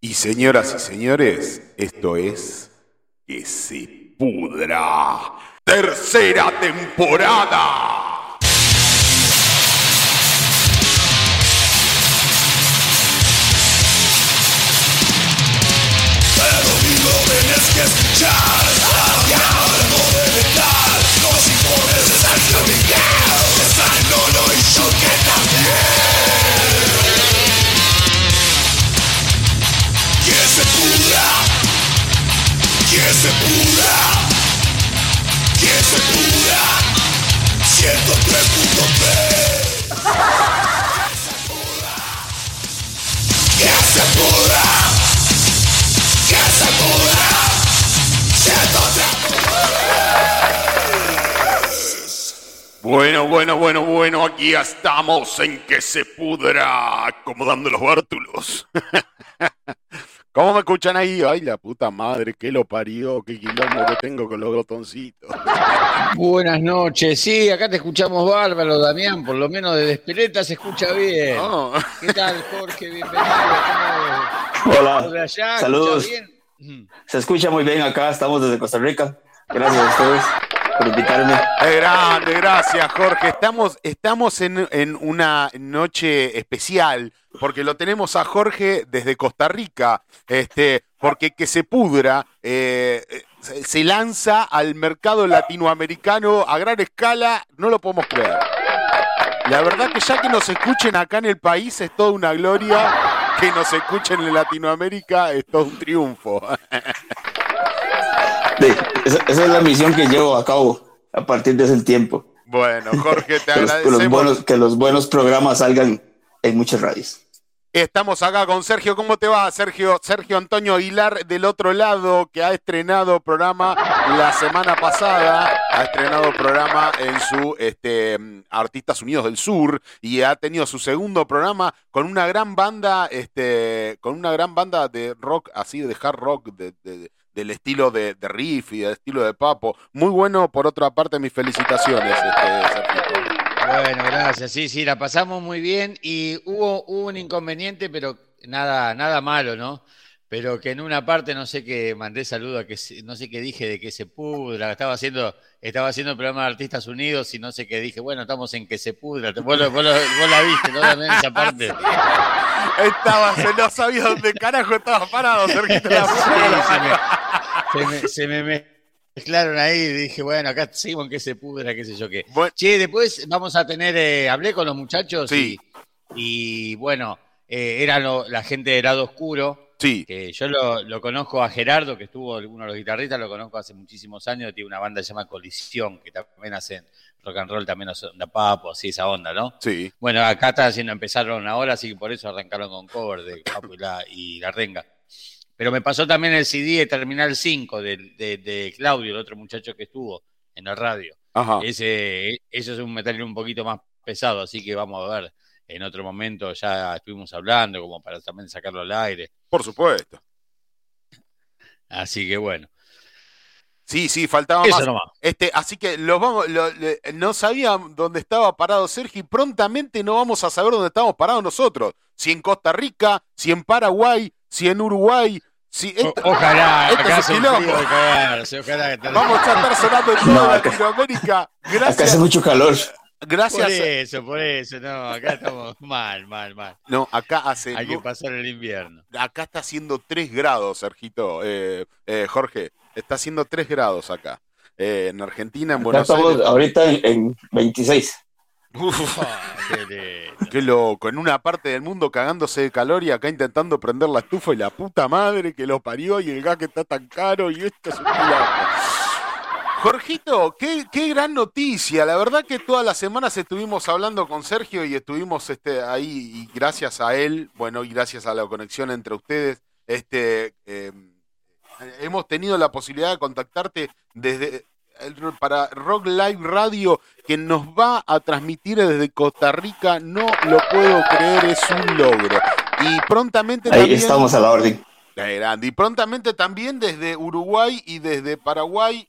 Y señoras y señores, esto es Que se pudra. Tercera temporada. Pero mi lo tienes que escuchar Bueno, bueno, bueno, bueno, aquí estamos en Que se pudra. Acomodando los bártulos. ¿Cómo me escuchan ahí? Ay, la puta madre, que lo parió, qué quilombo que tengo con los botoncitos. Buenas noches, sí, acá te escuchamos bárbaro, Damián, por lo menos de Espeleta se escucha bien. Oh. ¿Qué tal, Jorge? Bienvenido. ¿Cómo Hola, saludos. ¿Escucha bien? Se escucha muy bien acá, estamos desde Costa Rica. Gracias a ustedes grande, gracias Jorge. Estamos, estamos en, en una noche especial porque lo tenemos a Jorge desde Costa Rica, este, porque que se pudra eh, se lanza al mercado latinoamericano a gran escala, no lo podemos creer. La verdad que ya que nos escuchen acá en el país es toda una gloria, que nos escuchen en Latinoamérica es todo un triunfo. Esa, esa es la misión que llevo a cabo a partir de ese tiempo. Bueno, Jorge, te Que los, que los agradecemos. buenos, que los buenos programas salgan en muchas radios. Estamos acá con Sergio. ¿Cómo te va, Sergio? Sergio Antonio Aguilar del otro lado, que ha estrenado programa la semana pasada. Ha estrenado programa en su este, Artistas Unidos del Sur y ha tenido su segundo programa con una gran banda, este, con una gran banda de rock, así de hard rock, de- de- del estilo de, de Riff y del estilo de Papo. Muy bueno, por otra parte, mis felicitaciones, este. Bueno, gracias. Sí, sí, la pasamos muy bien y hubo, hubo un inconveniente, pero nada, nada malo, ¿no? Pero que en una parte no sé qué mandé saludo a que no sé qué dije de que se pudra. Estaba haciendo, estaba haciendo el programa de Artistas Unidos y no sé qué dije. Bueno, estamos en que se pudra. Vos, lo- vos lo- vos la viste, ¿no? También esa parte. Estaba, se no sabía dónde carajo estaba parado. Sí, se, me, se me- se me mezclaron ahí y dije, bueno, acá seguimos en que se pudra, qué sé yo qué. Bueno. Che, después vamos a tener, eh, hablé con los muchachos Sí. y, y, bueno, eh, era lo- la gente de Lado Oscuro, Sí. que yo lo, lo conozco a Gerardo, que estuvo uno de los guitarristas, lo conozco hace muchísimos años, tiene una banda que se llama Colisión, que también hacen rock and roll, también onda papo, así esa onda, ¿no? Sí. Bueno, acá está haciendo, empezaron ahora, así que por eso arrancaron con cover de Papo y la, y la Renga. Pero me pasó también el CD de Terminal 5 de, de- de Claudio, el otro muchacho que estuvo en la radio. Ajá. Ese, eso es un metal un poquito más pesado, así que vamos a ver. En otro momento ya estuvimos hablando, como para también sacarlo al aire. Por supuesto. Así que bueno, Sí, sí, faltaba eso más. nomás. Este, así que los vamos, lo- no sabía dónde estaba parado Sergio y prontamente no vamos a saber dónde estamos parados nosotros. Si en Costa Rica, si en Paraguay, si en Uruguay, si O- esto- ojalá, esto acá es un frío de cagarse, ojalá que Vamos a estar sonando en toda No, acá- Latinoamérica. Acá hace Gracias, mucho calor. Por gracias. eso, por eso, no, acá estamos mal, mal, mal. No, acá hace, Hay que pasar el invierno. acá está haciendo 3 grados, Sergito, eh, eh, Jorge, está haciendo 3 grados acá. Eh, en Argentina, en Acá Buenos estamos Aires. ahorita en, en 26. Uf. Ah, qué loco, en una parte del mundo cagándose de calor y acá intentando prender la estufa y la puta madre que lo parió y el gas que está tan caro y esto es un. Jorgito, qué, qué gran noticia. La verdad que todas las semanas estuvimos hablando con Sergio y estuvimos este, ahí y gracias a él, bueno, y gracias a la conexión entre ustedes, este, eh, hemos tenido la posibilidad de contactarte desde el- para Rock Live Radio que nos va a transmitir desde Costa Rica. No lo puedo creer, es un logro. Y prontamente Ahí también estamos a la orden. Eh, grande. Y prontamente también desde Uruguay y desde Paraguay.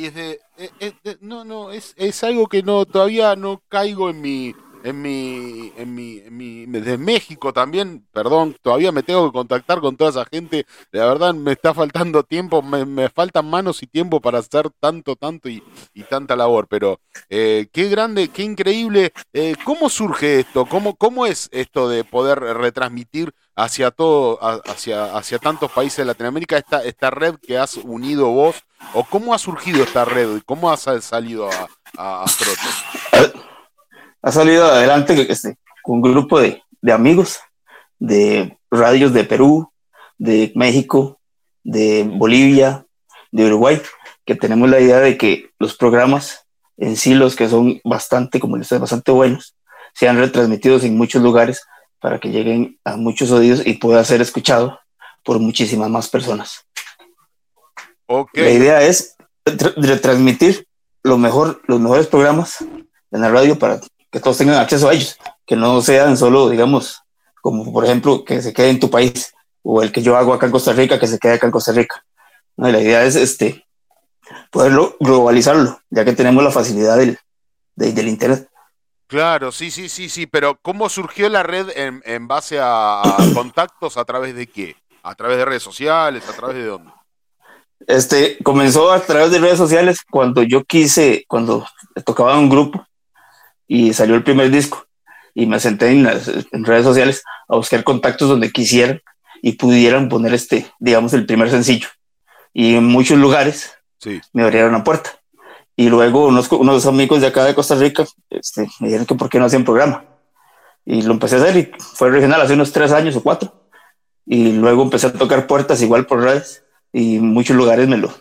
Y desde. eh, eh, eh, no, no, es, es algo que no todavía no caigo en mi, en mi, en mi, en mi, de México también, perdón, todavía me tengo que contactar con toda esa gente. La verdad me está faltando tiempo, me, me faltan manos y tiempo para hacer tanto, tanto y, y tanta labor. Pero eh, qué grande, qué increíble. ¿Cómo surge esto? ¿Cómo, ¿Cómo es esto de poder retransmitir hacia todo, hacia, hacia tantos países de Latinoamérica esta, esta red que has unido vos? ¿O cómo ha surgido esta red? y ¿Cómo has salido a, a, a? Ha salido adelante con un grupo de, de amigos de radios de Perú, de México, de Bolivia, de Uruguay, que tenemos la idea de que los programas en sí, los que son bastante, como ustedes, bastante buenos, sean retransmitidos en muchos lugares para que lleguen a muchos oídos y pueda ser escuchado por muchísimas más personas. Ok. La idea es tra- retransmitir lo mejor, los mejores programas en la radio para que todos tengan acceso a ellos, que no sean solo, digamos, como por ejemplo, que se quede en tu país, o el que yo hago acá en Costa Rica, que se quede acá en Costa Rica. No, la idea es este, poderlo globalizarlo, ya que tenemos la facilidad del, de- del Internet. Claro, sí, sí, sí, sí, pero ¿cómo surgió la red en, en base a, a contactos a través de qué? ¿A través de redes sociales? ¿A través de dónde? Este, comenzó a través de redes sociales cuando yo quise, cuando tocaba en un grupo y salió el primer disco y me senté en, las, en redes sociales a buscar contactos donde quisieran y pudieran poner este, digamos, el primer sencillo. Y en muchos lugares Sí. me abrieron la puerta. Y luego unos, unos amigos de acá de Costa Rica este, me dijeron que por qué no hacían programa. Y lo empecé a hacer y fue regional hace unos tres años o cuatro. Y luego empecé a tocar puertas igual por redes y muchos lugares me lo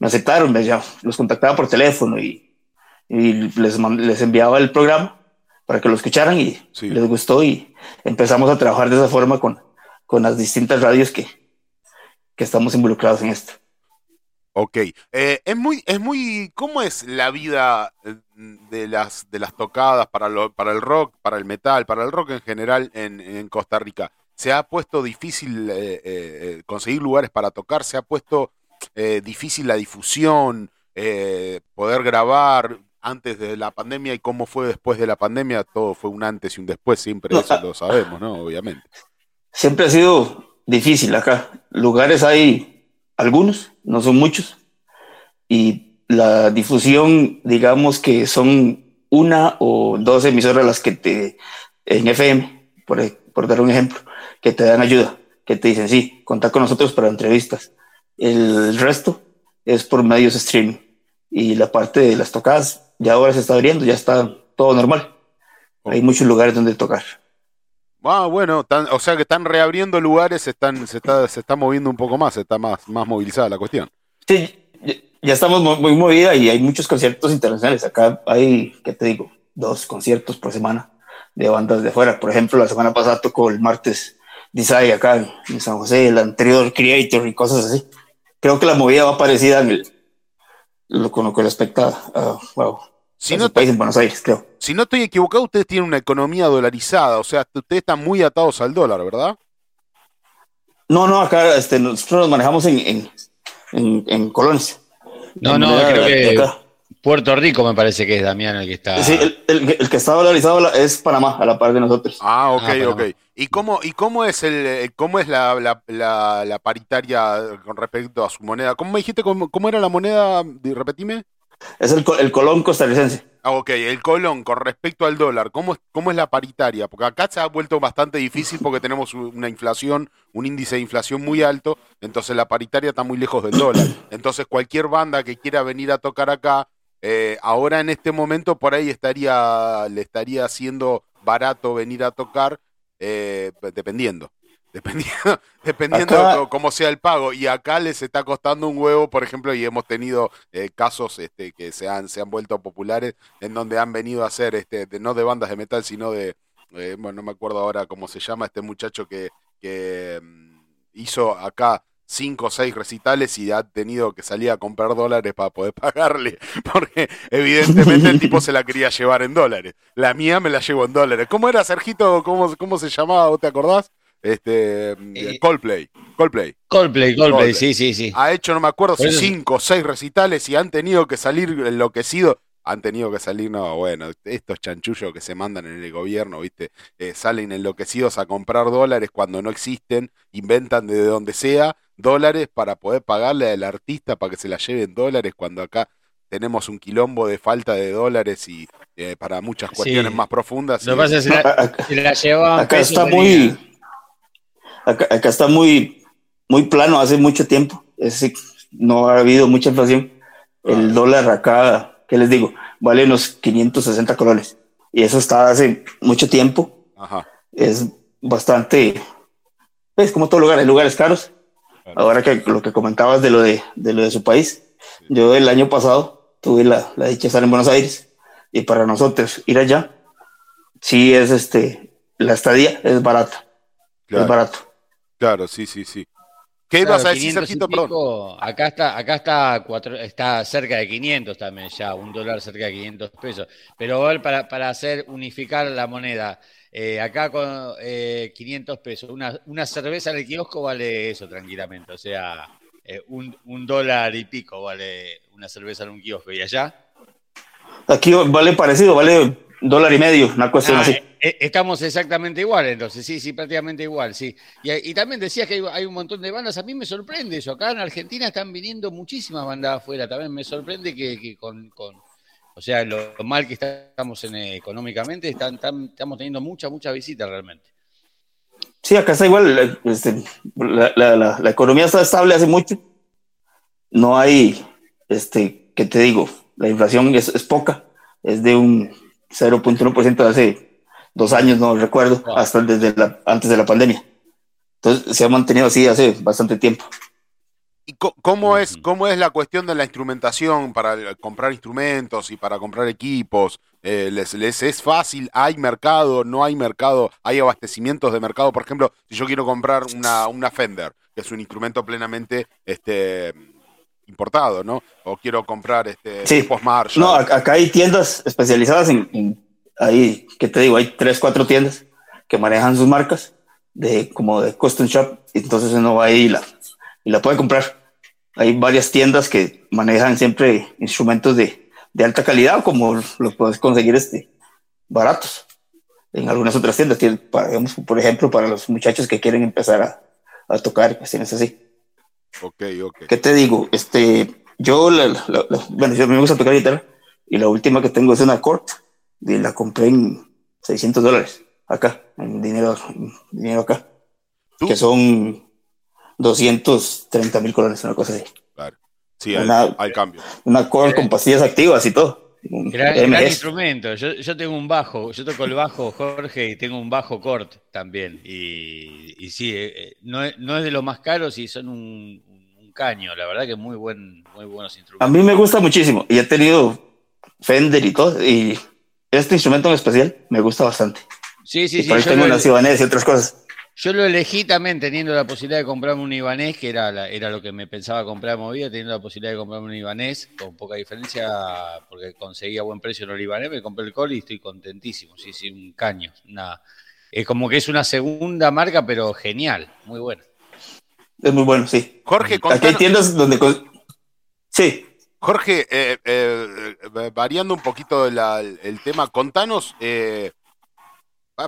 me aceptaron, me llam- los contactaba por teléfono y, y les, les enviaba el programa para que lo escucharan y Sí. les gustó y empezamos a trabajar de esa forma con, con las distintas radios que, que estamos involucrados en esto. Ok. Eh, es muy, es muy, ¿cómo es la vida eh, de las, de las tocadas para, lo, para el rock, para el metal, para el rock en general en, Costa Rica? ¿Se ha puesto difícil eh, eh, conseguir lugares para tocar? ¿Se ha puesto difícil la difusión, poder grabar antes de la pandemia y cómo fue después de la pandemia? Todo fue un antes y un después, siempre eso lo sabemos, ¿no? Obviamente. Siempre ha sido difícil acá. Lugares hay algunos, no son muchos. Y la difusión, digamos que son una o dos emisoras las que te, en FM, por, por dar un ejemplo, que te dan ayuda, que te dicen, sí, contá con nosotros para entrevistas. El resto es por medios streaming. Y la parte de las tocadas ya ahora se está abriendo, ya está todo normal. Hay muchos lugares donde tocar. Ah, bueno, tan- o sea que están reabriendo lugares, están, se, está, se está moviendo un poco más, está más, más movilizada la cuestión. Sí, ya, estamos mu- muy movida y hay muchos conciertos internacionales. Acá hay, ¿qué te digo? Dos conciertos por semana de bandas de afuera. Por ejemplo, la semana pasada tocó el martes Desire acá en, en San José, el anterior Creator y cosas así. Creo que la movida va parecida en el, lo, con lo que respecta a, wow, Si no, su país en Buenos Aires, creo. si no estoy equivocado, ustedes tienen una economía dolarizada, o sea, ustedes están muy atados al dólar, ¿verdad? No, no, acá este, nosotros nos manejamos en, en, en, en colones. No, En no, creo que. Puerto Rico me parece que es Damián el que está. Sí, el, el- el que está dolarizado la- es Panamá, a la par de nosotros. Ah, ok, Ah, ok. ¿Y cómo, y cómo es el eh, cómo es la, la, la, la paritaria con respecto a su moneda? ¿Cómo me dijiste cómo, cómo era la moneda? Repetime. Es el, el colón costarricense. Ah, ok, el colón con respecto al dólar, ¿cómo ¿cómo es la paritaria? Porque acá se ha vuelto bastante difícil porque tenemos una inflación, un índice de inflación muy alto, entonces la paritaria está muy lejos del dólar. Entonces cualquier banda que quiera venir a tocar acá, eh, ahora en este momento por ahí estaría, le estaría haciendo barato venir a tocar, eh, dependiendo. Dependiendo, dependiendo Acá- co- cómo sea el pago. Y acá les está costando un huevo, por ejemplo, y hemos tenido eh, casos este, que se han, se han vuelto populares en donde han venido a hacer, este, de- no de bandas de metal, sino de, eh, bueno, no me acuerdo ahora cómo se llama, este muchacho que, que mm, hizo acá cinco o seis recitales y ha tenido que salir a comprar dólares para poder pagarle, porque evidentemente el tipo se la quería llevar en dólares. La mía me la llevo en dólares. ¿Cómo era, Sergito? ¿Cómo, cómo se llamaba? ¿Vos te acordás? Este, mm, Eh, Coldplay. Coldplay. Coldplay, Coldplay, Coldplay. sí, sí, sí. Ha hecho, no me acuerdo si cinco o seis recitales y han tenido que salir enloquecidos. han tenido que salir, no, bueno, estos chanchullos que se mandan en el gobierno, ¿viste? Eh, salen enloquecidos a comprar dólares cuando no existen, inventan de donde sea dólares para poder pagarle al artista para que se la lleven dólares cuando acá tenemos un quilombo de falta de dólares y eh, para muchas cuestiones Sí. más profundas. Lo que pasa es que Acá- la, se la llevaban acá pesos está muy acá, acá está muy muy plano hace mucho tiempo. Es decir, no ha habido mucha inflación. El dólar acá qué les digo vale unos 560 colones. Y eso está hace mucho tiempo. Ajá. es bastante es como todo lugar hay lugares caros. Claro. ahora que lo que comentabas de lo de, de lo de su país yo el año pasado tuve la, la dicha de estar en Buenos Aires. Y para nosotros ir allá sí es este la estadía es barata. Claro, es barato claro, sí, sí, sí. ¿Qué Claro, ibas a decir, 500 y Sergito? Perdón. pico, acá está, acá está, cuatro, está cerca de 500 también ya, un dólar cerca de 500 pesos. Pero para, para hacer unificar la moneda, eh, acá con eh, 500 pesos, una, una cerveza en el kiosco vale eso tranquilamente, o sea, eh, un, un dólar y pico vale una cerveza en un kiosco. ¿Y allá? aquí vale parecido vale dólar y medio una cuestión Ah, así eh, eh, estamos exactamente igual, entonces, sí, sí, prácticamente igual, sí. Y, y también decías que hay, hay un montón de bandas, a mí me sorprende eso, acá en Argentina están viniendo muchísimas bandas afuera, también me sorprende que, que con, con- o sea, lo mal que estamos en, eh, económicamente, están, están- estamos teniendo mucha, mucha visita realmente. sí acá está igual este, la, la- la- la economía está estable hace mucho no hay este que te digo la inflación es, es poca es de un 0.1% de hace dos años, no recuerdo, Wow. hasta desde la, antes de la pandemia. Entonces se ha mantenido así hace bastante tiempo. ¿Y cómo es, cómo es la cuestión de la instrumentación para comprar instrumentos y para comprar equipos? Eh, les, les es fácil? ¿Hay mercado? ¿No hay mercado? ¿Hay abastecimientos de mercado? Por ejemplo, si yo quiero comprar una, una Fender, que es un instrumento plenamente este, importado, ¿no? O quiero comprar este, Sí. Marshall. No, ac- acá hay tiendas especializadas en, en ahí, ¿qué te digo? Hay tres, cuatro tiendas que manejan sus marcas de como de custom shop, y entonces uno va ahí y la, y la puede comprar. Hay varias tiendas que manejan siempre instrumentos de, de alta calidad, como los puedes conseguir este, baratos. En algunas otras tiendas, digamos, por ejemplo, para los muchachos que quieren empezar a, a tocar, cuestiones así. Ok, ok. ¿Qué te digo? Este, yo, la, la- la- bueno, yo me gusta tocar guitarra y la última que tengo es una Cort y la compré en 600 dólares acá, en dinero, en dinero acá, ¿Tú? que son 230 mil colones, una cosa así. Claro. Sí, hay, Una- hay cambio. Una Cort con pastillas activas y todo. Un Gran, gran MS. instrumento. Yo, yo tengo un bajo, yo toco el bajo, Jorge, y tengo un bajo Cort también. Y, y sí, eh, eh, no, es, no es de los más caros y son un, un caño. La verdad que muy buen, muy buenos A instrumentos. mí me gusta muchísimo y he tenido Fender y todo y este instrumento en especial me gusta bastante. Sí, sí, y sí. por ahí tengo lo, unas y otras cosas. Yo lo elegí también teniendo la posibilidad de comprarme un Ibanés, que era, la- era lo que me pensaba comprar en movida, teniendo la posibilidad de comprarme un Ibanés, con poca diferencia, porque conseguía buen precio en el Ibanés, me compré el Col y estoy contentísimo. Sí, sí, un caño. Una, es como que es una segunda marca, pero genial, muy buena. Es muy bueno, sí. Jorge, Aquí hay contanos, tiendas donde... Sí, Jorge, eh, eh, eh, variando un poquito la- el tema, contanos, eh,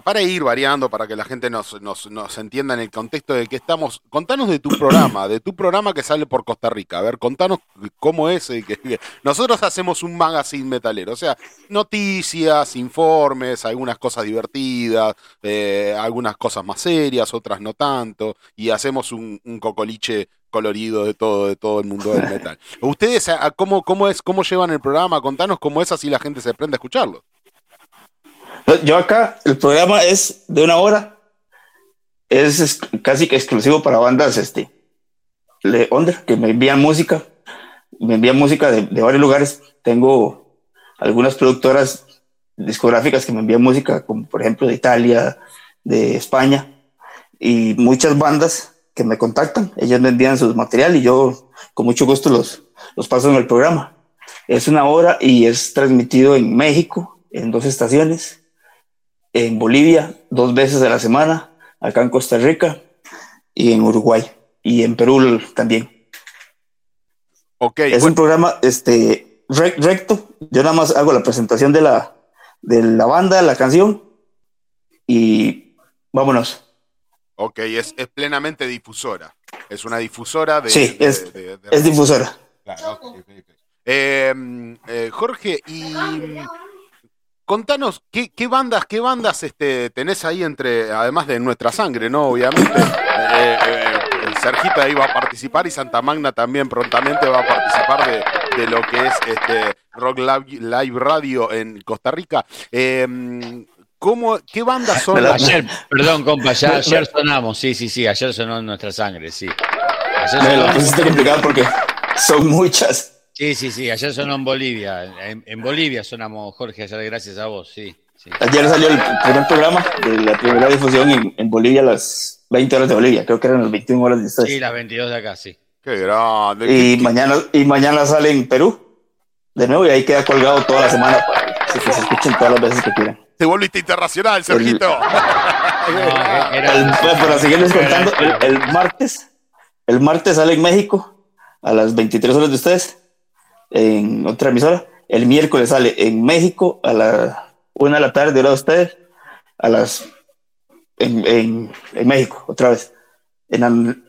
para ir variando, para que la gente nos, nos, nos entienda en el contexto de que estamos, contanos de tu programa, de tu programa que sale por Costa Rica. A ver, contanos cómo es. eh, que- que- nosotros hacemos un magazine metalero, o sea, noticias, informes, algunas cosas divertidas, eh, algunas cosas más serias, otras no tanto, y hacemos un, un cocoliche colorido de todo, de todo el mundo del metal. Ustedes, a- a ¿cómo, cómo, es, ¿cómo llevan el programa? Contanos cómo es, así la gente se prende a escucharlo. Yo acá, el programa es de una hora. Es, es casi que exclusivo para bandas este, de under, que me envían música. Me envían música de, de varios lugares. Tengo algunas productoras discográficas que me envían música, como por ejemplo de Italia, de España, y muchas bandas que me contactan. Ellas me envían su material y yo con mucho gusto los, los paso en el programa. Es una hora y es transmitido en México, en dos estaciones, en Bolivia, dos veces a la semana, acá en Costa Rica y en Uruguay y en Perú también. Ok, Es bueno, un programa este, re- recto. Yo nada más hago la presentación de la, de la banda, la canción y vámonos. Ok, es, es plenamente difusora. Es una difusora de. Sí, de- es- de- Es difusora. Claro, ok. Eh, Jorge, y contanos, ¿qué, qué bandas, qué bandas este, tenés ahí entre, además de nuestra sangre, ¿no? Obviamente. Eh, eh, Sergita ahí va a participar y Santa Magna también prontamente va a participar de, de lo que es este Rock Live, Live Radio en Costa Rica. Eh, mm, ¿cómo, ¿Qué bandas son? Las- Ayer, perdón, compa, ya, ayer sonamos, sí, sí, sí, ayer sonó en nuestra sangre, sí. Ayer Me lo pusiste complicado porque son muchas. Sí, sí, sí, ayer sonó en Bolivia. En, en Bolivia sonamos, Jorge, ayer gracias a vos, sí. sí. Ayer salió el primer programa de la primera difusión en, en Bolivia a las 20 horas de Bolivia. Creo que eran las 21 horas de ustedes. Sí, las 22 de acá, sí. Qué grande. y, qué- mañana, y mañana sale en Perú. De nuevo, y ahí queda colgado toda la semana para que se escuchen todas las veces que quieran. Te volviste internacional, Sergito. No, El- era, para seguirles contando, el, el martes, el martes sale en México a las 23 horas de ustedes en otra emisora. El miércoles sale en México a la una de la tarde hora de ustedes a las en, en- en México otra vez en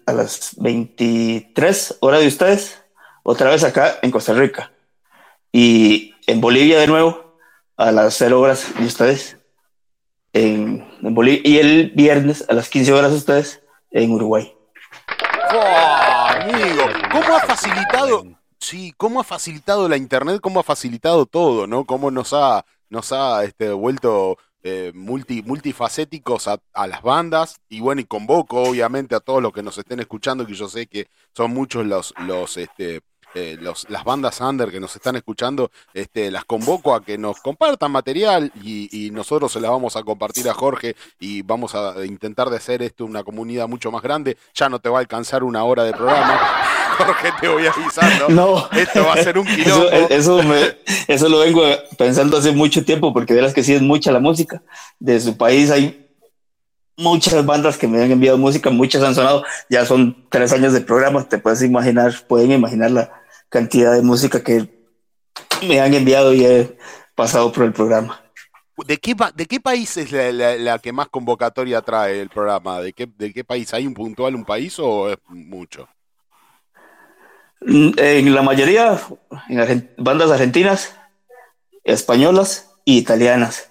a las 23 horas de ustedes otra vez acá en Costa Rica y en Bolivia de nuevo a las 0 horas de ustedes en, en Bolivia y el viernes a las 15 horas ustedes en Uruguay. ¡Oh, amigo! ¿Cómo ha facilitado? Sí, cómo ha facilitado la internet, cómo ha facilitado todo, ¿no? Cómo nos ha, nos ha este, vuelto eh, multi, multifacéticos a, a las bandas. Y bueno, y convoco obviamente a todos los que nos estén escuchando, que yo sé que son muchos los, los, este, eh, los, las bandas under que nos están escuchando, este, las convoco a que nos compartan material y, y nosotros se las vamos a compartir a Jorge y vamos a intentar de hacer esto una comunidad mucho más grande. Ya no te va a alcanzar una hora de programa. Jorge, te voy avisando. No. Esto va a ser un quilombo. eso, me- eso lo vengo pensando hace mucho tiempo, porque verás que sí es mucha la música. De su país hay muchas bandas que me han enviado música, muchas han sonado, ya son tres años de programa, te puedes imaginar, pueden imaginar la cantidad de música que me han enviado y he pasado por el programa. ¿De qué, pa- ¿De qué país es la, la- la que más convocatoria trae el programa? ¿De qué, ¿De qué país? ¿Hay un puntual, un país o es mucho? En la mayoría, en Argen- bandas argentinas, españolas y italianas,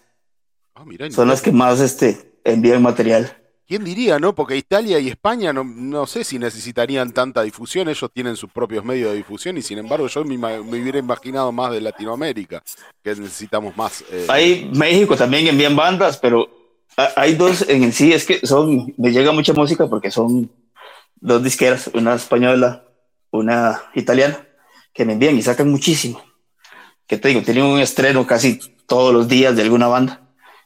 Ah, mirá, son las que más este, envían material. ¿Quién diría, no? Porque Italia y España no, no sé si necesitarían tanta difusión, ellos tienen sus propios medios de difusión y sin embargo yo me, me hubiera imaginado más de Latinoamérica, que necesitamos más. eh, Hay México también envían bandas, pero ha- hay dos en sí, es que son, me llega mucha música porque son dos disqueras, una española, una italiana, que me envían y sacan muchísimo. Que te digo, tienen un estreno casi todos los días de alguna banda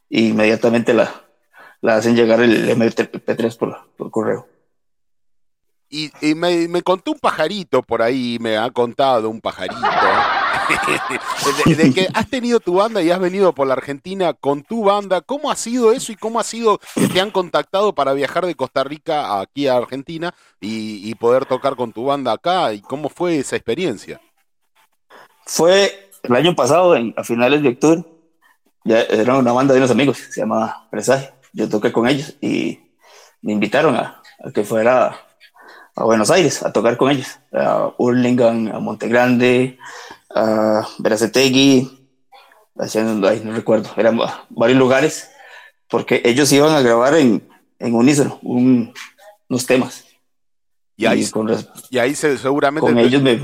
y inmediatamente la, la hacen llegar el MP3 por, por correo. Y, y me, me contó un pajarito por ahí, me ha contado un pajarito, de, que has tenido tu banda y has venido por la Argentina con tu banda. ¿Cómo ha sido eso y cómo ha sido que te han contactado para viajar de Costa Rica aquí a Argentina y, poder tocar con tu banda acá? ¿Y cómo fue esa experiencia? Fue el año pasado, a finales de octubre, ya era una banda de unos amigos, se llamaba Presagio. Yo toqué con ellos y me invitaron a, a que fuera a Buenos Aires a tocar con ellos, a Hurlingham, a Montegrande, a Veracetegui, haciendo, ay, no recuerdo, eran va- varios lugares, porque ellos iban a grabar en, en unísono un- unos temas. Y ahí, Y con, res- y ahí se, seguramente... con ellos me,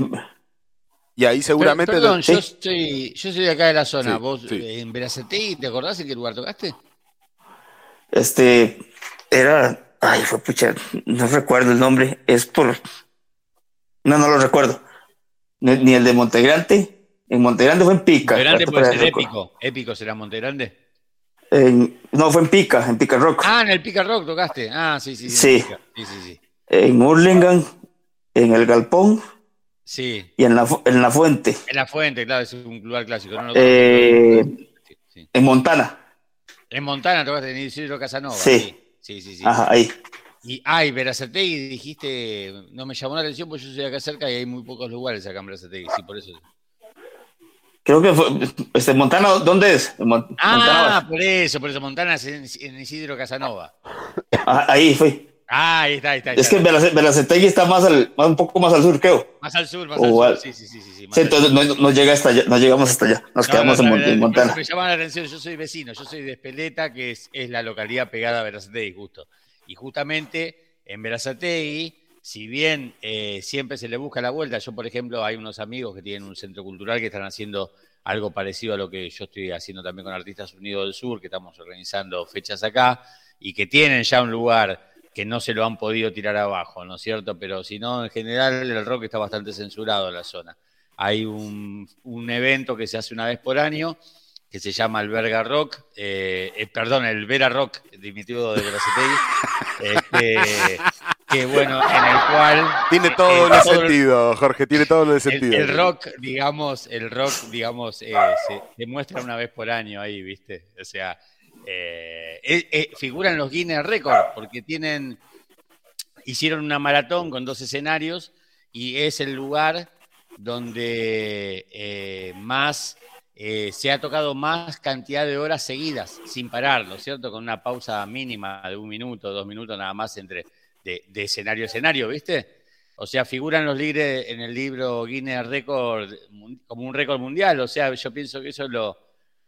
Y ahí seguramente... Per- Perdón, Sí. yo, estoy, yo soy de acá de la zona. Sí, ¿Vos sí. eh, en Veracetegui, te acordás en qué lugar tocaste? Este era, ay, fue pucha, no recuerdo el nombre, es por, no, no lo recuerdo, ni, el de Montegrande, en Montegrande fue en Pica, Montegrande puede ser épico. Épico será Montegrande. En- no, fue en Pica, en Pica Rock, Ah, en el Pica Rock tocaste. Ah, sí, sí. Sí. Sí, sí, sí. en Hurlingham, en el Galpón Sí, y en la, en la Fuente, en la fuente, claro, es un lugar clásico. no Eh. Sí, en Montana, En Montana tocaste en Isidro Casanova. Sí. Sí, sí, sí. sí. ajá, ahí. Y, ay, Verazategui, dijiste, no me llamó la atención porque yo soy acá cerca y hay muy pocos lugares acá en Verazategui, sí, por eso. Creo que fue, este, Montana, ¿dónde es? Ah, Montana. por eso, por eso, Montana es en, en Isidro Casanova. Ah, ahí fui. Ah, ahí está, ahí está. ahí Es que está. Velace- Velacetegui está más, al, más un poco más al sur, creo. Más al sur, más O al sur. Sí, sí, sí, sí. entonces no, no llega hasta allá, no llegamos hasta allá. Nos No, quedamos no, en, en Montana. Me llama la atención, yo soy vecino, yo soy de Espeleta, que es, es la localidad pegada a Verazategui, justo. Y justamente en Verazategui, si bien eh, siempre se le busca la vuelta, yo por ejemplo hay unos amigos que tienen un centro cultural que están haciendo algo parecido a lo que yo estoy haciendo también con Artistas Unidos del Sur, que estamos organizando fechas acá, y que tienen ya un lugar que no se lo han podido tirar abajo, ¿no es cierto? Pero si no, en general el rock está bastante censurado en la zona. Hay un, un evento que se hace una vez por año que se llama Alberga Rock, eh, eh, perdón, el Vera Rock, dimitivo de Veracetegui, este, que bueno, en el cual... Tiene todo el el- sentido, Jorge, tiene todo el el, sentido. el rock, digamos, el rock, digamos, eh, se, se muestra una vez por año ahí, ¿viste? O sea, figuran los Guinness Records porque tienen, hicieron una maratón con dos escenarios y es el lugar donde más eh, se ha tocado más cantidad de horas seguidas sin parar, ¿no es cierto? Con una pausa mínima de un minuto, dos minutos nada más entre de, de escenario a escenario, ¿viste? O sea, figuran los libres en el libro Guinness Record como un récord mundial. O sea, yo pienso que eso lo,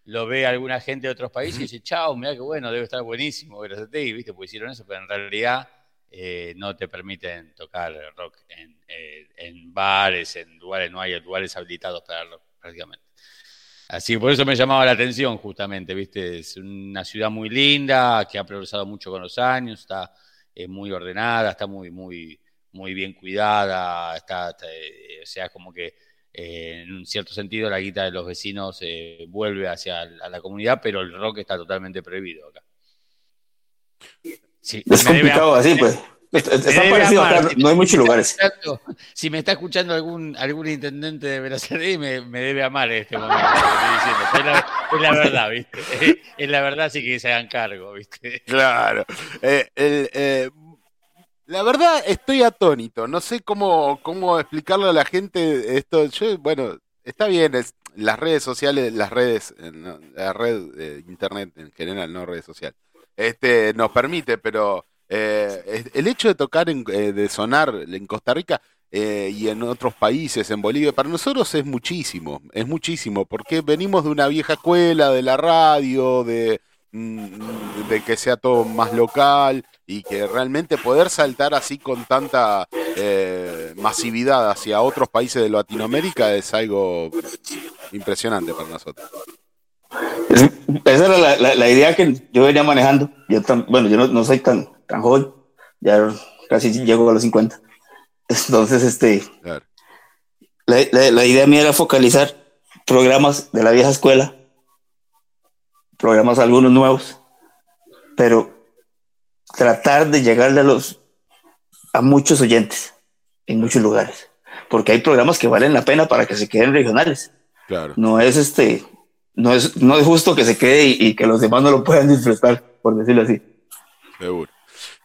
lo ve alguna gente de otros países y dice, chao, mira qué bueno, debe estar buenísimo, Verazategui, ¿viste? Pues hicieron eso, pero en realidad eh, no te permiten tocar rock en, eh, en bares, en lugares, no hay lugares habilitados para el rock prácticamente. Así que por eso me llamaba la atención justamente, ¿viste? Es una ciudad muy linda, que ha progresado mucho con los años, está eh, muy ordenada, está muy, muy, muy bien cuidada, está, está, eh, o sea, como que eh, en un cierto sentido la guita de los vecinos vuelve hacia la, a la comunidad, pero el rock está totalmente prohibido acá. Sí, Es complicado a- así, pues. Acá, Si no hay me muchos está lugares. escuchando- si me está escuchando algún, algún intendente de Verazategui, me, me debe amar en este momento. lo que estoy diciendo. Es la, es la verdad, ¿viste? Es la verdad, sí que se hagan cargo, ¿viste? Claro. Eh, el, eh, la verdad, estoy atónito. No sé cómo, cómo explicarle a la gente esto. Yo, bueno, está bien, es, las redes sociales, las redes, eh, no, la red eh, internet en general, no redes sociales, este, nos permite, pero eh, el hecho de tocar, en, eh, de sonar en Costa Rica eh, y en otros países, en Bolivia, para nosotros es muchísimo, es muchísimo, porque venimos de una vieja escuela, de la radio, de, mm, de que sea todo más local y que realmente poder saltar así con tanta eh, masividad hacia otros países de Latinoamérica es algo impresionante para nosotros. Es- esa era la, idea que yo venía manejando. Bueno, yo no, no soy tan, tan joven, ya casi llego a los 50. Entonces, este, Claro. la, la- la idea mía era focalizar programas de la vieja escuela, programas algunos nuevos, pero tratar de llegarle a los a muchos oyentes en muchos lugares, porque hay programas que valen la pena para que se queden regionales. Claro. No es este, no es, no es justo que se quede y, y que los demás no lo puedan disfrutar, por decirlo así. Seguro.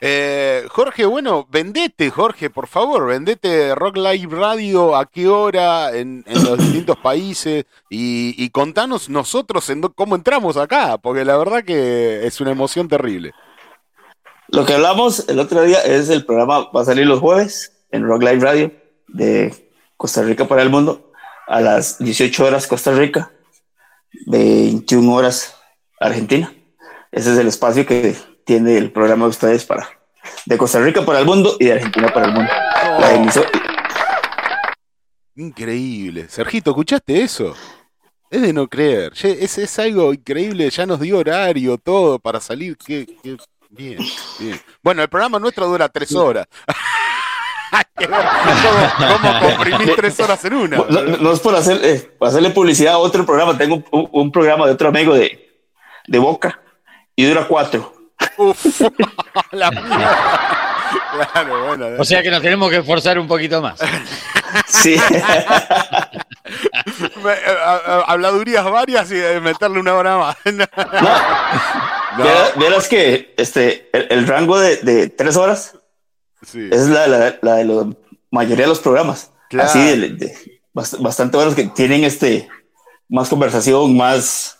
Eh, Jorge, bueno, vendete, Jorge, por favor, vendete Rock Live Radio, a qué hora, en, en los distintos países, y, y contanos nosotros en cómo entramos acá, porque la verdad que es una emoción terrible. Lo que hablamos el otro día es el programa, va a salir los jueves en Rock Live Radio de Costa Rica para el mundo a las 18 horas Costa Rica, 21 horas Argentina. Ese es el espacio que tiene el programa de ustedes para de Costa Rica para el mundo y de Argentina para el mundo. La emiso- Increíble. Sergito, ¿escuchaste eso? Es de no creer. Es, es algo increíble, ya nos dio horario, todo para salir. Qué, qué- Bien, bien. Bueno, el programa nuestro dura tres horas. Cómo, comprimir tres horas en una. no, es por hacer, eh, hacerle publicidad a otro programa, tengo un, un programa de otro amigo de, de Boca y dura cuatro. Uf, la mierda. Claro, bueno. O sea que nos tenemos que esforzar un poquito más. Sí. A- habladurías varias y eh, meterle una hora más. No. Vieras que este, el, el rango de, de tres horas Sí. es la, la, la de la mayoría de los programas. Claro. Así, de, de- bast- bastante buenos que tienen este más conversación, más,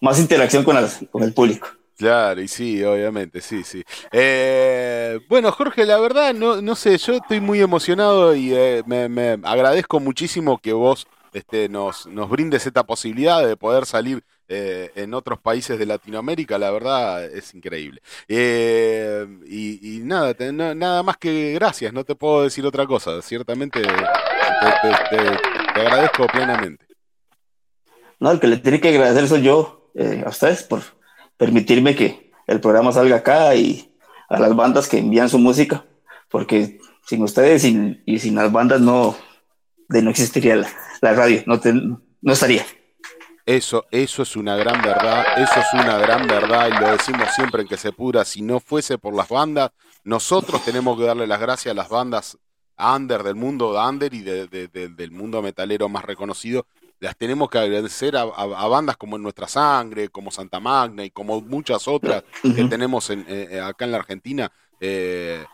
más interacción con, las- con el público. Claro, y sí, obviamente, sí, sí. Eh, bueno, Jorge, la verdad, no, no sé, yo estoy muy emocionado y eh, me, agradezco muchísimo que vos este, nos, nos brindes esta posibilidad de poder salir eh, en otros países de Latinoamérica, la verdad es increíble. Y, nada, nada más que gracias, no te puedo decir otra cosa, ciertamente te, te- agradezco plenamente. No, el que le tiene que agradecer soy yo a ustedes por permitirme que el programa salga acá y a las bandas que envían su música, porque sin ustedes y, sin las bandas no, de no existiría la, la radio, no, te- no estaría. Eso, eso es una gran verdad, eso es una gran verdad y lo decimos siempre en que se pura. Si no fuese por las bandas, nosotros tenemos que darle las gracias a las bandas under del mundo under y de- de- de- del mundo metalero más reconocido. Las tenemos que agradecer a, a- a bandas como En Nuestra Sangre, como Santa Magna y como muchas otras que tenemos en- eh, acá en la Argentina. Eh,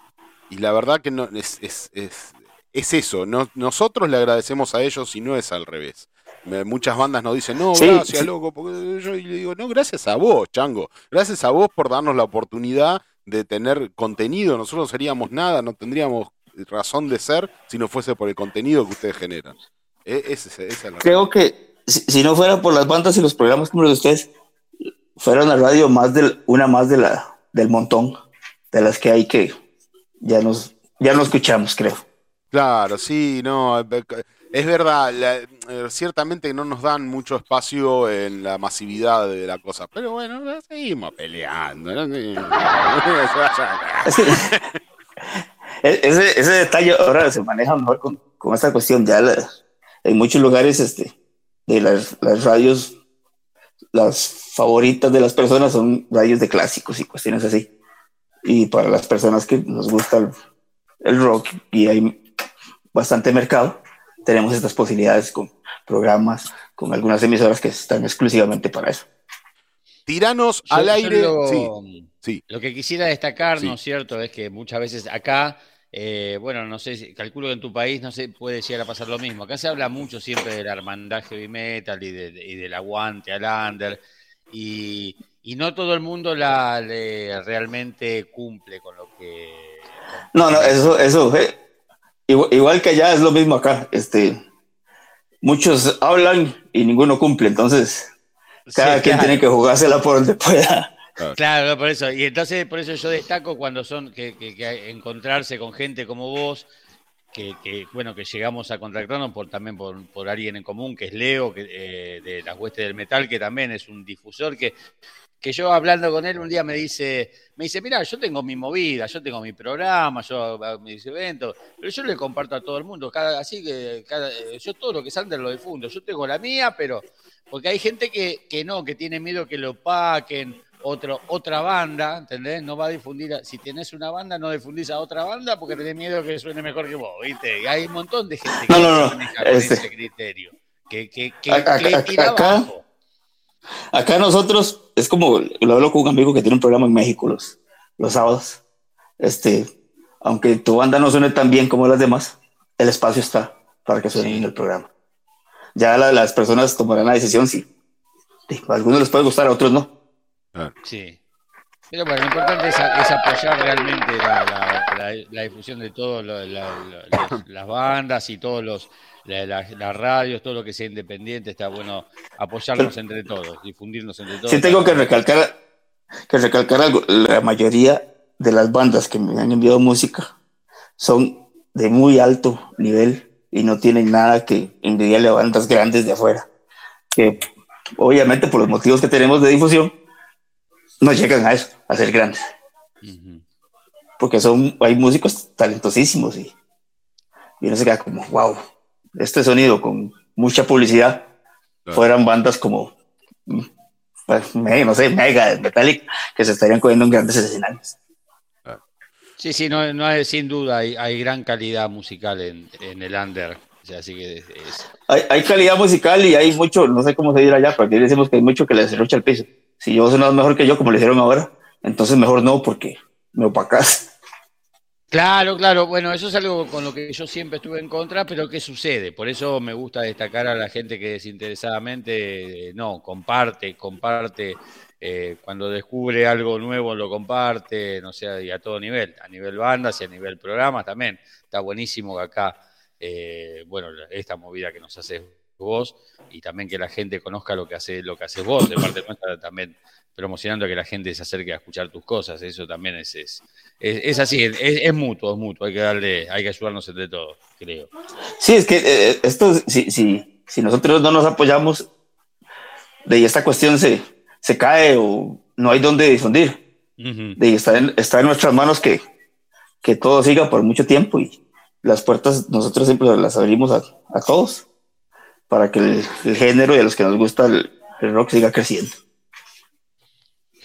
y la verdad que no, es, es, es, es eso, no, nosotros le agradecemos a ellos y no es al revés. Me- muchas bandas nos dicen, no, Sí, gracias, sí. loco, porque yo y le digo, no, gracias a vos, chango, gracias a vos por darnos la oportunidad de tener contenido, nosotros no seríamos nada, no tendríamos razón de ser si no fuese por el contenido que ustedes generan. E- esa la Creo que si, si no fuera por las bandas y los programas como los de ustedes, fuera una radio más del, una más de la, del montón de las que hay que ya nos, ya no escuchamos, creo. Claro, sí, no, es verdad, la- eh, ciertamente no nos dan mucho espacio en la masividad de la cosa, pero bueno, seguimos peleando. e- ese, ese detalle ahora se maneja mejor con, con esta cuestión. Ya la- en muchos lugares este, de las, las radios, las favoritas de las personas son radios de clásicos y cuestiones así. Y para las personas que nos gusta el, el rock y hay bastante mercado, tenemos estas posibilidades con programas, con algunas emisoras que están exclusivamente para eso. Tiranos al yo aire. lo, Sí, sí. lo que quisiera destacar, Sí. ¿no es cierto?, es que muchas veces acá, eh, bueno, no sé, si- calculo que en tu país no sé, puede llegar a pasar lo mismo. Acá se habla mucho siempre de la hermandad heavy metal y, de- y del aguante al under, y, y no todo el mundo la le- realmente cumple con lo que... No, no, eso, eso, eh, igual, igual que allá es lo mismo acá. Este, muchos hablan y ninguno cumple, entonces cada Sí, quien claro. tiene que jugársela por donde pueda. Claro, por eso. Y entonces, por eso yo destaco cuando son que, encontrarse con gente como vos, que, que, bueno, que llegamos a contactarnos por también por, por alguien en común, que es Leo, que, eh, de las huestes del metal, que también es un difusor que, que yo hablando con él un día me dice, me dice, mira, yo tengo mi movida, yo tengo mi programa, yo hago mis eventos, pero yo le comparto a todo el mundo, cada, así que cada, eh, yo todo lo que sale lo difundo, yo tengo la mía, pero porque hay gente que, que no, que tiene miedo que lo paquen, otro, otra banda, ¿entendés? No va a difundir, a- si tenés una banda, no difundís a otra banda porque tenés miedo que suene mejor que vos, ¿viste? Y hay un montón de gente que No, no, no, este- ese criterio, que, que, que, Acá- que acá- tira acá- abajo. Acá nosotros, es como, lo hablo con un amigo que tiene un programa en México los, los sábados. Este, aunque tu banda no suene tan bien como las demás, el espacio está para que suene Sí. en el programa. Ya la- las personas tomarán la decisión si sí, a algunos les puede gustar, a otros no. Sí. Pero bueno, lo importante es, es apoyar realmente la, la- la- la difusión de todas las bandas y todos los la- la- las radios, todo lo que sea independiente, está bueno apoyarnos entre todos, difundirnos entre todos. Sí tengo que recalcar, que recalcar algo. La mayoría de las bandas que me han enviado música son de muy alto nivel y no tienen nada que envidiarle a bandas grandes de afuera. Que obviamente por los motivos que tenemos de difusión no llegan a eso, a ser grandes. Porque son, hay músicos talentosísimos y, y uno se queda como, wow, este sonido con mucha publicidad Claro. fueran bandas como, mm, pues, no sé, Mega, Metallic, que se estarían cogiendo en grandes escenarios. Sí, sí, no, no hay, sin duda hay, hay gran calidad musical en, en el under. O sea, así que es- es- Hay, hay calidad musical y hay mucho, no sé cómo se dirá allá, pero aquí decimos que hay mucho que les derrocha el piso. Si yo sonas mejor que yo, como lo hicieron ahora, entonces mejor no, porque me opacas. Claro, claro. Bueno, eso es algo con lo que yo siempre estuve en contra, pero ¿qué sucede? Por eso me gusta destacar a la gente que desinteresadamente, eh, no, comparte, comparte, eh, cuando descubre algo nuevo lo comparte, no sé, y a todo nivel, a nivel bandas y a nivel programas también. Está buenísimo acá, eh, bueno, esta movida que nos haces vos y también que la gente conozca lo que hace, lo que haces vos, de parte nuestra también promocionando que la gente se acerque a escuchar tus cosas. Eso también es, es, es, así, es, mutuo, es mutuo. Hay que darle, hay que ayudarnos entre todos, creo. Sí, es que eh, esto, si, si, si nosotros no nos apoyamos, de esta cuestión se, se cae o no hay dónde difundir. de, está, en, está en nuestras manos que, que todo siga por mucho tiempo y las puertas nosotros siempre las abrimos a, a todos para que el, género y a los que nos gusta el rock siga creciendo.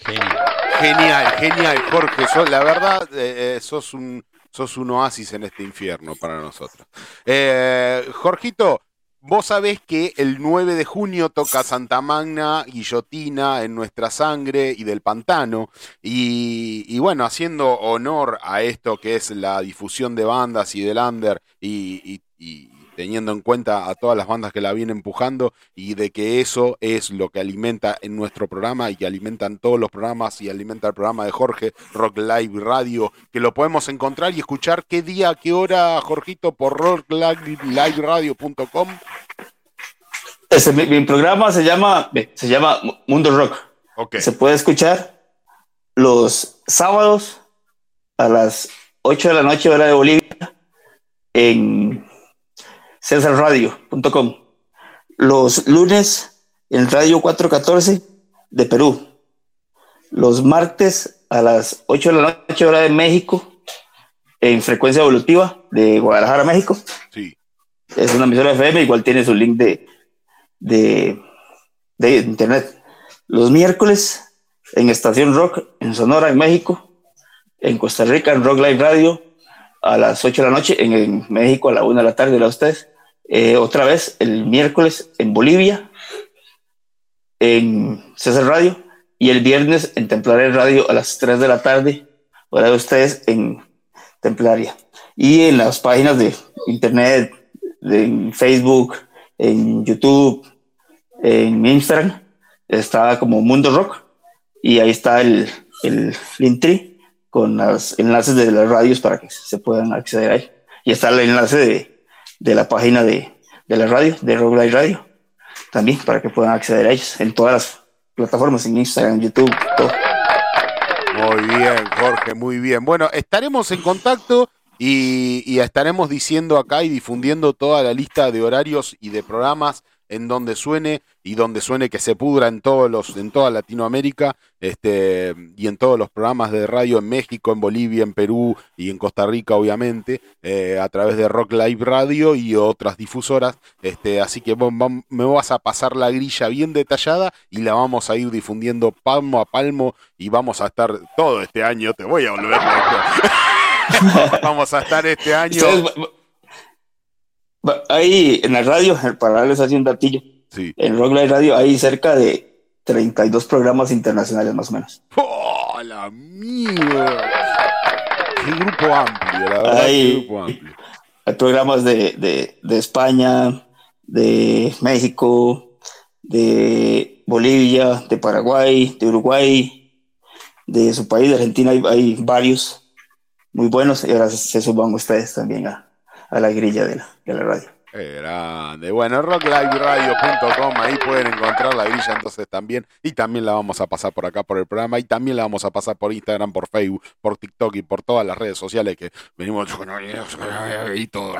Genial, genial, Jorge. la verdad, eh, eh, sos, un, sos un oasis en este infierno para nosotros. Eh, Jorgito, vos sabés que el 9 de junio toca Santa Magna, Guillotina, En Nuestra Sangre y del Pantano. Y, bueno, haciendo honor a esto que es la difusión de bandas y del under y teniendo en cuenta a todas las bandas que la vienen empujando y de que eso es lo que alimenta en nuestro programa y que alimentan todos los programas y alimenta el programa de Jorge, Rock Live Radio, que lo podemos encontrar y escuchar qué día, qué hora, Jorgito, por rockliveradio.com. Mi, mi, programa se llama, se llama Mundo Rock. Se puede escuchar los sábados a las 8 de la noche, hora de Bolivia, en cesarradio.com. Los lunes en Radio 414 de Perú. Los martes a las 8 de la noche, hora de México, en frecuencia evolutiva de Guadalajara, México. Sí. Es una emisora FM, igual tiene su link de, de, de internet. Los miércoles en Estación Rock en Sonora, en México. En Costa Rica, en Rock Live Radio, a las 8 de la noche. En, México, a la 1 de la tarde, a ustedes. Eh, otra vez el miércoles en Bolivia, en César Radio, y el viernes en Templaria Radio a las 3 de la tarde, hora de ustedes en Templaria. Y en las páginas de internet, en Facebook, en YouTube, en Instagram, está como Mundo Rock, y ahí está el, el Linktree con los enlaces de las radios para que se puedan acceder ahí. Y está el enlace de, de la página de, la radio, de Rock Radio, también para que puedan acceder a ellos en todas las plataformas, en Instagram, YouTube, todo. Muy bien, Jorge, muy bien. Bueno, estaremos en contacto y, y, estaremos diciendo acá y difundiendo toda la lista de horarios y de programas en donde suene y donde suene que se pudra en todos los en toda Latinoamérica este y en todos los programas de radio en México en Bolivia en Perú y en Costa Rica obviamente eh, a través de Rock Live Radio y otras difusoras este así que me vas a pasar la grilla bien detallada y la vamos a ir difundiendo palmo a palmo y vamos a estar todo este año te voy a volver vamos a estar este año. Ahí en la radio, para darles así un datillo, en Rock Live Radio hay cerca de 32 programas internacionales más o menos. ¡Oh, la mierda! Qué grupo amplio, la verdad. Hay, grupo amplio. hay programas de, de, España, de México, de Bolivia, de Paraguay, de Uruguay, de su país, de Argentina, hay, hay varios muy buenos y ahora se suban ustedes también a, a la grilla de la, de la radio. Grande. Bueno, rockliveradio.com, ahí pueden encontrar la grilla entonces también. Y también la vamos a pasar por acá por el programa. Y también la vamos a pasar por Instagram, por Facebook, por TikTok y por todas las redes sociales que venimos y todo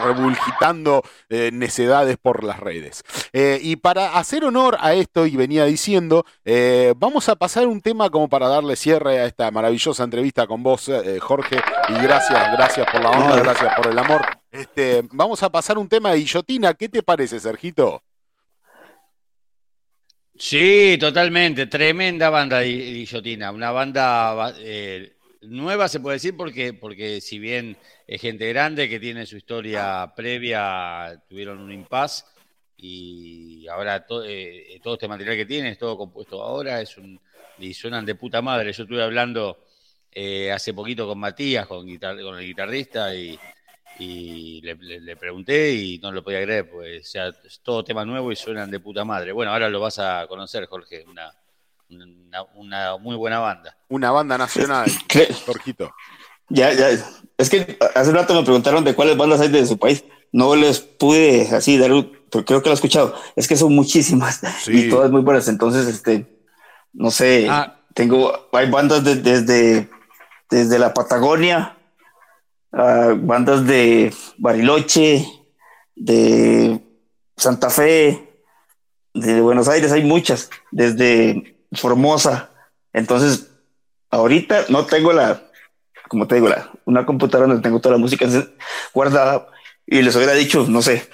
rebulgitando eh, necedades por las redes. Eh, y para hacer honor a esto, y venía diciendo, eh, vamos a pasar un tema como para darle cierre a esta maravillosa entrevista con vos, Jorge, y gracias, gracias por la onda, gracias por el amor. Este, vamos a pasar un tema de Guillotina, ¿qué te parece, Sergito? Sí, totalmente, tremenda banda Guillotina, una banda nueva se puede decir porque, porque si bien es gente grande que tiene su historia previa, tuvieron un impasse y ahora eh, todo este material que tienen es todo compuesto ahora, es un, y suenan de puta madre. Yo estuve hablando eh, hace poquito con Matías, con, con el guitarrista, y, y le, le- le pregunté y no lo podía creer, pues o sea, es todo tema nuevo y suenan de puta madre. Bueno, ahora lo vas a conocer, Jorge, una, una, una muy buena banda. Una banda nacional, Jorgito. Ya, ya. Es que hace rato me preguntaron de cuáles bandas hay de su país. No les pude así dar, un- pero creo que lo he escuchado. Es que son muchísimas Sí. y todas muy buenas. Entonces, este, no sé, Ah. tengo, hay bandas de- desde, desde la Patagonia, ah, bandas de Bariloche, de Santa Fe, de Buenos Aires, hay muchas, desde Formosa. Entonces, ahorita no tengo la, como te digo, la, una computadora donde tengo toda la música guardada y les hubiera dicho, no sé,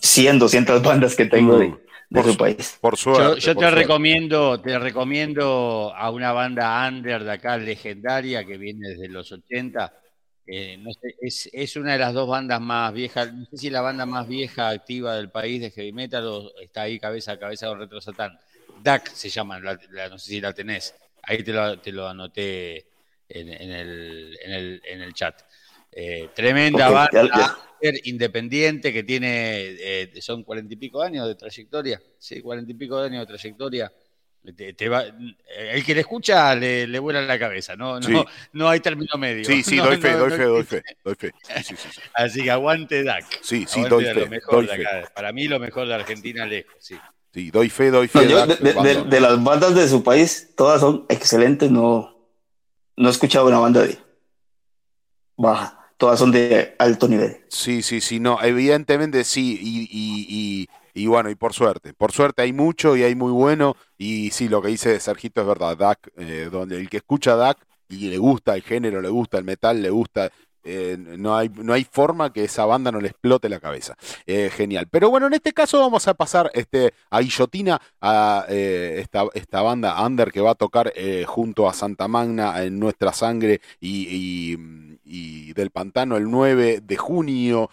100, 200 bandas que tengo de, de su país. Por Yo, suerte. yo por te suerte. recomiendo, te recomiendo a una banda under de acá legendaria que viene desde los 80. Eh, no sé, es, es una de las dos bandas más viejas, no sé si la banda más vieja activa del país de heavy metal o está ahí cabeza a cabeza con Retro Satán. DAC se llama, la- la- no sé si la tenés. Ahí te lo, te lo anoté en, en el, en, el, en el chat. Eh, tremenda banda ya. independiente que tiene, eh, son cuarenta y pico años de trayectoria. Sí, cuarenta y pico de años de trayectoria. Te- te va- el que le escucha le, le vuela la cabeza, no, no, Sí. no hay término medio. Sí, sí, No, doy fe, no, doy fe, doy fe, doy fe. Sí, sí, sí, sí. Así que aguante DAC. Sí, sí, Aguante doy fe, lo mejor doy de fe. acá. Para mí lo mejor de Argentina lejos, sí. Sí, doy fe, doy No, fe. yo, Dac, de, de- banda. de- de las bandas de su país, todas son excelentes. No, no he escuchado una banda de baja. Todas son de alto nivel. Sí, sí, sí, no, evidentemente sí, y, y, y, y bueno, y por suerte, por suerte hay mucho y hay muy bueno, y sí, lo que dice Sergito es verdad, DAC, eh, donde el que escucha DAC y le gusta el género, le gusta el metal, le gusta, eh, no, hay, no hay forma que esa banda no le explote la cabeza. Eh, genial. Pero bueno, en este caso vamos a pasar este, a Guillotina, a eh, esta, esta banda Under que va a tocar junto a Santa Magna en Nuestra Sangre y, del Pantano el 9 de junio,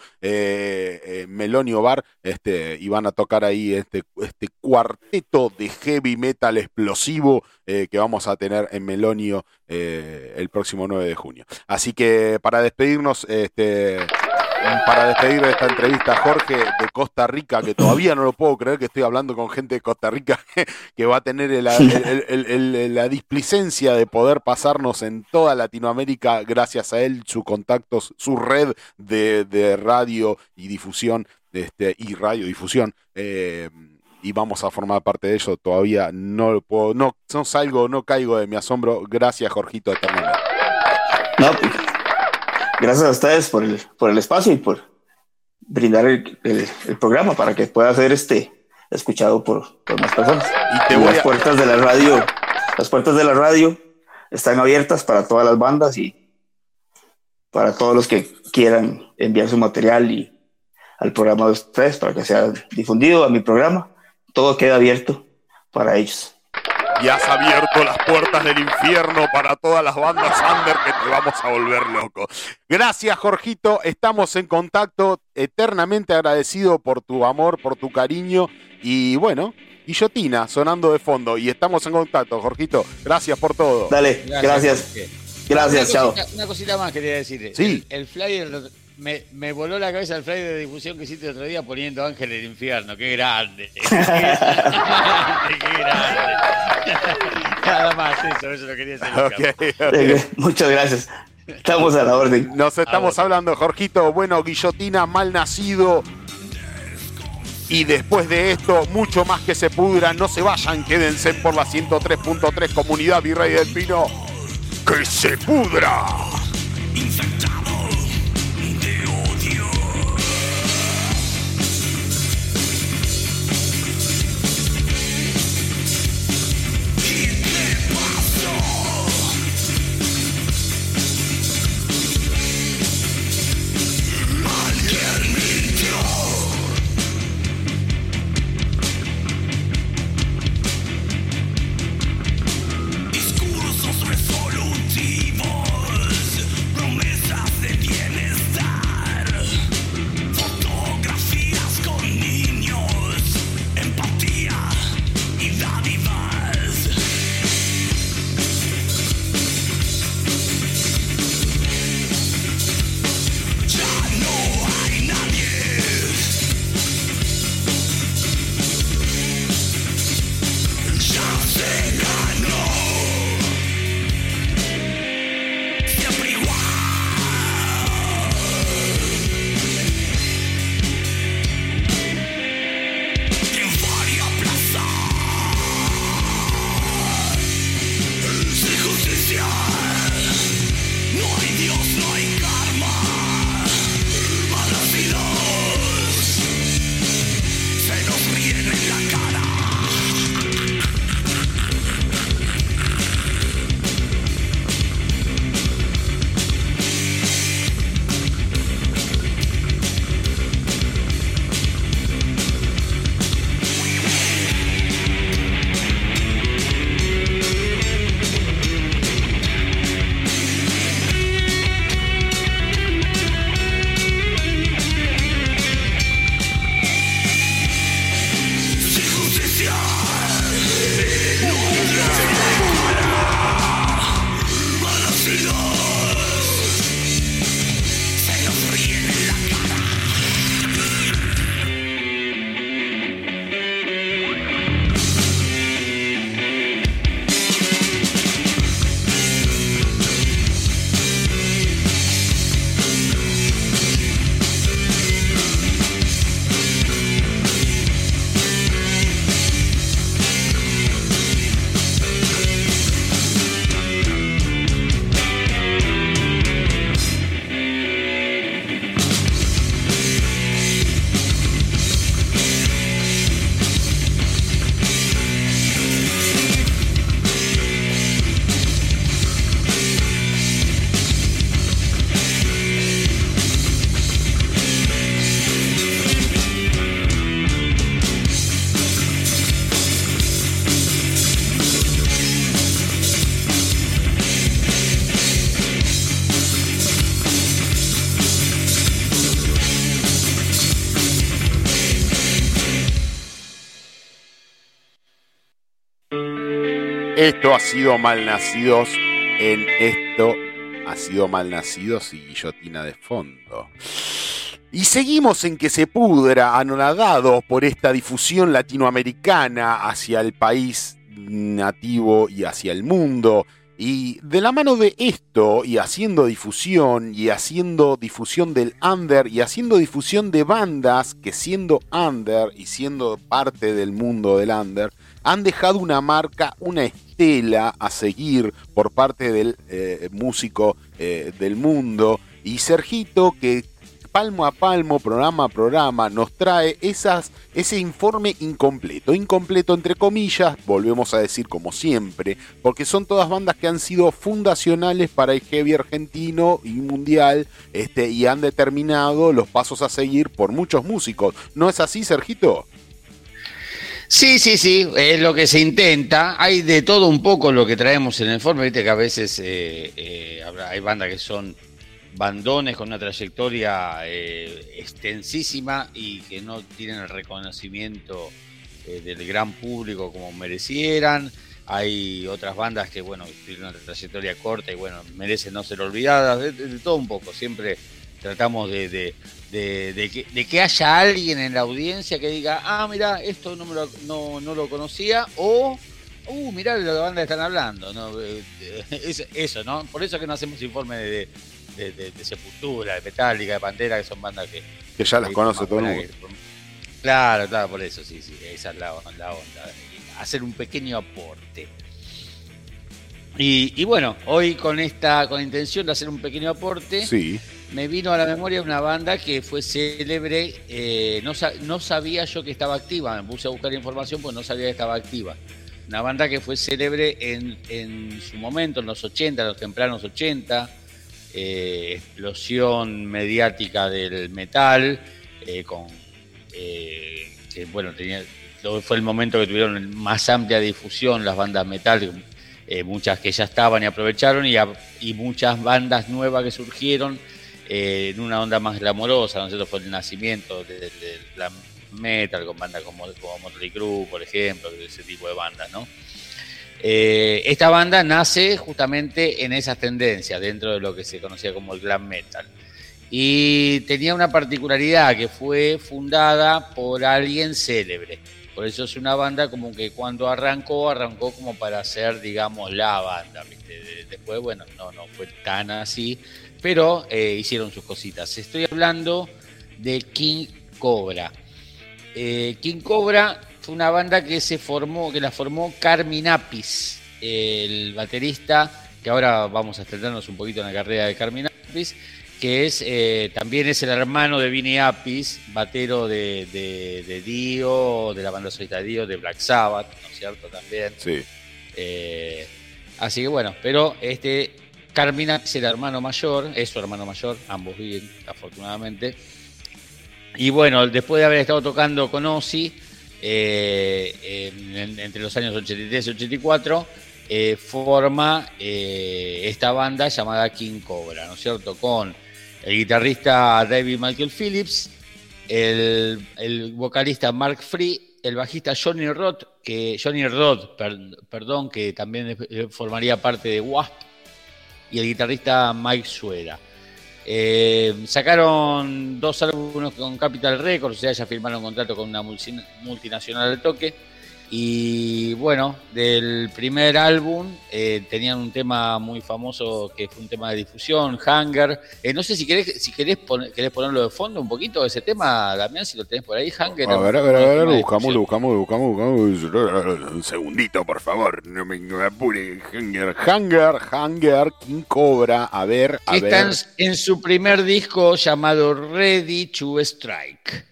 Melonio Bar, este, y van a tocar ahí este, este cuarteto de heavy metal explosivo que vamos a tener en Melonio eh, el próximo 9 de junio. Así que para despedirnos, este, para despedir de esta entrevista, Jorge de Costa Rica, que todavía no lo puedo creer que estoy hablando con gente de Costa Rica que va a tener el- la displicencia de poder pasarnos en toda Latinoamérica gracias a él, su contactos, su red de, de radio y difusión este, y radiodifusión. eh, y vamos a formar parte de ello. Todavía no lo puedo, no, no salgo, no caigo de mi asombro. Gracias, Jorgito, eternamente. No, pues, gracias a ustedes por el, por el espacio y por brindar el, el- el programa para que pueda ser este escuchado por, por más personas. Y te Y voy las a, puertas de la radio, las puertas de la radio están abiertas para todas las bandas y para todos los que quieran enviar su material y al programa de ustedes para que sea difundido a mi programa. Todo queda abierto para ellos. y has abierto las puertas del infierno para todas las bandas under que te vamos a volver loco. Gracias, Jorgito. Estamos en contacto, eternamente agradecido por tu amor, por tu cariño. Y bueno, Guillotina sonando de fondo. Y estamos en contacto, Jorgito. Gracias por todo. Dale, gracias. Gracias, una chao. Cosita, una cosita más quería decir. Sí. El, el flyer, me, me voló la cabeza el flyer de difusión que hiciste el otro día poniendo Ángel del Infierno. ¡Qué grande! ¡Qué grande! ¡Qué grande! Nada más eso, eso lo quería decir. Ok, ok. Eh, Muchas gracias. Estamos a la orden. Nos estamos Ah, hablando, Jorgito. Bueno, Guillotina, mal nacido. Y después de esto, mucho más que se pudra. No se vayan, quédense por la 103.3 Comunidad Virrey del Pino. ¡Que se pudra! infectado Esto ha sido Malnacidos en esto ha sido Malnacidos y Guillotina de fondo. Y seguimos en que se pudra, anonadados por esta difusión latinoamericana hacia el país nativo y hacia el mundo. Y de la mano de esto, y haciendo difusión, y haciendo difusión del under, y haciendo difusión de bandas que siendo under y siendo parte del mundo del under, han dejado una marca, una estela a seguir por parte del eh, músico eh, del mundo. Y Sergito, que palmo a palmo, programa a programa, nos trae esas, ese informe incompleto. Incompleto entre comillas, volvemos a decir como siempre, porque son todas bandas que han sido fundacionales para el heavy argentino y mundial este, y han determinado los pasos a seguir por muchos músicos. ¿No es así, Sergito? Sí, sí, sí, es lo que se intenta. Hay de todo un poco lo que traemos en el informe, viste que a veces eh, eh, hay bandas que son bandones con una trayectoria eh, extensísima y que no tienen el reconocimiento del gran público como merecieran. Hay otras bandas que, bueno, tienen una trayectoria corta y, bueno, merecen no ser olvidadas. De, todo un poco, siempre tratamos de de, que, haya alguien en la audiencia que diga, ah, mira, esto no, lo, no, lo conocía, o, uh, mirá de la banda están hablando. ¿no? Eh, eso, ¿no? Por eso que no hacemos informe de, Sepultura, de Metallica, de Pantera, que son bandas que... Que ya las conoce todo el mundo. claro, claro, por eso, sí, sí, esa es la, la onda. Hacer un pequeño aporte. Y, y, bueno, hoy con esta, con la intención de hacer un pequeño aporte, sí me vino a la memoria una banda que fue célebre, eh, no, sabía yo que estaba activa, me puse a buscar información pues no sabía que estaba activa. Una banda que fue célebre en, en su momento, en los 80, en los tempranos 80, eh, explosión mediática del metal, eh, con, que bueno, tenía, fue el momento que tuvieron más amplia difusión las bandas metal, muchas que ya estaban y aprovecharon, y muchas bandas nuevas que surgieron eh, en una onda más glamorosa, ¿no? Fue el nacimiento de, la metal con bandas como, como Motley Crue, por ejemplo, ese tipo de bandas, ¿no? Eh, esta banda nace justamente en esas tendencias, dentro de lo que se conocía como el glam metal. Y tenía una particularidad que fue fundada por alguien célebre. Por eso es una banda como que cuando arrancó, arrancó como para ser, digamos, la banda. Después, bueno, no, no fue tan así pero eh, hicieron sus cositas. Estoy hablando de King Cobra. Eh, King Cobra fue una banda que se formó, que la formó Carmin Apis, el baterista, que ahora vamos a extendernos un poquito en la carrera de Carmin Apis, que es eh, también es el hermano de Vinny Apis, batero de, de, Dio, de la banda solita Dio, de Black Sabbath, ¿no es cierto? También. Sí. así que bueno, pero este Carmina es el hermano mayor, es su hermano mayor, ambos viven, afortunadamente. Y bueno, después de haber estado tocando con Ozzy, eh, entre los años 83 y 84, eh, forma eh, esta banda llamada King Cobra, ¿no es cierto? Con el guitarrista David Michael Phillips, el, vocalista Mark Free, el bajista Johnny Roth, que Johnny Roth, perdón, que también formaría parte de Wasp, y el guitarrista Mike Sueda. Eh, sacaron dos álbumes con Capital Records, o sea, ya firmaron contrato con una multinacional de toque y bueno, del primer álbum eh, tenían un tema muy famoso que fue un tema de difusión, Hunger. Eh, no sé si querés, si querés, querés ponerlo de fondo un poquito ese tema, Damián, si lo tenés por ahí, Hunger. A ver, a ver, a ver, buscamos, buscamos, buscamos, buscamos. Un segundito, por favor, no me, apure. Hunger, Hunger, Hunger, King Cobra, a ver, a Están ver. en su primer disco llamado Ready to Strike.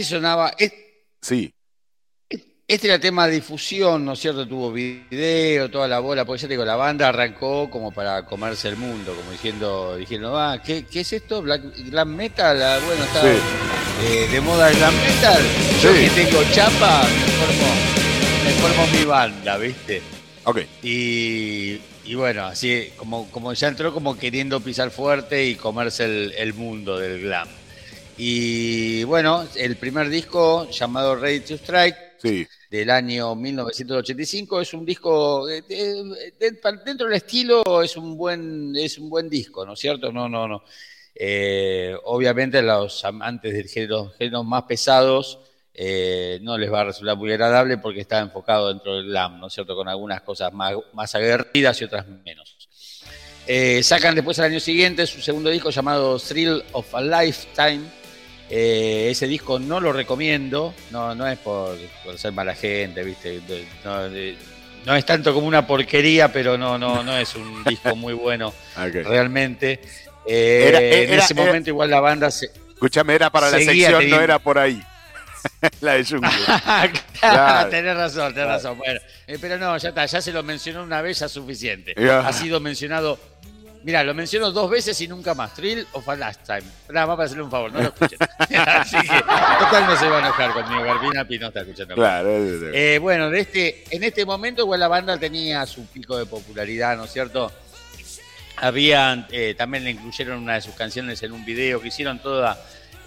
Así sonaba. Es- Sí, Este era tema de difusión, ¿no es cierto? Tuvo video, toda la bola, porque ya te digo, la banda arrancó como para comerse el mundo, como diciendo, diciendo, ah, ¿qué, qué es esto? Black, glam metal, Ah, bueno, está Sí. eh, de moda el glam metal. Yo Sí. que tengo chapa, me formo, me formo mi banda, ¿viste? ok. Y, y bueno, así como, como ya entró como queriendo pisar fuerte y comerse el, el mundo del glam. Y bueno, el primer disco llamado Ready to Strike Sí, del año 1985 es un disco eh, de- de- pa- dentro del estilo es un buen es un buen disco no es cierto no no no. Eh, obviamente los amantes del género géneros más pesados eh, no les va a resultar muy agradable porque está enfocado dentro del glam no es cierto con algunas cosas más más aguerridas y otras menos. Eh, sacan después al año siguiente su segundo disco llamado Thrill of a Lifetime eh, ese disco no lo recomiendo, no, no es por, por ser mala gente, ¿viste? No, es tanto como una porquería, pero no, no, no es un disco muy bueno realmente. Eh, Era- en ese era- momento igual la banda se... Escúchame, era para la sección, no era por ahí. la de Jungle. Claro, tenés razón, tenés razón. Bueno, eh, pero no, ya está, ya se lo mencionó una vez, ya es suficiente. Ha sido mencionado. Mira, lo menciono dos veces y nunca más. Thrill of a Lifetime. Nada más para hacerle un favor, no lo escuchen. Así que, total, no se va a enojar conmigo. Garbina Pi no está escuchando. Claro, es- es- Eh, bueno, de este, en este momento igual la banda tenía su pico de popularidad, ¿no es cierto? Habían, eh, también le incluyeron una de sus canciones en un video que hicieron todas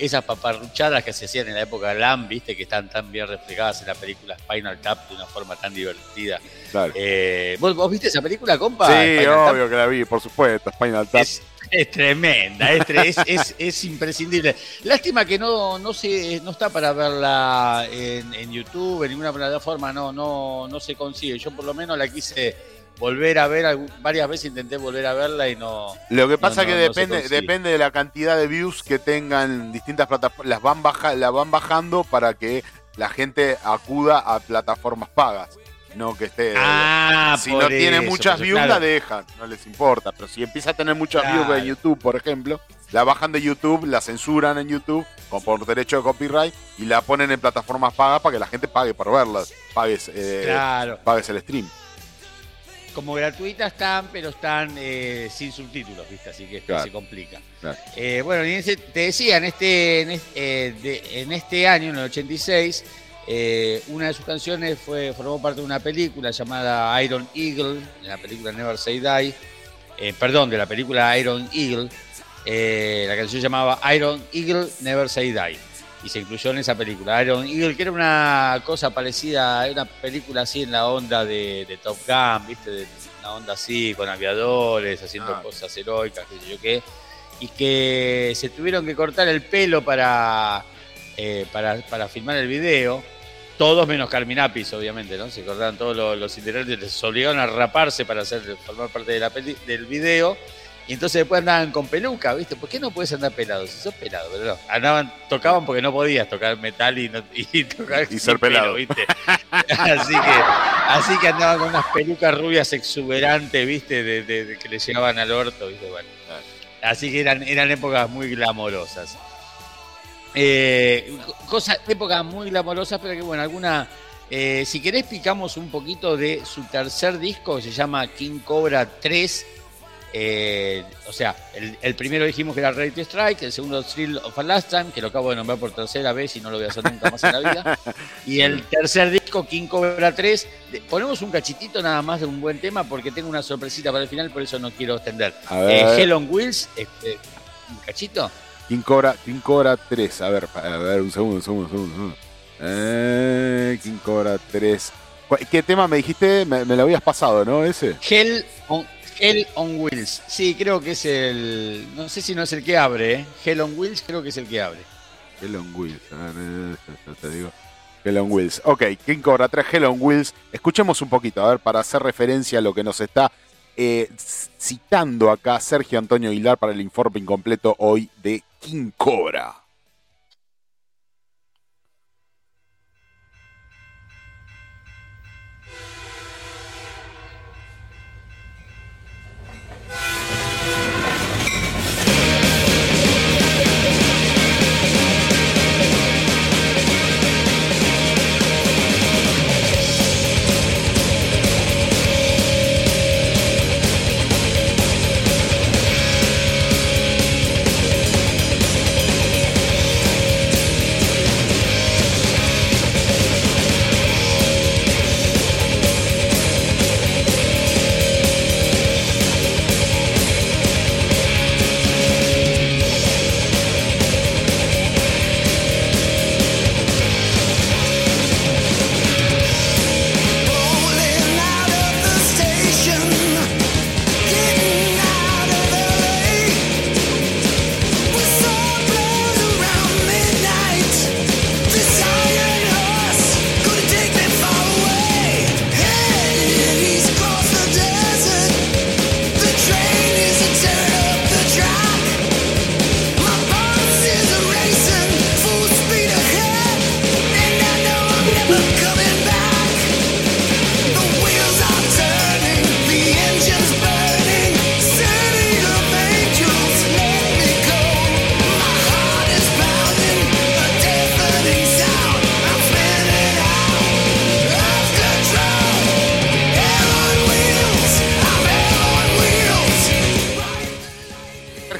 esas paparruchadas que se hacían en la época LAM, viste, que están tan bien reflejadas en la película Spinal Tap de una forma tan divertida. claro. Eh, ¿vos, vos viste esa película, compa? Sí, Spinal Tap? obvio que la vi, por supuesto. Spinal Tap. Es, es tremenda, es, tre- es, es- es imprescindible. Lástima que no, no, se, no está para verla en, en YouTube, en ninguna plataforma, no, no, no se consigue. Yo por lo menos la quise volver a ver, varias veces intenté volver a verla y no... Lo que pasa No, que no, depende, depende de la cantidad de views que tengan distintas plataformas. Las van baja, la van bajando para que la gente acuda a plataformas pagas. No que esté. Ah, si no tiene eso, muchas views, claro. la dejan, no les importa. Pero si empieza a tener muchas views en YouTube, por ejemplo, la bajan de YouTube, la censuran en YouTube con, por derecho de copyright y la ponen en plataformas pagas para que la gente pague por verlas. Pagues, eh, Claro, pagues el stream. Como gratuitas están, pero están eh, sin subtítulos, ¿viste? Así que Claro. se complica. Claro. Eh, bueno, te decía, en este, en, este, eh, de- en este año, en el 86, eh, una de sus canciones fue, formó parte de una película llamada Iron Eagle, de la película Never Say Die, perdón, de la película Iron Eagle. La canción se llamaba Iron Eagle Never Say Die y se incluyó en esa película. Iron Eagle, que era una cosa parecida, era una película así en la onda de, de Top Gun, ¿viste? De una onda así, con aviadores, haciendo Ah. cosas heroicas, qué sé yo qué. Y que se tuvieron que cortar el pelo para, eh, para, para filmar el video. Todos menos Carminapis, obviamente, ¿no? Se cortaron todos los, los integrantes, les obligaron a raparse para hacer, formar parte de la peli, del video. Y entonces después andaban con peluca, ¿viste? ¿Por qué no puedes andar pelado? Si sos pelado, pero no. Andaban, tocaban porque no podías tocar metal y, no- y tocar Y ser pelado. pelo, ¿viste? así que, así que andaban con unas pelucas rubias exuberantes, ¿viste? De, de- de que le llegaban al orto, ¿viste? Bueno. Así que eran, eran épocas muy glamorosas. Eh, cosas, épocas muy glamorosas, pero que bueno, alguna. eh, si querés, picamos un poquito de su tercer disco, que se llama King Cobra 3. Eh, o sea, el, el primero dijimos que era Ready to Strike, el segundo Thrill of a Last Time, que lo acabo de nombrar por tercera vez y no lo voy a hacer nunca más en la vida. Y el tercer disco, King Cobra 3. de- ponemos un cachitito nada más de un buen tema porque tengo una sorpresita para el final, por eso no quiero extender. A ver. Eh, Hell on Wheels, este, un cachito. King Cobra, King Cobra 3. A ver, a ver, un segundo, un segundo, un segundo. un segundo. Eh, King Cobra 3. ¿Cu- ¿Qué tema me dijiste? Me, me lo habías pasado, ¿no? Ese. Hell on, Hell on Wheels. Sí, creo que es el. No sé si no es el que abre, ¿eh? Hell on Wheels creo que es el que abre. Hell on Wheels. A ver, eh, ya te digo. Hell on Wheels. Ok, King Cobra 3, Hell on Wheels. Escuchemos un poquito, a ver, para hacer referencia a lo que nos está eh, citando acá Sergio Antonio Aguilar para el informe incompleto hoy de King Cobra.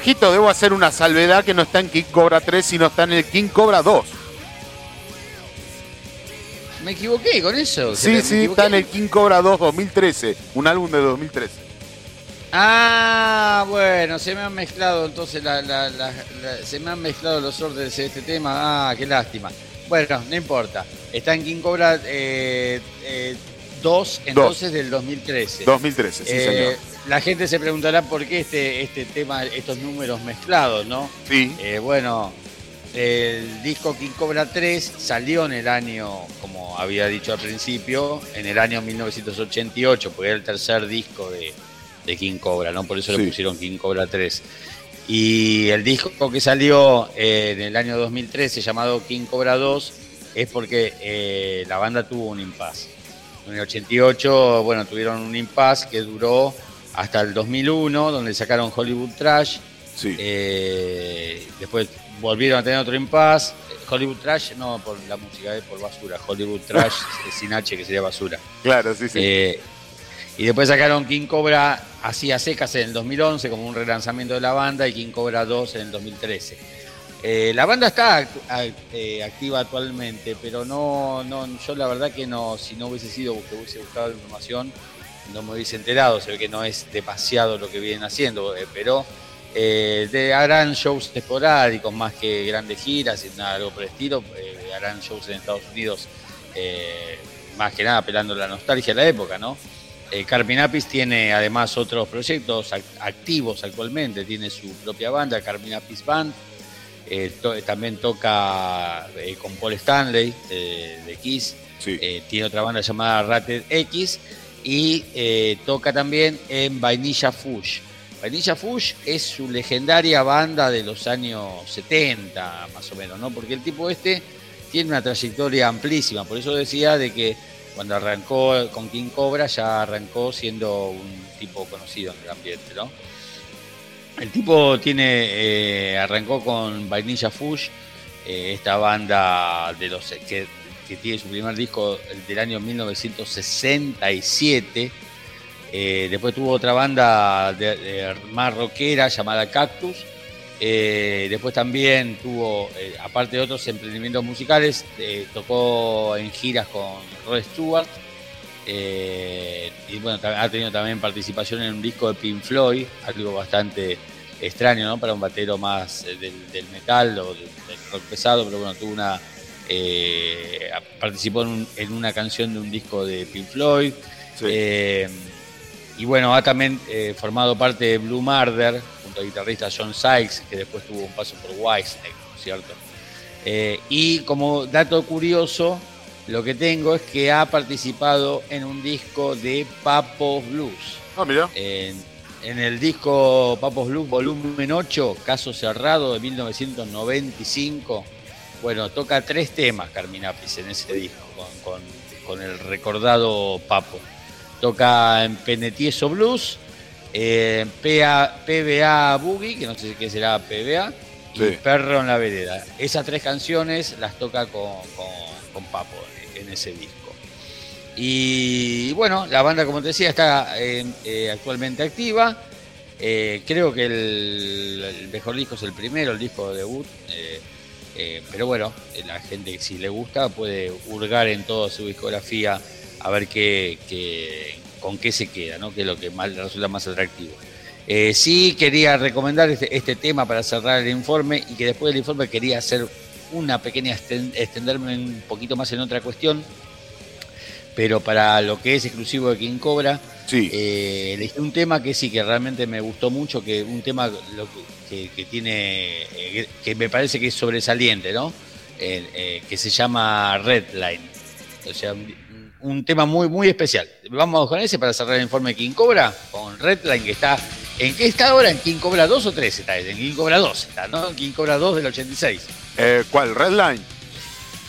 Debo hacer una salvedad que no está en King Cobra 3, sino está en el King Cobra 2. Me equivoqué con eso. Sí, ¿Me sí, equivoqué? está en el King Cobra 2 2013, un álbum de 2013. Ah, bueno, se me han mezclado entonces la, la- la- la- se me han mezclado los órdenes de este tema. Ah, qué lástima. Bueno, no importa. Está en King Cobra eh, eh, 2, entonces del 2013. 2013, sí, Eh, señor. La gente se preguntará por qué este, este tema, estos números mezclados, ¿no? Sí, Eh, bueno, el disco King Cobra 3 salió en el año, como había dicho al principio, en el año 1988, porque era el tercer disco de, de King Cobra, ¿no? Por eso Sí. le pusieron King Cobra 3. Y el disco que salió eh, en el año 2013, llamado King Cobra 2, es porque eh, la banda tuvo un impasse. En el 88, bueno, tuvieron un impasse que duró hasta el 2001, donde sacaron Hollywood Trash, sí. eh, después volvieron a tener otro impasse. Hollywood Trash, no por la música, eh, por basura. Hollywood Trash sin H, que sería basura. claro, sí, sí. Eh, y después sacaron King Cobra así a secas en el 2011 como un relanzamiento de la banda y King Cobra 2 en el 2013. Eh, la banda está eh, activa actualmente, pero no, no, yo la verdad que no, si no hubiese sido que hubiese buscado la información, no me hubiese enterado. Se ve que no es demasiado lo que vienen haciendo, eh, pero eh, de, harán shows esporádicos más que grandes giras y nada, algo por el estilo. eh, harán shows en Estados Unidos, eh, más que nada apelando a la nostalgia de la época, ¿no? Carminapis tiene además otros proyectos ac- activos actualmente, tiene su propia banda, Carminapis Band. Eh, to- también toca eh, con Paul Stanley eh, de Kiss. sí. Tiene otra banda llamada Rated X y eh, toca también en Vainilla Fush. Vainilla Fush es su legendaria banda de los años 70, más o menos, ¿no? Porque el tipo este tiene una trayectoria amplísima, por eso decía de que cuando arrancó con King Cobra ya arrancó siendo un tipo conocido en el ambiente, ¿no? El tipo tiene eh, arrancó con Vainilla Fush, eh, esta banda de los que, que tiene su primer disco del año 1967. Eh, después tuvo otra banda de, de más rockera llamada Cactus. Eh, después también tuvo, eh, aparte de otros emprendimientos musicales, tocó en giras con Rod Stewart. Y bueno, ha tenido también participación en un disco de Pink Floyd, algo bastante extraño, ¿no? Para un batero más del, del metal o del, del rock pesado, pero bueno, tuvo una. Eh, participó en, un- en una canción de un disco de Pink Floyd. Sí. Eh, y bueno, ha también eh, formado parte de Blue Murder, junto al guitarrista John Sykes, que después tuvo un paso por Whitesnake, ¿no es cierto? Y como dato curioso, lo que tengo es que ha participado en un disco de Papos Blues. Ah, mira. En, en el disco Papos Blues Volumen 8, Caso Cerrado de 1995, bueno, toca tres temas Carminapis en ese disco con, con- con el recordado Papo. Toca en Penetieso Blues, eh, PA PBA Boogie, que no sé qué será PBA, y. Perro en la Vereda. Esas tres canciones las toca con, Papo en ese disco. Y bueno, la banda, como te decía, está eh, eh, actualmente activa. Eh, creo que el, el mejor disco es el primero, el disco de debut. Eh, pero bueno, la gente si le gusta puede hurgar en toda su discografía a ver qué, qué- con qué se queda, ¿no? que es lo que más, resulta más atractivo. Eh, sí quería recomendar este, este tema para cerrar el informe y que después del informe quería hacer una pequeña exten- extenderme un poquito más en otra cuestión, pero para lo que es exclusivo de King Cobra, Sí. eh, elegí un tema que sí, que realmente me gustó mucho, que un tema lo que, que- que tiene, eh, que me parece que es sobresaliente, ¿no? Eh, que se llama Redline. O sea, un, un tema muy, muy especial. Vamos con ese para cerrar el informe de King Cobra, con Redline, que está. ¿En qué está ahora? ¿En King Cobra 2 o 3 está? En King Cobra 2 está, ¿no? En King Cobra 2 del 86. Eh, ¿Cuál? ¿Redline?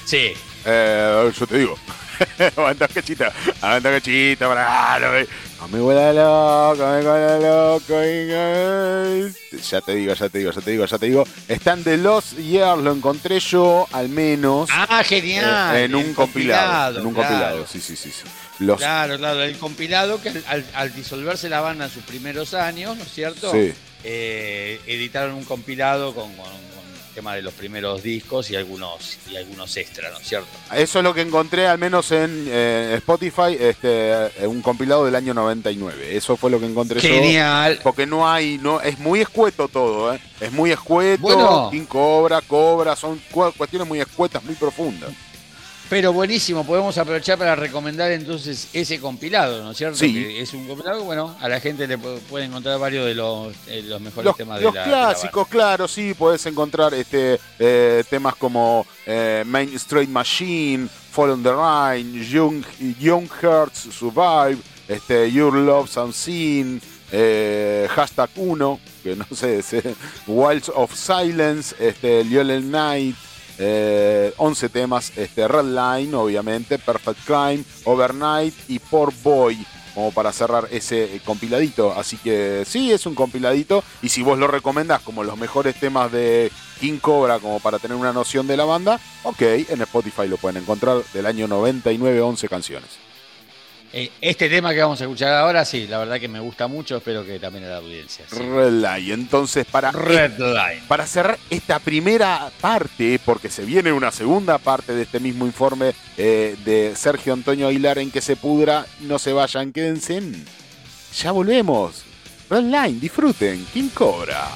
Sí. Eh, yo te digo. Aguanta cachita, aguanta cachita, bravo. Me vuela loco, me vuela loco. Ya te digo, ya te digo, ya te digo, ya te digo. Están de Los Years, lo encontré yo al menos Ah, genial. eh, en un compilado. En un claro. compilado, sí, sí, sí. sí. Los, Claro, claro, el compilado que al, al- disolverse la banda en sus primeros años, ¿no es cierto? Sí. eh, editaron un compilado con tema de los primeros discos y algunos y algunos extras, ¿no es cierto? Eso es lo que encontré, al menos en eh, Spotify, este, eh, un compilado del año 99. Eso fue lo que encontré yo. Genial. Porque no hay, no, es muy escueto todo, ¿eh? Es muy escueto, Bueno. King Cobra, Cobra, son cu- cuestiones muy escuetas, muy profundas. Pero buenísimo, podemos aprovechar para recomendar entonces ese compilado, ¿no es cierto? Sí. Que es un compilado, bueno, a la gente le pu- puede encontrar varios de los, eh, los mejores Los, temas de los la de la clásicos, claro, sí, podés encontrar este eh, temas como eh, Main Street Machine, Fall on the Rhine, Young, Young Hearts Survive, este, Your Love Unseen, eh, Hashtag 1, que no sé, es, Wilds of Silence, este, Lionel Night, eh, 11 temas, este, Red Line, obviamente, Perfect Crime, Overnight y Poor Boy, como para cerrar ese eh, compiladito. Así que sí, es un compiladito. Y si vos lo recomendás como los mejores temas de King Cobra, como para tener una noción de la banda, ok, en Spotify lo pueden encontrar del año 99, 11 canciones. Eh, Este tema que vamos a escuchar ahora, sí, la verdad que me gusta mucho, espero que también a la audiencia. sí. Red Line. Entonces, para Red Line. Para cerrar esta primera parte, porque se viene una segunda parte de este mismo informe eh, de Sergio Antonio Aguilar en que se pudra, no se vayan, quédense en... Ya volvemos. Red Line, disfruten. King Cobra.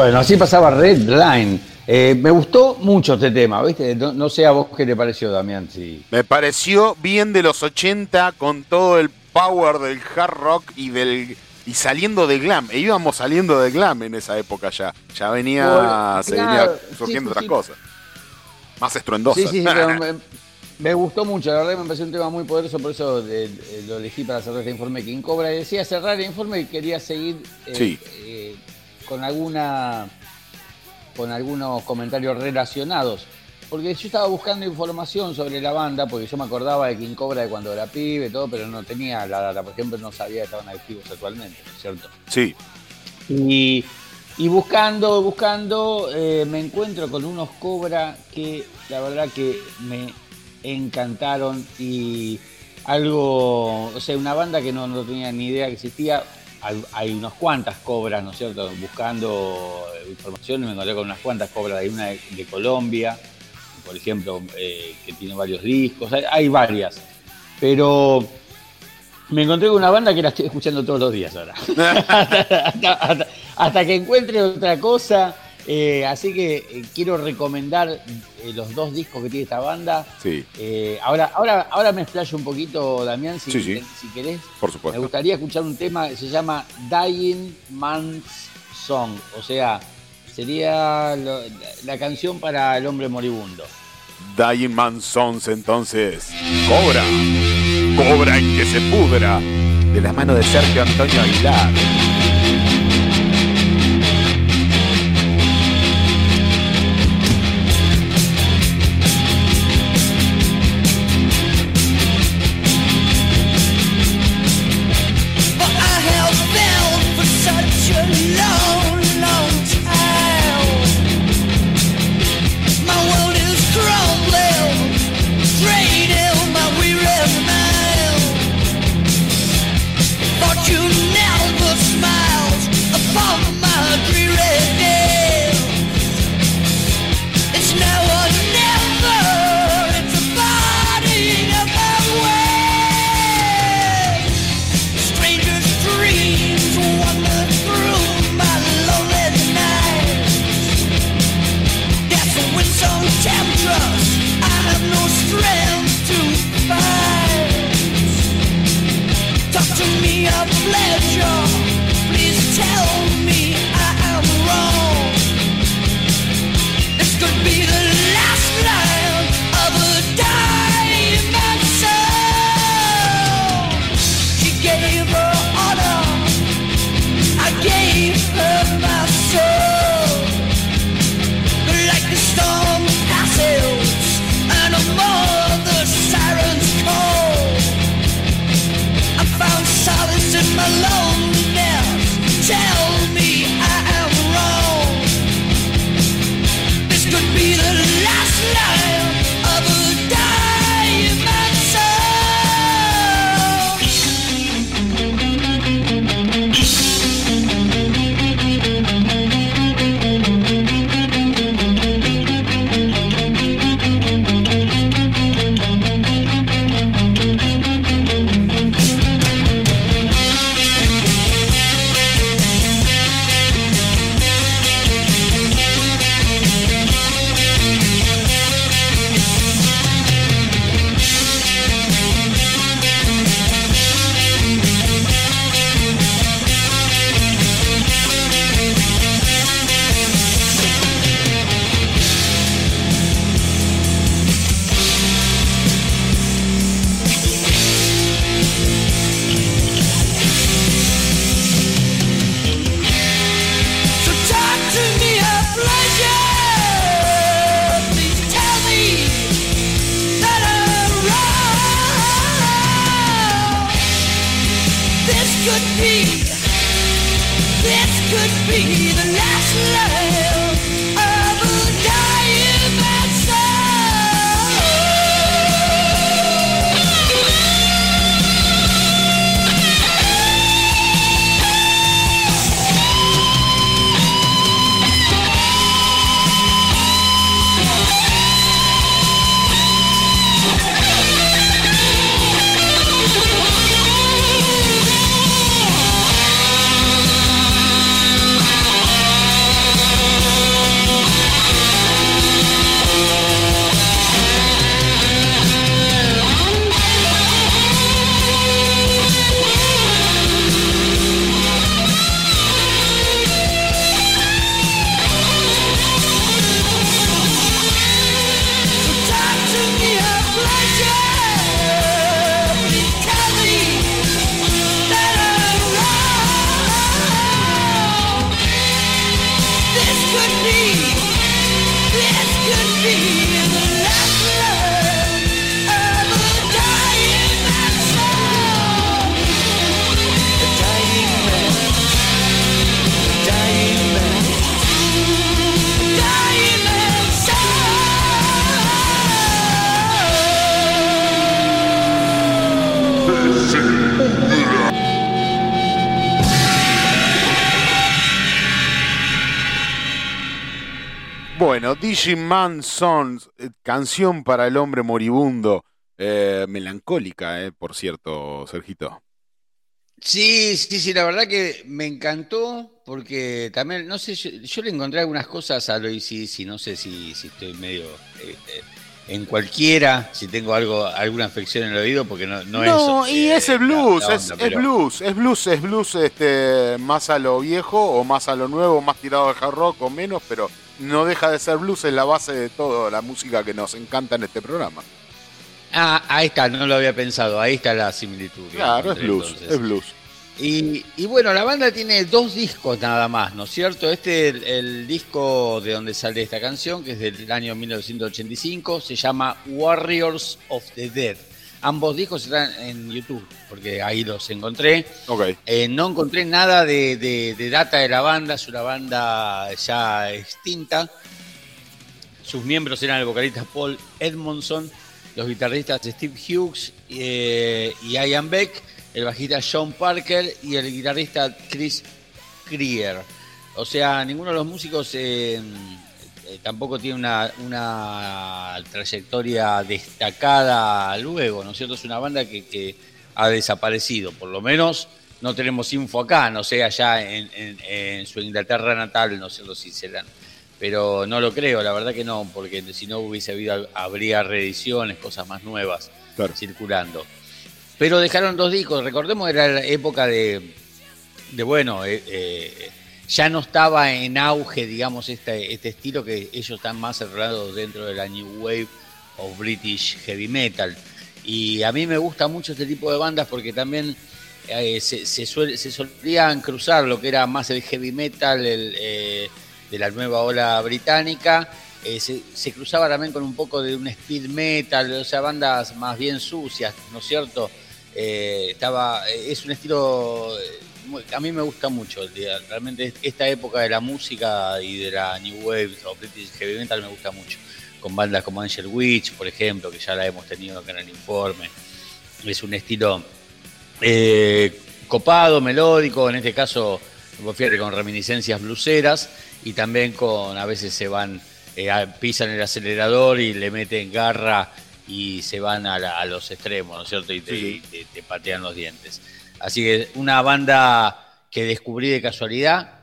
Bueno, así pasaba Red Line. Eh, me gustó mucho este tema, ¿viste? No, no, sé a vos qué te pareció, Damián. Si... Me pareció bien de los 80 con todo el power del hard rock y del y saliendo de glam. E íbamos saliendo de glam en esa época ya. Ya venía, Bueno, se claro, venía surgiendo sí, otras sí. cosas. Más estruendosas. Sí, sí, sí, pero me, me gustó mucho, la verdad que me pareció un tema muy poderoso, por eso eh, eh, lo elegí para cerrar este informe. King Cobra decía cerrar el informe y quería seguir eh, Sí. eh, con alguna con algunos comentarios relacionados. Porque yo estaba buscando información sobre la banda, porque yo me acordaba de King Cobra de cuando era pibe y todo, pero no tenía la data. Por ejemplo, no sabía que estaban activos actualmente, ¿no es cierto? Sí. Y, y buscando, buscando, eh, me encuentro con unos Cobra que la verdad que me encantaron y algo, o sea, una banda que no, no tenía ni idea que existía. Hay, hay unas cuantas cobras, ¿no es cierto? Buscando información me encontré con unas cuantas cobras. Hay una de, Colombia, por ejemplo, eh, que tiene varios discos. Hay, hay varias. Pero me encontré con una banda que la estoy escuchando todos los días ahora. hasta que encuentre otra cosa. Eh, así que eh, quiero recomendar eh, los dos discos que tiene esta banda. Sí, Eh, ahora, ahora, ahora me explayo un poquito, Damián, si, Sí, sí. si querés. por Me supuesto. gustaría escuchar un tema que se llama Dying Man's Song. O sea, sería lo- la canción para el hombre moribundo. Dying Man Sons, entonces. Cobra. Cobra en que se pudra. De la mano de Sergio Antonio Aguilar. Bueno, Digimon Sons, eh, canción para el hombre moribundo. Eh, melancólica, eh, por cierto, Sergito. Sí, sí, sí, la verdad que me encantó porque también, no sé, yo, le encontré algunas cosas a lo sí, no sé si, si estoy medio eh, en cualquiera, si tengo algo, alguna afección en el oído, porque no, no, No, es. y es el blues, es, onda, es pero- blues, es blues, es blues este, más a lo viejo o más a lo nuevo, más tirado al hard rock o menos, pero no deja de ser blues, es la base de toda la música que nos encanta en este programa. Ah, ahí está, no lo había pensado, ahí está la similitud. Claro, es blues, entonces. es blues. Y, y bueno, la banda tiene dos discos nada más, ¿no es cierto? Este es el, el disco de donde sale esta canción, que es del año 1985, se llama Warriors of the Dead. Ambos discos están en YouTube, porque ahí los encontré. Ok, Eh, no encontré nada de, de- de data de la banda, es una banda ya extinta. Sus miembros eran el vocalista Paul Edmondson, los guitarristas Steve Hughes eh, y Ian Beck, el bajista Sean Parker y el guitarrista Chris Creer. O sea, ninguno de los músicos eh, eh, tampoco tiene una, una trayectoria destacada luego, ¿no es cierto? Es una banda que, que ha desaparecido, por lo menos no tenemos info acá, no sé, allá en, en- en su Inglaterra natal, no sé si serán. Pero no lo creo, la verdad que no, porque si no hubiese habido, habría reediciones, cosas más nuevas claro. circulando. Pero dejaron dos discos, recordemos era la época de, de bueno, eh, eh, ya no estaba en auge, digamos, este, este estilo que ellos están más enrolados dentro de la New Wave of British Heavy Metal. Y a mí me gusta mucho este tipo de bandas porque también eh, se, solían cruzar lo que era más el heavy metal eh, de la nueva ola británica. eh, se, se cruzaba también con un poco de un speed metal, o sea, bandas más bien sucias, ¿no es cierto? Estaba, es un estilo, a mí me gusta mucho, de- realmente esta época de la música y de la New Wave o British Heavy Metal me gusta mucho, con bandas como Angel Witch, por ejemplo, que ya la hemos tenido acá en el informe. Es un estilo eh, copado, melódico, en este caso, fíjate, con reminiscencias bluseras y también con, a veces se van, eh, pisan el acelerador y le meten garra y se van a, la- a los extremos, ¿no es cierto? Y te, Sí. y te- te patean los dientes. Así que una banda que descubrí de casualidad,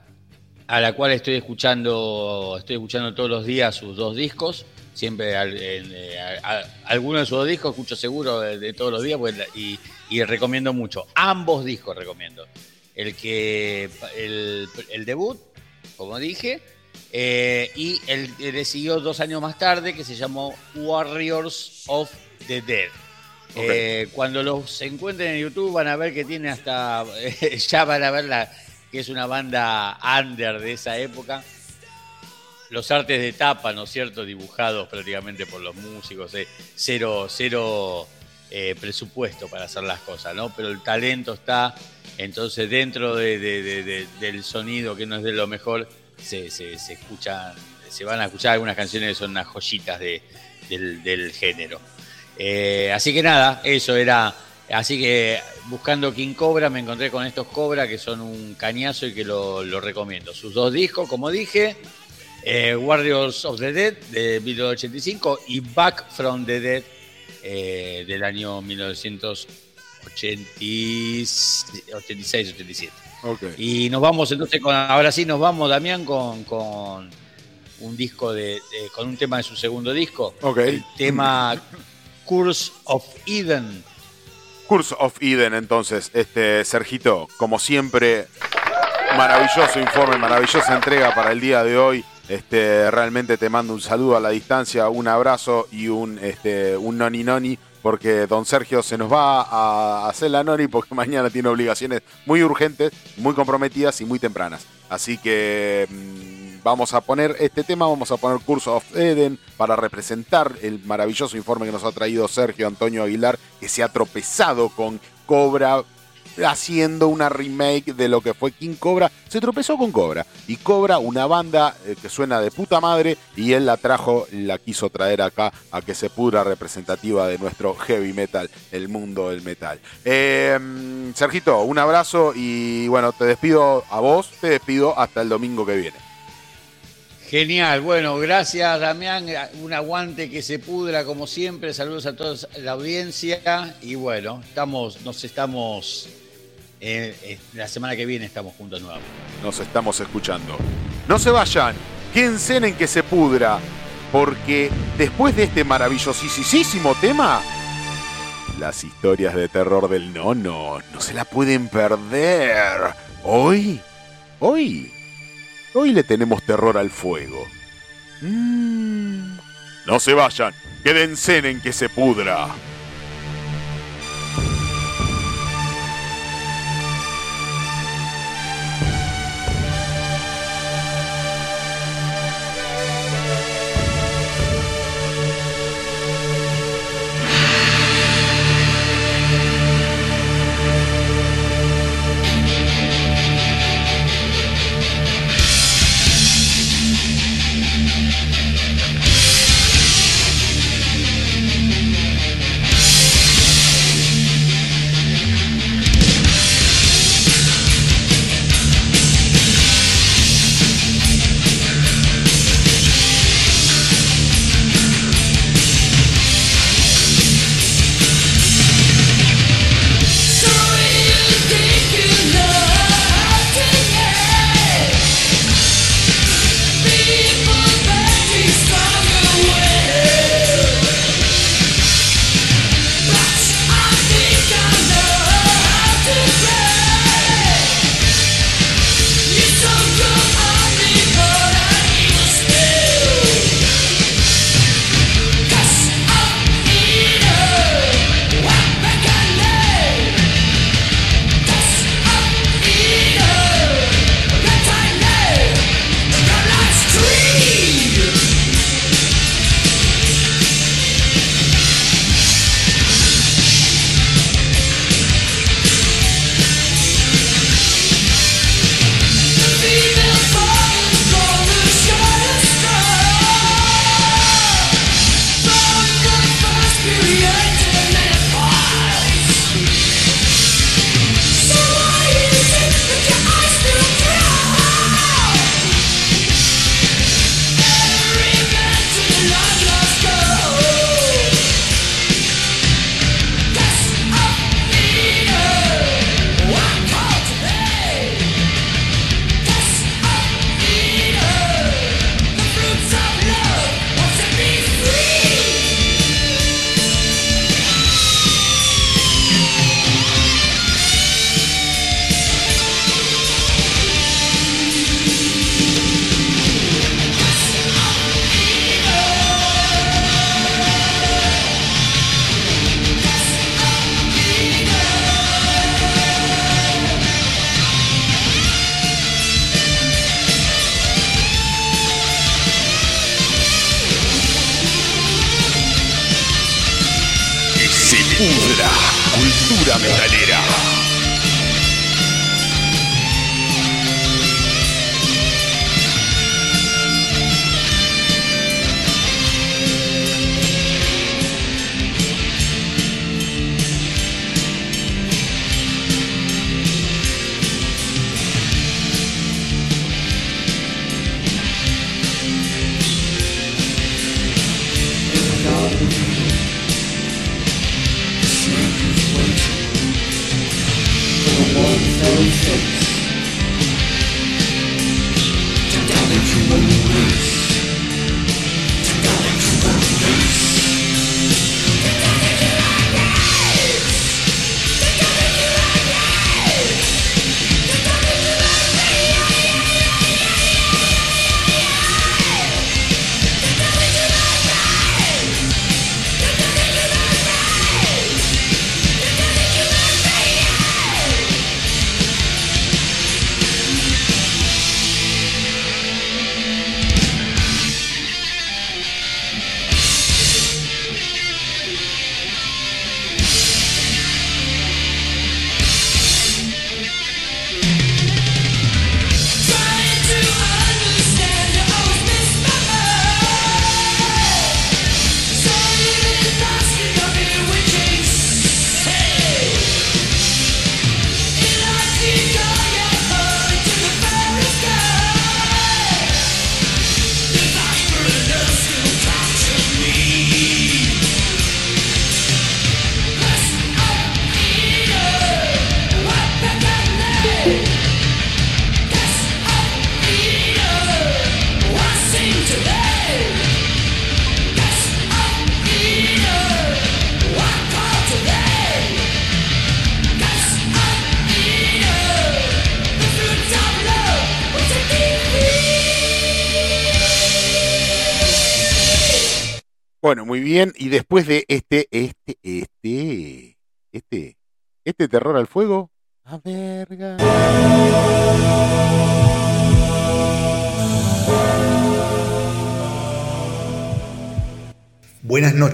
a la cual estoy escuchando, estoy escuchando todos los días sus dos discos. Siempre eh, alguno de sus dos discos escucho seguro de, todos los días pues, y, y recomiendo mucho. Ambos discos recomiendo. El que el, el debut, como dije, eh, y el que le siguió dos años más tarde, que se llamó Warriors of the Dead. Eh, cuando los encuentren en YouTube van a ver que tiene hasta, ya van a ver la, que es una banda under de esa época. Los artes de tapa, ¿no es cierto? Dibujados prácticamente por los músicos, eh, cero, cero eh, presupuesto para hacer las cosas, ¿no? Pero el talento está, entonces dentro de- de- de- de- del sonido que no es de lo mejor, se, se, se escuchan, se van a escuchar algunas canciones que son unas joyitas de, del, del género. Eh, así que nada, eso era. Así que buscando King Cobra me encontré con estos Cobra que son un cañazo y que lo, lo recomiendo. Sus dos discos, como dije, eh, Warriors of the Dead de 1985 y Back from the Dead eh, del año 1986-87. Ok. Y nos vamos entonces con, ahora sí nos vamos, Damián, con, con un disco de, de- con un tema de su segundo disco. Ok. El tema Curse of Eden. Curse of Eden, entonces, este Sergito, como siempre, maravilloso informe, maravillosa entrega para el día de hoy. Este, realmente te mando un saludo a la distancia, un abrazo y un, este, un noni noni, porque don Sergio se nos va a hacer la noni porque mañana tiene obligaciones muy urgentes, muy comprometidas y muy tempranas. Así que mm, vamos a poner este tema, vamos a poner Curse of Eden para representar el maravilloso informe que nos ha traído Sergio Antonio Aguilar, que se ha tropezado con Cobra haciendo una remake de lo que fue King Cobra. Se tropezó con Cobra. Y Cobra, una banda eh, que suena de puta madre, y él la trajo, la quiso traer acá a que se pudra representativa de nuestro heavy metal, el mundo del metal. Eh, Sergito, un abrazo y bueno, te despido a vos, te despido hasta el domingo que viene. Genial, bueno, gracias Damián, un aguante que se pudra como siempre, saludos a toda la audiencia. Y bueno, estamos, nos estamos eh, eh, la semana que viene estamos juntos nuevamente. Nos estamos escuchando. No se vayan, quédense en que se pudra, porque después de este maravillosísimo tema, las historias de terror del nono no se la pueden perder. Hoy, hoy, hoy le tenemos terror al fuego. Mm. No se vayan, quédense en que se pudra.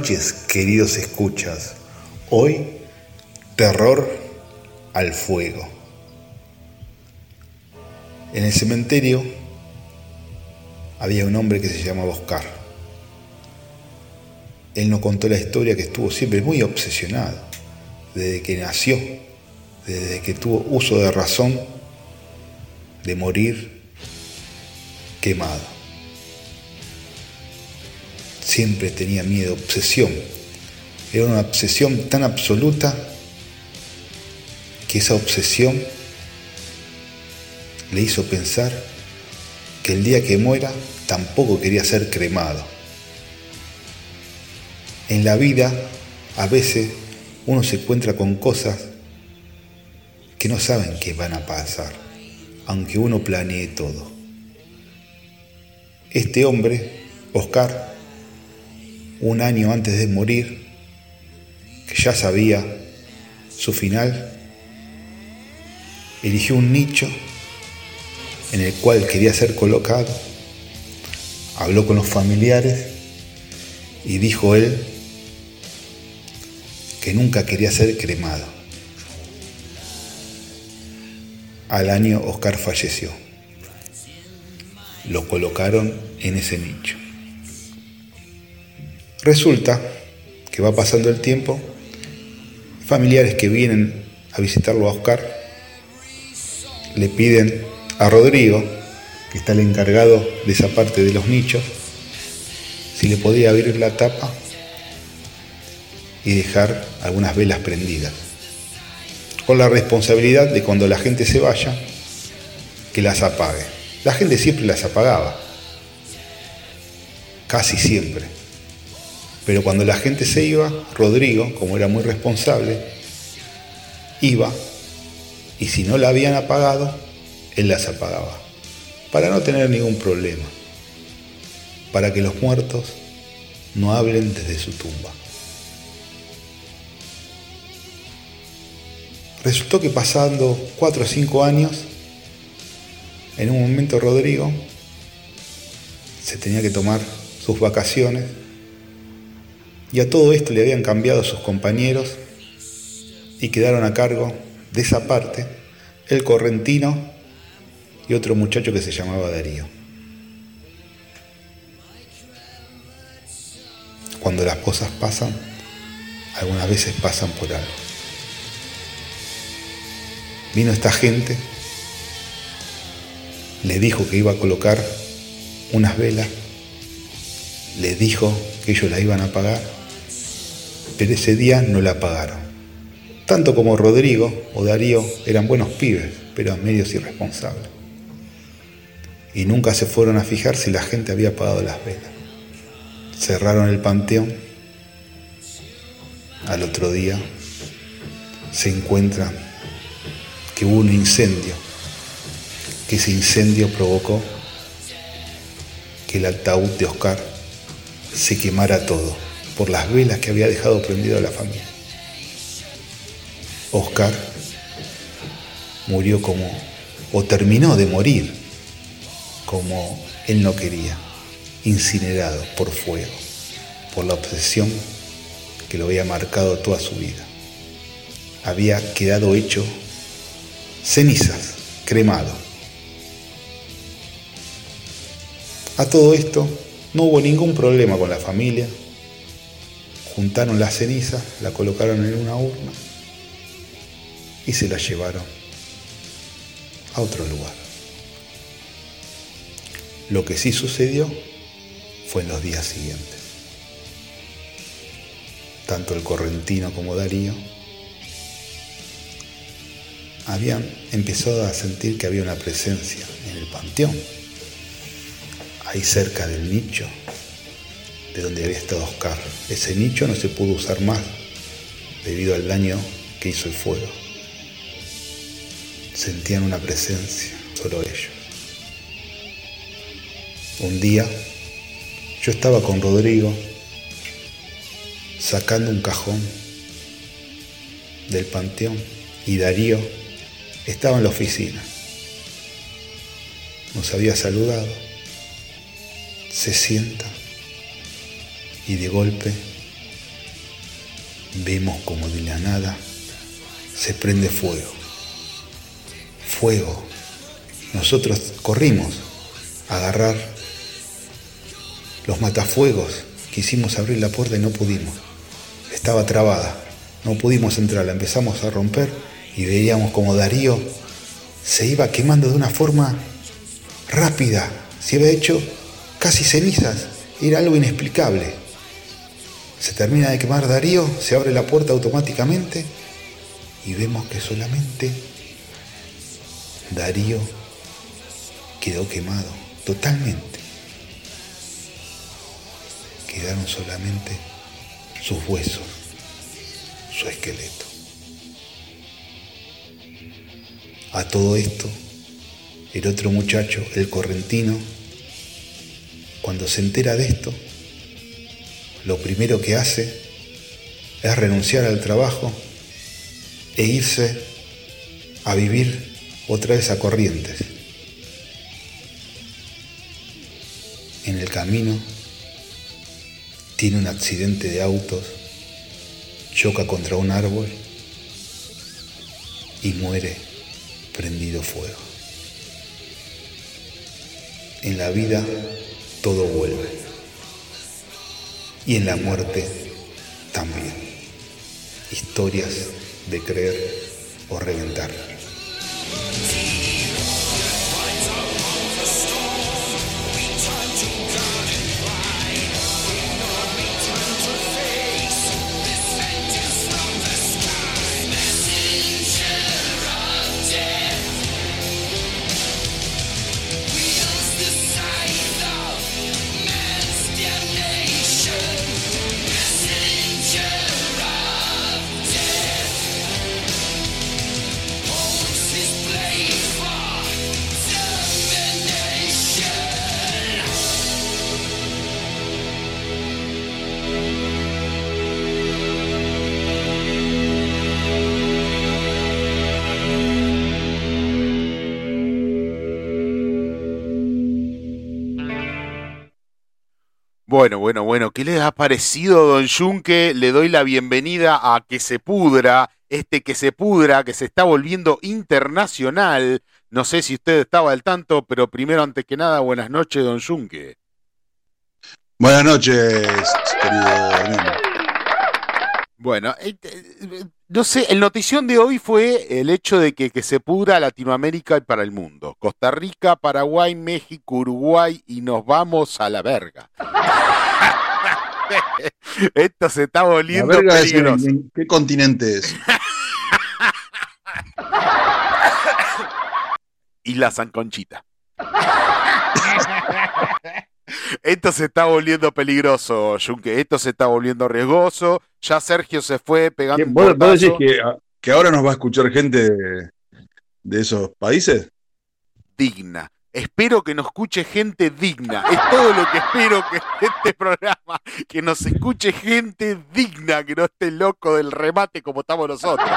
Noches, queridos escuchas. Hoy, terror al fuego. En el cementerio había un hombre que se llamaba Oscar. Él nos contó la historia que estuvo siempre muy obsesionado, desde que nació, desde que tuvo uso de razón, de morir quemado siempre tenía miedo, obsesión. Era una obsesión tan absoluta que esa obsesión le hizo pensar que el día que muera tampoco quería ser cremado. En la vida a veces uno se encuentra con cosas que no saben qué van a pasar, aunque uno planee todo. Este hombre, Oscar, un año antes de morir, que ya sabía su final, eligió un nicho en el cual quería ser colocado, habló con los familiares y dijo él que nunca quería ser cremado. Al año Oscar falleció. Lo colocaron en ese nicho. Resulta que va pasando el tiempo, familiares que vienen a visitarlo a Oscar le piden a Rodrigo, que está el encargado de esa parte de los nichos, si le podía abrir la tapa y dejar algunas velas prendidas, con la responsabilidad de cuando la gente se vaya, que las apague. La gente siempre las apagaba, casi siempre. Pero cuando la gente se iba, Rodrigo, como era muy responsable, iba y si no la habían apagado, él las apagaba, para no tener ningún problema, para que los muertos no hablen desde su tumba. Resultó que pasando cuatro o cinco años, en un momento Rodrigo se tenía que tomar sus vacaciones y a todo esto le habían cambiado sus compañeros y quedaron a cargo de esa parte el correntino y otro muchacho que se llamaba Darío. Cuando las cosas pasan, algunas veces pasan por algo. Vino esta gente, le dijo que iba a colocar unas velas, le dijo que ellos la iban a pagar pero ese día no la pagaron. Tanto como Rodrigo o Darío eran buenos pibes, pero medios irresponsables. Y nunca se fueron a fijar si la gente había pagado las velas. Cerraron el panteón. Al otro día se encuentra que hubo un incendio, que ese incendio provocó que el ataúd de Oscar se quemara todo por las velas que había dejado prendido la familia. Oscar murió como, o terminó de morir como él no quería, incinerado por fuego, por la obsesión que lo había marcado toda su vida. Había quedado hecho cenizas, cremado. A todo esto no hubo ningún problema con la familia, juntaron la ceniza, la colocaron en una urna y se la llevaron a otro lugar. Lo que sí sucedió fue en los días siguientes. Tanto el correntino como Darío habían empezado a sentir que había una presencia en el panteón, ahí cerca del nicho de donde había estado Oscar. Ese nicho no se pudo usar más debido al daño que hizo el fuego. Sentían una presencia, solo ellos. Un día yo estaba con Rodrigo sacando un cajón del panteón y Darío estaba en la oficina. Nos había saludado. Se sienta y de golpe vemos como de la nada se prende fuego. Fuego. Nosotros corrimos a agarrar los matafuegos. Quisimos abrir la puerta y no pudimos. Estaba trabada. No pudimos entrar. La empezamos a romper y veíamos como Darío se iba quemando de una forma rápida. Se había hecho casi cenizas. Era algo inexplicable. Se termina de quemar Darío, se abre la puerta automáticamente y vemos que solamente Darío quedó quemado totalmente. Quedaron solamente sus huesos, su esqueleto. A todo esto, el otro muchacho, el correntino, cuando se entera de esto, lo primero que hace es renunciar al trabajo e irse a vivir otra vez a Corrientes. En el camino tiene un accidente de autos, choca contra un árbol y muere prendido fuego. En la vida todo vuelve y en la muerte también. Historias de creer o reventar. Bueno, bueno, ¿qué les ha parecido, don Junque? Le doy la bienvenida a Que se pudra, este Que se pudra, que se está volviendo internacional. No sé si usted estaba al tanto, pero primero, antes que nada, buenas noches, don Junque. Buenas noches, querido. Bueno, eh, eh, no sé, el notición de hoy fue el hecho de que, que se pudra Latinoamérica y para el mundo. Costa Rica, Paraguay, México, Uruguay y nos vamos a la verga. Esto se está volviendo peligroso. en ¿Qué continente es? y la Sanconchita. Esto se está volviendo peligroso, Junque. Esto se está volviendo riesgoso. Ya Sergio se fue pegando ¿Qué, un ¿Vos, decís portazo. que, que ahora nos va a escuchar gente de, de esos países? digna. Espero que nos escuche gente digna. Es todo lo que espero que este programa, que nos escuche gente digna, que no esté loco del remate como estamos nosotros.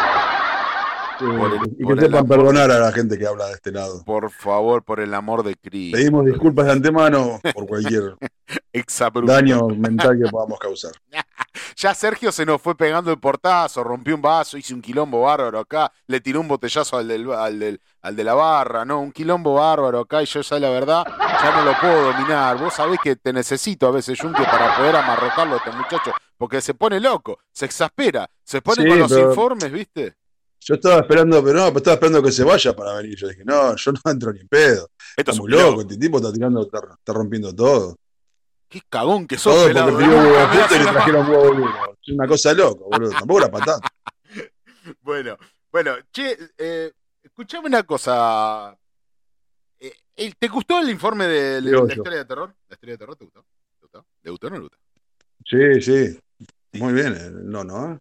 Por el- y por que sepan amor. perdonar a la gente que habla de este lado. Por favor, por el amor de Cristo. Pedimos disculpas de antemano por cualquier daño mental que podamos causar. Ya Sergio se nos fue pegando el portazo, rompió un vaso, hizo un quilombo bárbaro acá, le tiró un botellazo al, del, al, del- al de la barra, ¿no? Un quilombo bárbaro acá y yo ya la verdad ya no lo puedo dominar. Vos sabés que te necesito a veces, Junque, para poder amarrotarlo a este muchacho, porque se pone loco, se exaspera, se pone Sí, con los pero- informes, ¿viste? Yo estaba esperando, pero no, pero estaba esperando que se vaya para venir. Yo dije, no, yo no entro ni en pedo. Esto Está es muy loco. este tipo está tirando, está, está rompiendo todo. Qué cagón que sos, Todo pelado. porque pidió huevo frito y le trajeron huevo duro. Es una cosa loca, boludo. Tampoco la patata. Bueno, bueno, che, eh, escuchame una cosa. Eh, eh, ¿Te gustó el informe de, la historia de terror? ¿La historia de terror te gustó? ¿Te gustó? ¿Le gustó o no le gustó? Sí, sí. Muy bien, el nono, ¿eh?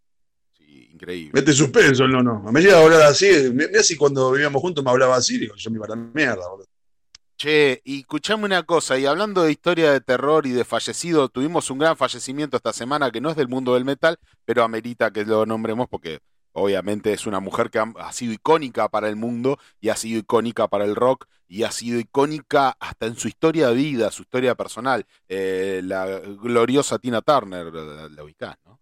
Sí, increíble. Mete suspenso el nono. Me llega a hablar así. Mira si cuando vivíamos juntos me hablaba así, digo, yo me iba a la mierda, boludo. Che, y escuchame una cosa, y hablando de historia de terror y de fallecido, tuvimos un gran fallecimiento esta semana que no es del mundo del metal, pero amerita que lo nombremos porque obviamente es una mujer que ha, ha sido icónica para el mundo y ha sido icónica para el rock y ha sido icónica hasta en su historia de vida, su historia personal. Eh, la gloriosa Tina Turner, la, la ubicás, ¿no?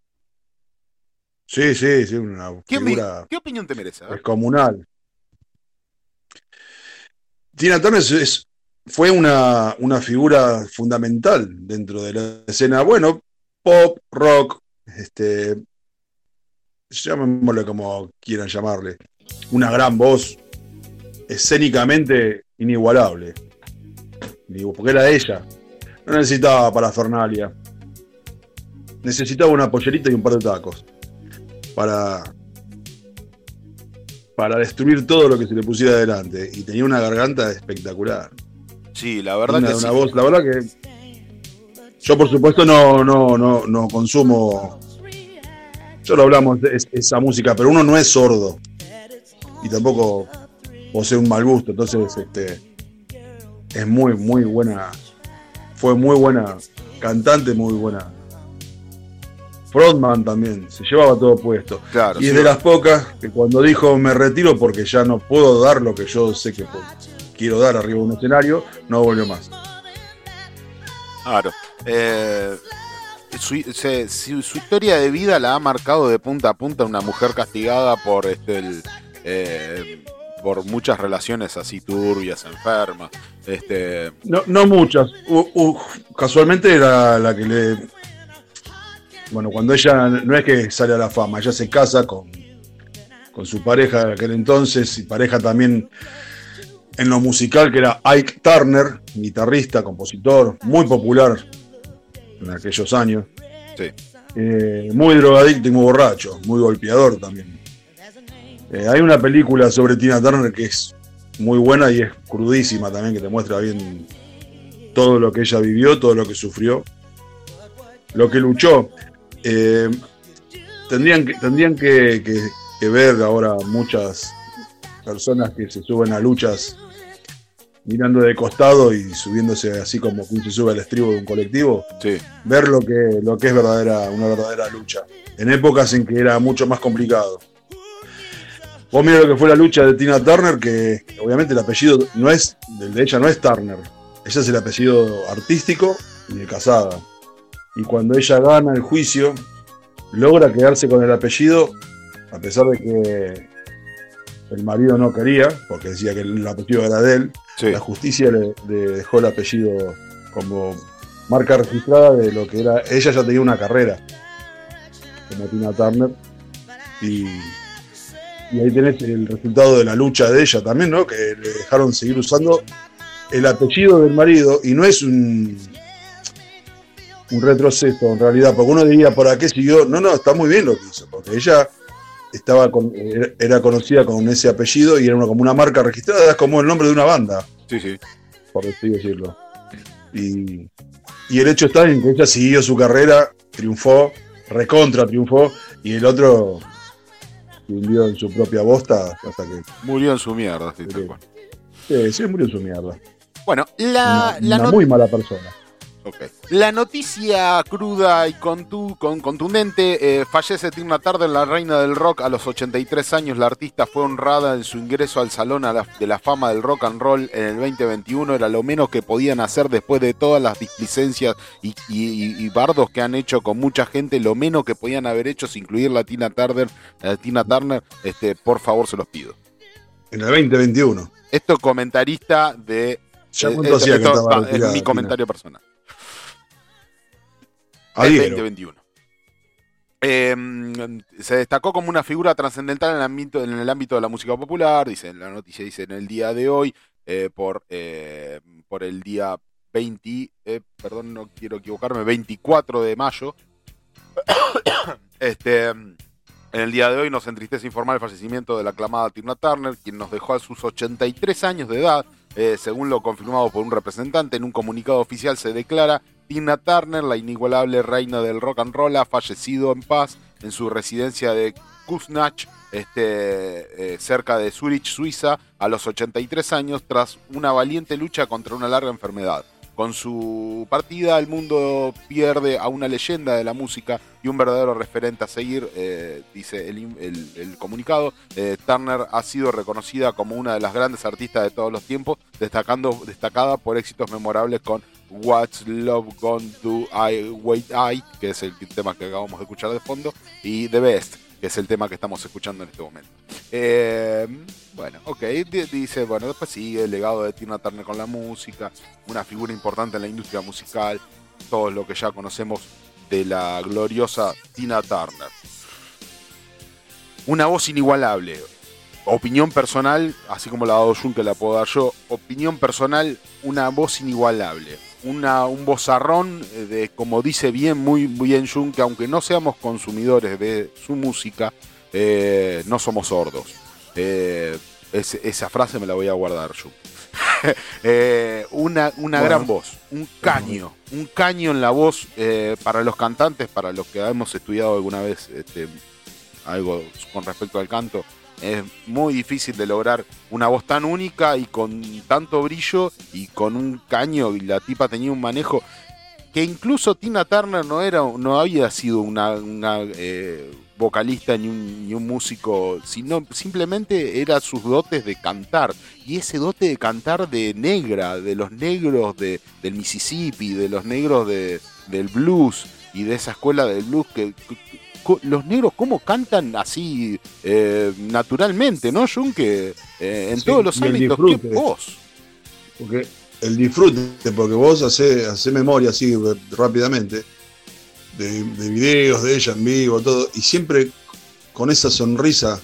Sí, sí, sí, una ¿Qué, opi- figura qué opinión te merece? A ver. Tina Turner es- fue una, una figura fundamental dentro de la escena, bueno, pop, rock, este, llamémosle como quieran llamarle, una gran voz, escénicamente inigualable, porque era ella, no necesitaba parafernalia, necesitaba una pollerita y un par de tacos para, para destruir todo lo que se le pusiera adelante. Y tenía una garganta espectacular. Sí, la verdad Una, que una sí. voz, la verdad que. Yo, por supuesto, no, no, no, no consumo. Ya lo hablamos, es- esa música, pero uno no es sordo. Y tampoco posee un mal gusto. Entonces, este. Es muy, muy buena. Fue muy buena cantante, muy buena. Frontman también, se llevaba todo puesto. Claro, Y es sí. de las pocas que cuando dijo me retiro porque ya no puedo dar lo que yo sé que quiero dar arriba de un escenario, no volvió más. Claro. Eh, su, se- su- su historia de vida la ha marcado de punta a punta una mujer castigada por este el, eh, por muchas relaciones así turbias, enfermas. Este, No, no muchas. U- u- casualmente era la que le. Bueno, cuando ella no es que sale a la fama, ella se casa con, con su pareja de aquel entonces y pareja también en lo musical, que era Ike Turner, guitarrista, compositor, muy popular en aquellos años. Sí. Eh, muy drogadicto y muy borracho, muy golpeador también. Eh, hay una película sobre Tina Turner que es muy buena y es crudísima también, que te muestra bien todo lo que ella vivió, todo lo que sufrió, lo que luchó. Eh, tendrían que, tendrían que, que- que ver ahora muchas personas que se suben a luchas mirando de costado y subiéndose así como quien se sube al estribo de un colectivo, sí, ver lo que, lo que es verdadera, una verdadera lucha. En épocas en que era mucho más complicado. Vos mirá lo que fue la lucha de Tina Turner, que obviamente el apellido no es, el de ella no es Turner. Ese es el apellido artístico y de casada. Y cuando ella gana el juicio, logra quedarse con el apellido, a pesar de que el marido no quería, porque decía que el apellido era de él. sí. La justicia le, le dejó el apellido como marca registrada de lo que era. Ella ya tenía una carrera como Tina Turner. Y, y ahí tenés el resultado de la lucha de ella también, ¿no? Que le dejaron seguir usando el apellido del marido. Y no es un, un retroceso en realidad, porque uno diría, ¿por qué siguió? No, no, está muy bien lo que hizo, porque ella estaba con- era- conocida con ese apellido y era una- como una marca registrada, es como el nombre de una banda Sí, sí. por así decirlo. Y, y el hecho está en que ella siguió su carrera, triunfó, recontra triunfó, y el otro se hundió en su propia bosta hasta que Murió en su mierda, sí, tal Sí. cual. sí, murió en su mierda. Bueno, la, una la una muy mala persona. Ok. La noticia cruda y contu- con, contundente, eh, fallece Tina Turner, la reina del rock, a los 83 años. La artista fue honrada en su ingreso al Salón a la- de la Fama del Rock and Roll en el 2021. Era lo menos que podían hacer después de todas las displicencias y, y- y- y bardos que han hecho con mucha gente. Lo menos que podían haber hecho es incluir la Tina Turner. La Tina Turner este, por favor, se los pido. En el 2021. Esto comentarista de... Ya eh, eh, esto estaba va, es mi Tina. comentario personal. Adhiero. El 2021. Eh, se destacó como una figura trascendental en el, ámbito, en el ámbito de la música popular, dice la noticia dice en el día de hoy, eh, por, eh, por el día 20, eh, perdón, no quiero equivocarme, 24 de mayo. este, en el día de hoy nos entristece informar el fallecimiento de la aclamada Tina Turner, quien nos dejó a sus 83 años de edad, según lo confirmado por un representante. En un comunicado oficial se declara Tina Turner, la inigualable reina del rock and roll, ha fallecido en paz en su residencia de Kuznach, este, eh, cerca de Zurich, Suiza, a los 83 años, tras una valiente lucha contra una larga enfermedad. Con su partida, el mundo pierde a una leyenda de la música y un verdadero referente a seguir, eh, dice el, comunicado. Eh, Turner ha sido reconocida como una de las grandes artistas de todos los tiempos, destacando, destacada por éxitos memorables con What's Love Gonna Do I Wait I, que es el tema que acabamos de escuchar de fondo, y The Best, que es el tema que estamos escuchando en este momento. Eh, bueno, ok, di- dice, bueno, después sigue el legado de Tina Turner con la música, una figura importante en la industria musical, todo lo que ya conocemos de la gloriosa Tina Turner. Una voz inigualable. Opinión personal, así como la ha dado Jun, que la puedo dar yo. Opinión personal, una voz inigualable. Una, un vozarrón eh, de, como dice bien, muy bien Jun, que aunque no seamos consumidores de su música, eh, no somos sordos. Eh, es- esa frase me la voy a guardar, Jun. Eh, una una Bueno. gran voz, un caño, un caño en la voz para los cantantes, para los que hemos estudiado alguna vez este, algo con respecto al canto. Es muy difícil de lograr una voz tan única y con tanto brillo y con un caño y la tipa tenía un manejo que incluso Tina Turner no era no había sido una, una, eh, vocalista ni un, ni un músico sino simplemente era sus dotes de cantar. Y ese dote de cantar de negra de los negros de, del Mississippi de los negros de, del blues y de esa escuela del blues que, los negros cómo cantan así eh, naturalmente no Jun que eh, en Sí, todos los ámbitos qué voz Porque el disfrute, porque vos hacés hace memoria así rápidamente de, de videos de ella en vivo, todo, y siempre con esa sonrisa,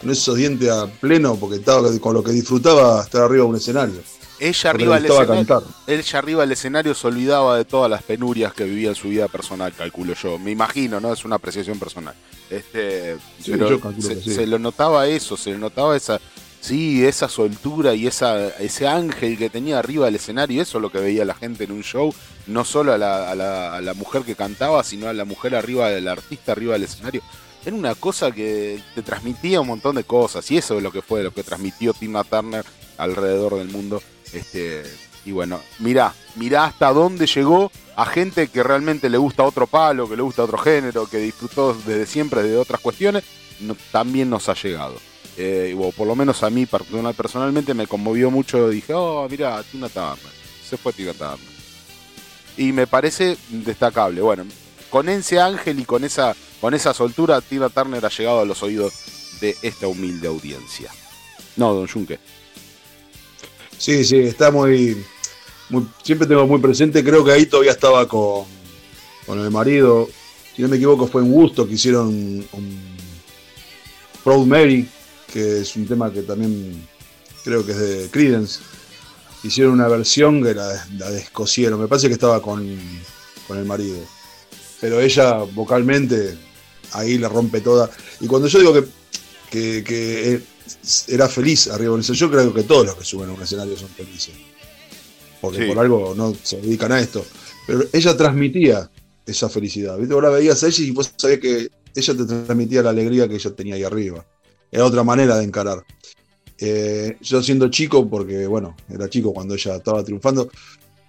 con esos dientes a pleno, porque estaba con lo que disfrutaba estar arriba de un escenario. Ella arriba escenario ella arriba del escenario se olvidaba de todas las penurias que vivía en su vida personal, calculo yo. Me imagino, ¿no? Es una apreciación personal. Este, Sí, pero yo calculo se, que sí. se lo notaba eso, se le notaba esa, sí, esa soltura y esa, ese ángel que tenía arriba del escenario. Eso es lo que veía la gente en un show, no solo a la, a la- a la mujer que cantaba, sino a la mujer arriba del artista arriba del escenario. Era una cosa que te transmitía un montón de cosas, y eso es lo que fue, lo que transmitió Tina Turner alrededor del mundo. Este, y bueno, mirá, mirá hasta dónde llegó a gente que realmente le gusta otro palo, que le gusta otro género, que disfrutó desde siempre de otras cuestiones, también nos ha llegado. Eh, o por lo menos a mí personal- personalmente me conmovió mucho, dije, oh, mirá, Tina Turner, se fue Tina Turner. Y me parece destacable. Bueno, con ese ángel y con esa, con esa soltura, Tina Turner ha llegado a los oídos de esta humilde audiencia. No, don Junque. Sí, sí, está muy, Siempre tengo muy presente, creo que ahí todavía estaba con, con el marido. Si no me equivoco, fue en Gusto que hicieron un Proud Mary, que es un tema que también creo que es de Credence. Hicieron una versión que la, la descosieron. Me parece que estaba con, con el marido. Pero ella vocalmente ahí la rompe toda. Y cuando yo digo que, que, que eh, era feliz arriba de un escenario, yo creo que todos los que suben a un escenario son felices. Porque Sí. por algo no se dedican a esto. Pero ella transmitía esa felicidad. ¿viste? Vos la veías a ella y vos sabías que ella te transmitía la alegría que ella tenía ahí arriba. Era otra manera de encarar. Eh, yo siendo chico, porque bueno, era chico cuando ella estaba triunfando,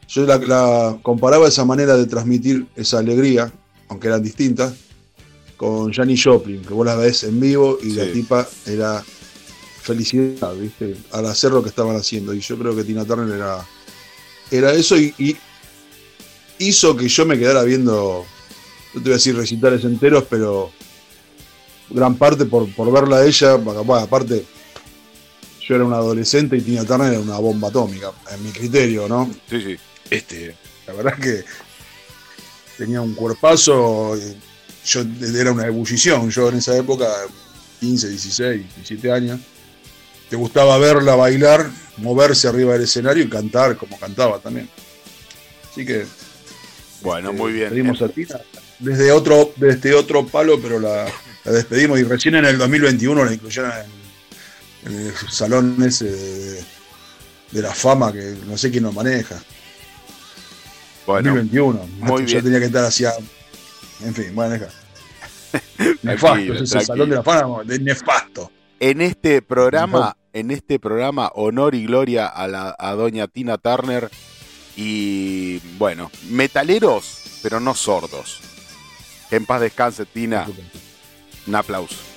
yo la, la comparaba esa manera de transmitir esa alegría, aunque eran distintas, con Janis Joplin, que vos la ves en vivo y la tipa era felicidad, ¿viste? Al hacer lo que estaban haciendo. Y yo creo que Tina Turner era, era eso y, y hizo que yo me quedara viendo, no te voy a decir recitales enteros, pero gran parte por, por verla a ella, bueno, aparte yo era un adolescente y Tina Turner era una bomba atómica, en mi criterio, ¿no? Sí, sí. Este, la verdad es que tenía un cuerpazo, yo era una ebullición, yo en esa época, 15, 16, 17 años, te gustaba verla bailar, moverse arriba del escenario y cantar como cantaba también. Así que Bueno, eh, muy bien. despedimos a Tina desde otro, desde otro palo, pero la, la despedimos y recién en el 2021 la incluyeron en, en el salón ese de, de la fama que no sé quién lo maneja. Bueno, 2021. muy Yo bien. tenía que estar hacia. En fin, bueno, deja. Nefasto, Tranquilo, es el tranquilo. salón de la fama de nefasto. En este programa, en este programa, honor y gloria a, la, a doña Tina Turner y, bueno, metaleros, pero no sordos. Que en paz descanse, Tina. Un aplauso.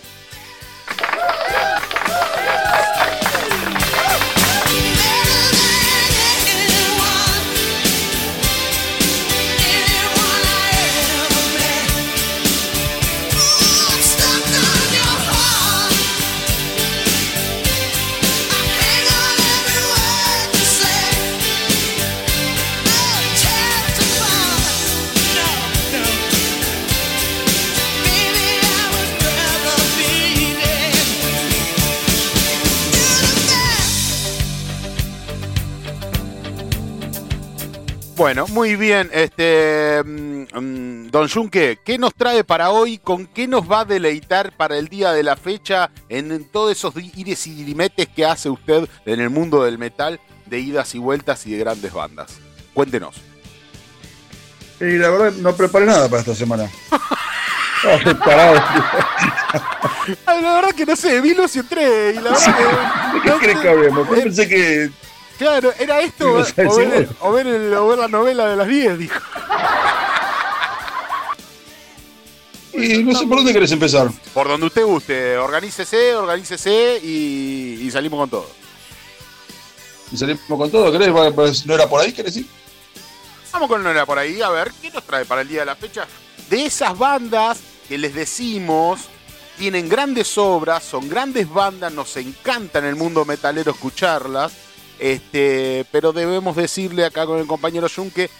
Bueno, muy bien. Este, mm, mm, don Junque, ¿qué nos trae para hoy? ¿Con qué nos va a deleitar para el día de la fecha en todos esos ires y dirimetes que hace usted en el mundo del metal, de idas y vueltas y de grandes bandas? Cuéntenos. Y la verdad, no preparé nada para esta semana. No, parado. La verdad que no sé, vi Lucio entré y la verdad que. ¿De qué crees que hablemos? Yo pensé que. Claro, era esto ¿Qué o, ver, vos? o ver el- o ver la novela de las 10, dijo. Y no sé por dónde querés empezar. Por donde usted guste, organícese, organícese y, y salimos con todo. Y salimos con todo, ¿querés? ¿No era por ahí, querés decir? Vamos con Nora por ahí, a ver, ¿qué nos trae para el día de la fecha? De esas bandas que les decimos, tienen grandes obras, son grandes bandas, nos encanta en el mundo metalero escucharlas, este, pero debemos decirle acá con el compañero Junque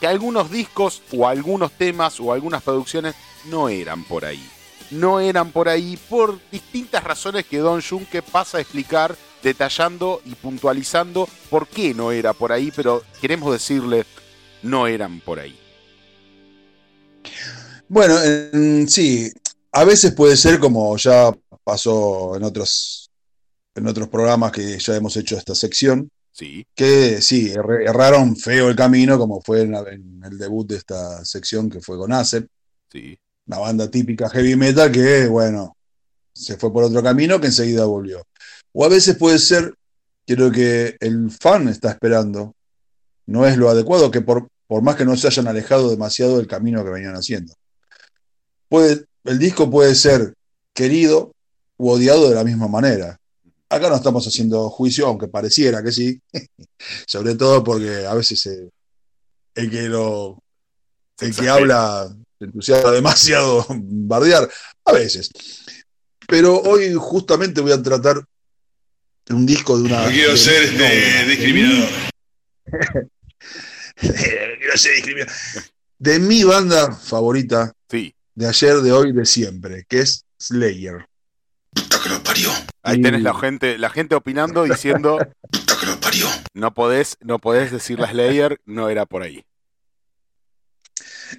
que algunos discos o algunos temas o algunas producciones no eran por ahí. No eran por ahí por distintas razones que Don Junque pasa a explicar detallando y puntualizando por qué no era por ahí, pero queremos decirle no eran por ahí. Bueno, en- sí, a veces puede ser como ya pasó en otros, en otros programas que ya hemos hecho esta sección, Sí, que sí, err- erraron feo el camino, como fue en, la- en el debut de esta sección que fue con Acep, sí. una banda típica heavy metal que, bueno, se fue por otro camino que enseguida volvió. O a veces puede ser que lo que el fan está esperando no es lo adecuado, que por, por más que no se hayan alejado demasiado del camino que venían haciendo. Puede, el disco puede ser querido u odiado de la misma manera. Acá no estamos haciendo juicio, aunque pareciera que sí, sobre todo porque a veces eh, el que lo Se el que habla se entusiasma demasiado bardear, a veces. Pero hoy justamente voy a tratar un disco de una. No quiero de- ser no, este de- discriminador. quiero ser discriminador. De mi banda favorita Sí, de ayer, de hoy, de siempre, que es Slayer. Puta que lo parió. ahí tenés la gente, la gente opinando diciendo Puta que lo parió. no podés, no podés decir la Slayer, no era por ahí.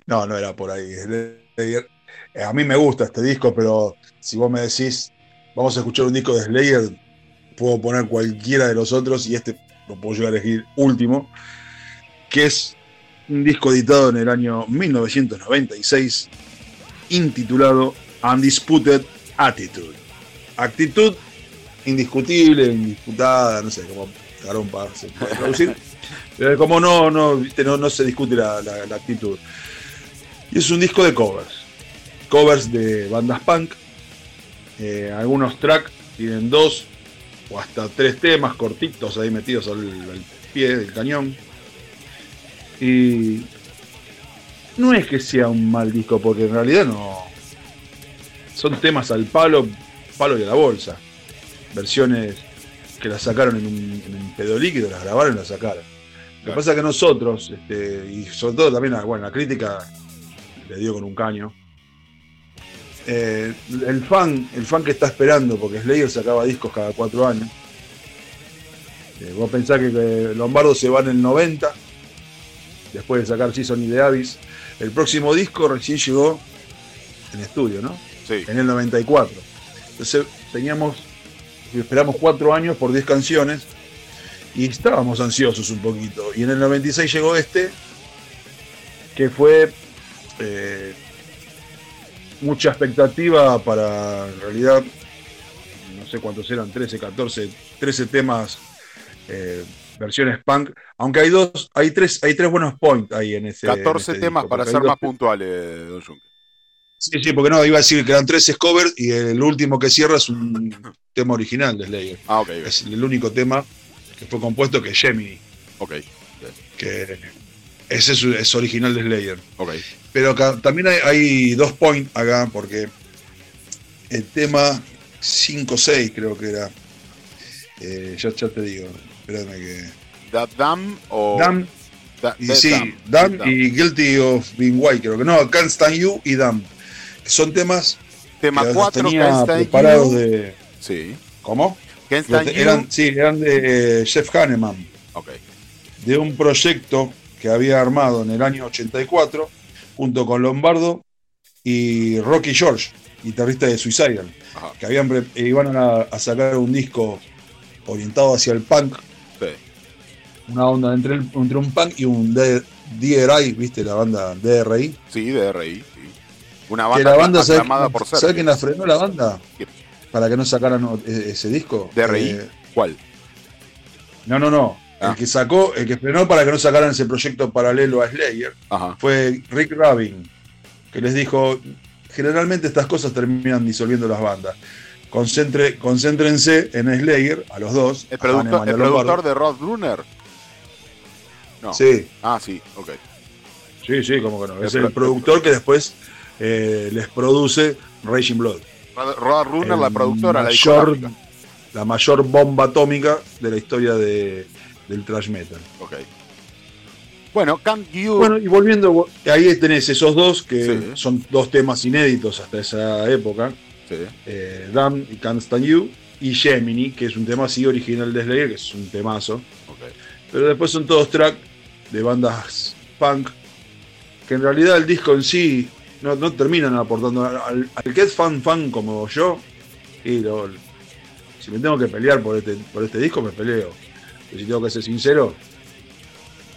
No, no era por ahí. Slayer. eh, A mí me gusta este disco, pero si vos me decís, vamos a escuchar un disco de Slayer, puedo poner cualquiera de los otros y este lo puedo llegar a elegir último, que es un disco editado en el año 1996, intitulado Undisputed Attitude. Actitud indiscutible, indisputada, no sé cómo garompa se puede traducir. Pero como no, no, viste, no, no se discute la, la- la actitud. Y es un disco de covers. Covers de bandas punk. Eh, algunos tracks tienen dos o hasta tres temas cortitos ahí metidos al, al pie del cañón. Y no es que sea un mal disco, porque en realidad no. Son temas al palo, palo y a la bolsa. Versiones que las sacaron en un, en un pedo líquido, las grabaron y las sacaron. Lo que pasa es que nosotros, este, y sobre todo también, la- bueno, la crítica le dio con un caño. Eh, el fan, el fan que está esperando, porque Slayer sacaba discos cada cuatro años. Eh, vos pensás que, que Lombardo se va en el 90, después de sacar Season y The Abyss. El próximo disco recién llegó en estudio, ¿no? Sí, en el 94. Entonces teníamos, esperamos cuatro años por 10 canciones y estábamos ansiosos un poquito. Y en el 96 llegó este, que fue, eh, mucha expectativa para, en realidad, no sé cuántos eran, 13, 14, 13 temas, eh, versiones punk. Aunque hay dos, hay tres, hay tres buenos points ahí en ese. 14 en este temas disco, para ser más puntuales, Don Juncker. Sí, sí, porque no, iba a decir que eran 13 covers y el último que cierra es un tema original de Slayer. Ah, ok. Es el único tema que fue compuesto que es Gemini, Ok, que ese es, es original de Slayer. ok. Pero acá también hay, hay dos points acá, porque el tema 5-6 creo que era. Eh, ya, ya te digo, espérame que. Da- Dam o. Damn, Da- y sí, Dam. Damn Dam. y Guilty of Being White, creo que no, Can't Stand You y Damn. Son temas Tema que los 4, tenía Can't Stand preparados de. Sí. ¿Cómo? Eran, sí, eran de Jeff Hanneman. Ok. de un proyecto que había armado en el año 84 junto con Lombardo y Rocky George, guitarrista de Suicidal, Ajá. que habían eh, iban a, a sacar un disco orientado hacia el punk, Sí. una onda entre, el- entre un punk y un D- DRI, ¿viste? La banda DRI. Sí, DRI. Sí. Una Que banda, la banda, ¿sabes aclamada por ser. ¿sabe quién la frenó la banda? ¿Quién? Para que no sacaran o- e- ese disco. DRI. Eh, ¿Cuál? no, no, no. Ah. El que sacó, el que frenó para que no sacaran ese proyecto paralelo a Slayer Ajá. fue Rick Rabin, que les dijo, generalmente estas cosas terminan disolviendo las bandas. Concentre, concéntrense en Slayer, a los dos. ¿El productor, el productor de Rod Brunner? No. Sí, Ah, sí, ok. sí, sí, como que no. Es el pro- productor que después eh, les produce Raging Blood. Rod, Brunner, la productora, la mayor, discográfica. la mayor bomba atómica de la historia de- del thrash metal. Ok. Bueno, Can't You. Bueno, y volviendo, ahí tenés esos dos que Sí. son dos temas inéditos hasta esa época. Sí. eh, Damn y Can't Stand You, y Gemini, que es un tema así original de Slayer, que es un temazo. ok. Pero después son todos tracks de bandas punk, que en realidad el disco en sí no, terminan aportando. Al, al que es fan fan como yo, y si me tengo que pelear por este, por este disco, me peleo. Pero si tengo que ser sincero,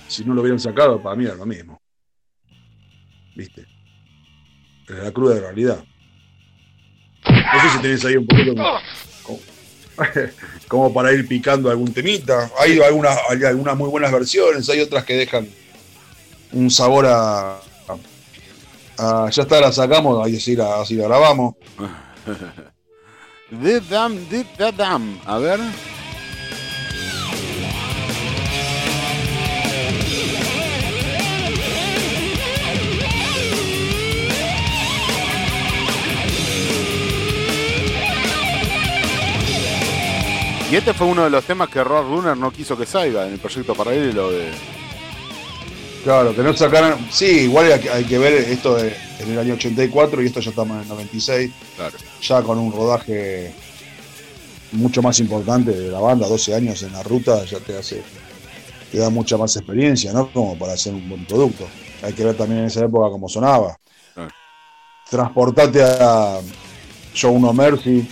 si no lo hubieran sacado, para mí era lo mismo. ¿Viste? Es la cruda realidad. No sé si tenés ahí un poquito como, como- como para ir picando algún temita. Hay algunas, hay algunas muy buenas versiones, hay otras que dejan un sabor a. a- ya está, la sacamos, ahí sí la, así la grabamos. The Dam, The Dam. A ver. Y este fue uno de los temas que Rod Runner no quiso que salga en el proyecto paralelo de. Claro, que no sacaran. Sí, igual hay que, hay que ver esto de- en el año 84 y esto ya estamos en el 96, Claro. ya con un rodaje mucho más importante de la banda, 12 años en la ruta, ya te hace. te da mucha más experiencia, ¿no? Como para hacer un buen producto. Hay que ver también en esa época cómo sonaba. Claro. Transportate a Show No Mercy,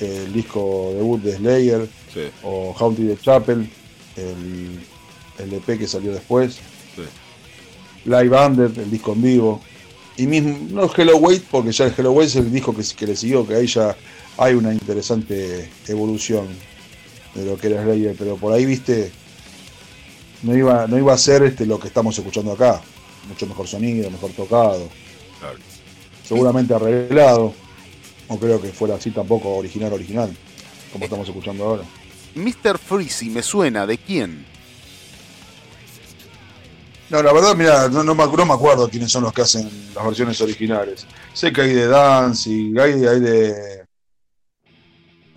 el disco debut de Slayer, Sí. o Haunted the Chapel, el, el EP que salió después. Sí. Live Under, el disco en vivo. Y mismo, no Hello Wait, porque ya el Hello Wait es el disco que, que le siguió, que ahí ya hay una interesante evolución de lo que era Slayer, pero por ahí, viste, no iba, no iba a ser este, lo que estamos escuchando acá. Mucho mejor sonido, mejor tocado, Claro. seguramente arreglado. No creo que fuera así tampoco original, original, como estamos escuchando ahora. Mr. Freezy, me suena, ¿de quién? No, la verdad, mira, no, no no me acuerdo quiénes son los que hacen las versiones originales. Sé que hay de Danzig, hay, hay de.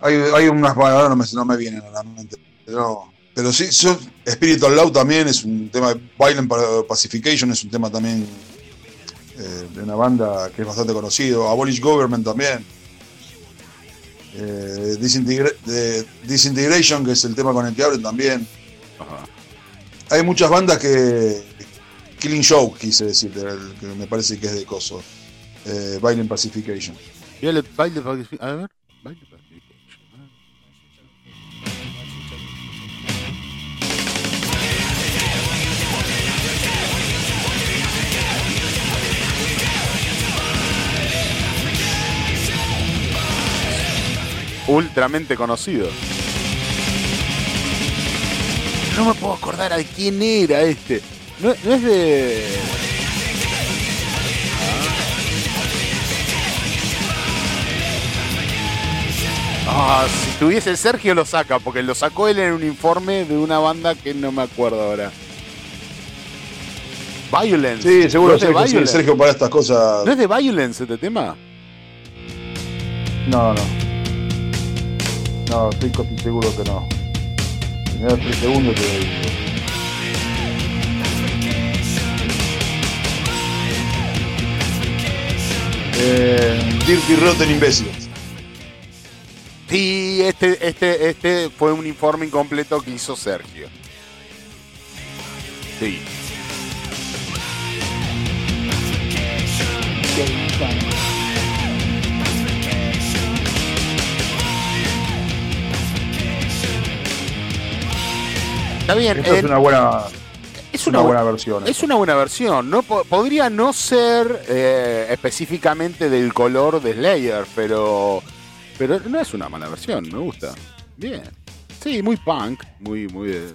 Hay, hay unas. ahora no me, no me vienen a la mente. Pero, pero sí, son, Spiritual Law también es un tema. Violent Pacification es un tema también eh, de una banda que es bastante conocido. Abolish Government también. Eh, Disintegration, que es el tema con el que también Ajá hay muchas bandas que. Killing Show, quise decir, que me parece que es de Coso. Eh, Violent Pacification. Violent Pacification. A ver, Violent Pacification. Ultramente conocido. No me puedo acordar de quién era este. No, no es de. Ah, si tuviese Sergio lo saca, porque lo sacó él en un informe de una banda que no me acuerdo ahora. Violence. Sí, seguro ¿No Sergio, sí, Violence? Sergio para estas cosas. ¿No es de Violence este tema? No, no. No, estoy casi seguro que no. Das tres segundos te digo. Eh, Dirty Rotten Imbéciles. Sí, este, este, este fue un informe incompleto que hizo Sergio. Sí. Está bien. Es una buena, es una bu- buena versión. Es una buena versión. No po- podría no ser eh, específicamente del color de Slayer, pero pero no es una mala versión. Me gusta. Bien. Sí, muy punk, muy muy. eh,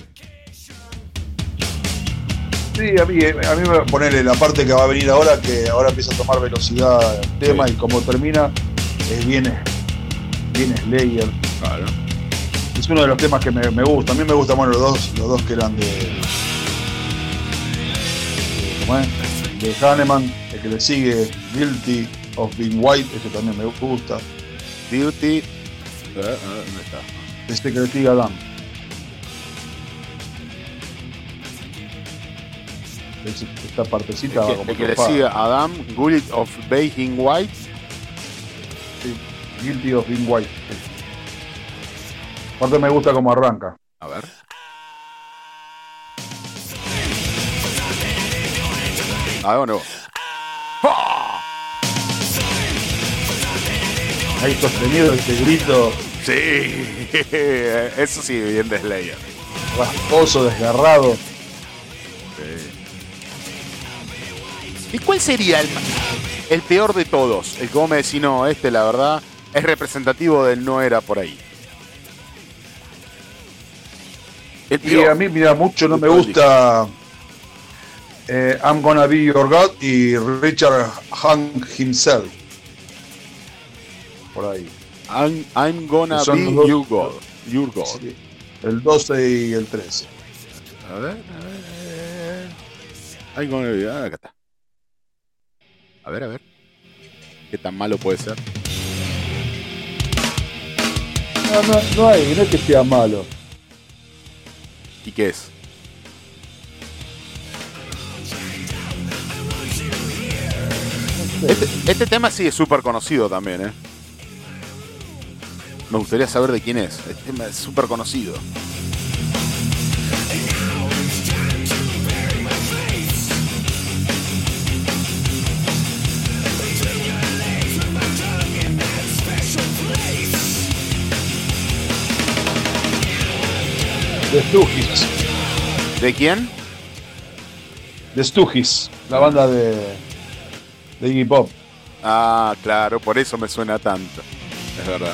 Sí, a mí, a mí me ponerle la parte que va a venir ahora, que ahora empieza a tomar velocidad el tema Sí. y como termina, es bien, bien Slayer. claro. Es uno de los temas que me, me gusta. A mí me gustan bueno, los dos, los dos que eran de. ¿Cómo es? De Hahnemann, el que le sigue, Guilty of Being White, ese también me gusta. Duty. eh, eh, ¿Dónde está? Este que le sigue Adam. Es- Esta partecita El que, como el que le sigue Adam, Gullet of Baking White. Sí, Guilty of Being White. Sí. Aparte me gusta cómo arranca. A ver. Ah, bueno. Ahí sostenido este grito Sí, eso sí, bien de Slayer. rasposo, desgarrado. ¿Y cuál sería el, el peor de todos? El que vos me decís, no, este la verdad es representativo del no era por ahí. Y peor. a mí, mira, mucho no me gusta eh, I'm Gonna Be Your God y Richard Hung Himself. Por ahí. I'm, I'm gonna be dos- your God. Your God. Sí. El 12 y el 13. A ver, a ver. I'm gonna be, ah, acá está. A ver, a ver. ¿Qué tan malo puede ser? No, no, no hay, no es que sea malo. ¿Y qué es? Este, este tema sí es súper conocido también, ¿eh? Me gustaría saber de quién es. Este tema es súper conocido. The Stooges. ¿De quién? The Stooges, la banda de, de Iggy Pop. Ah, claro, por eso me suena tanto. Es verdad.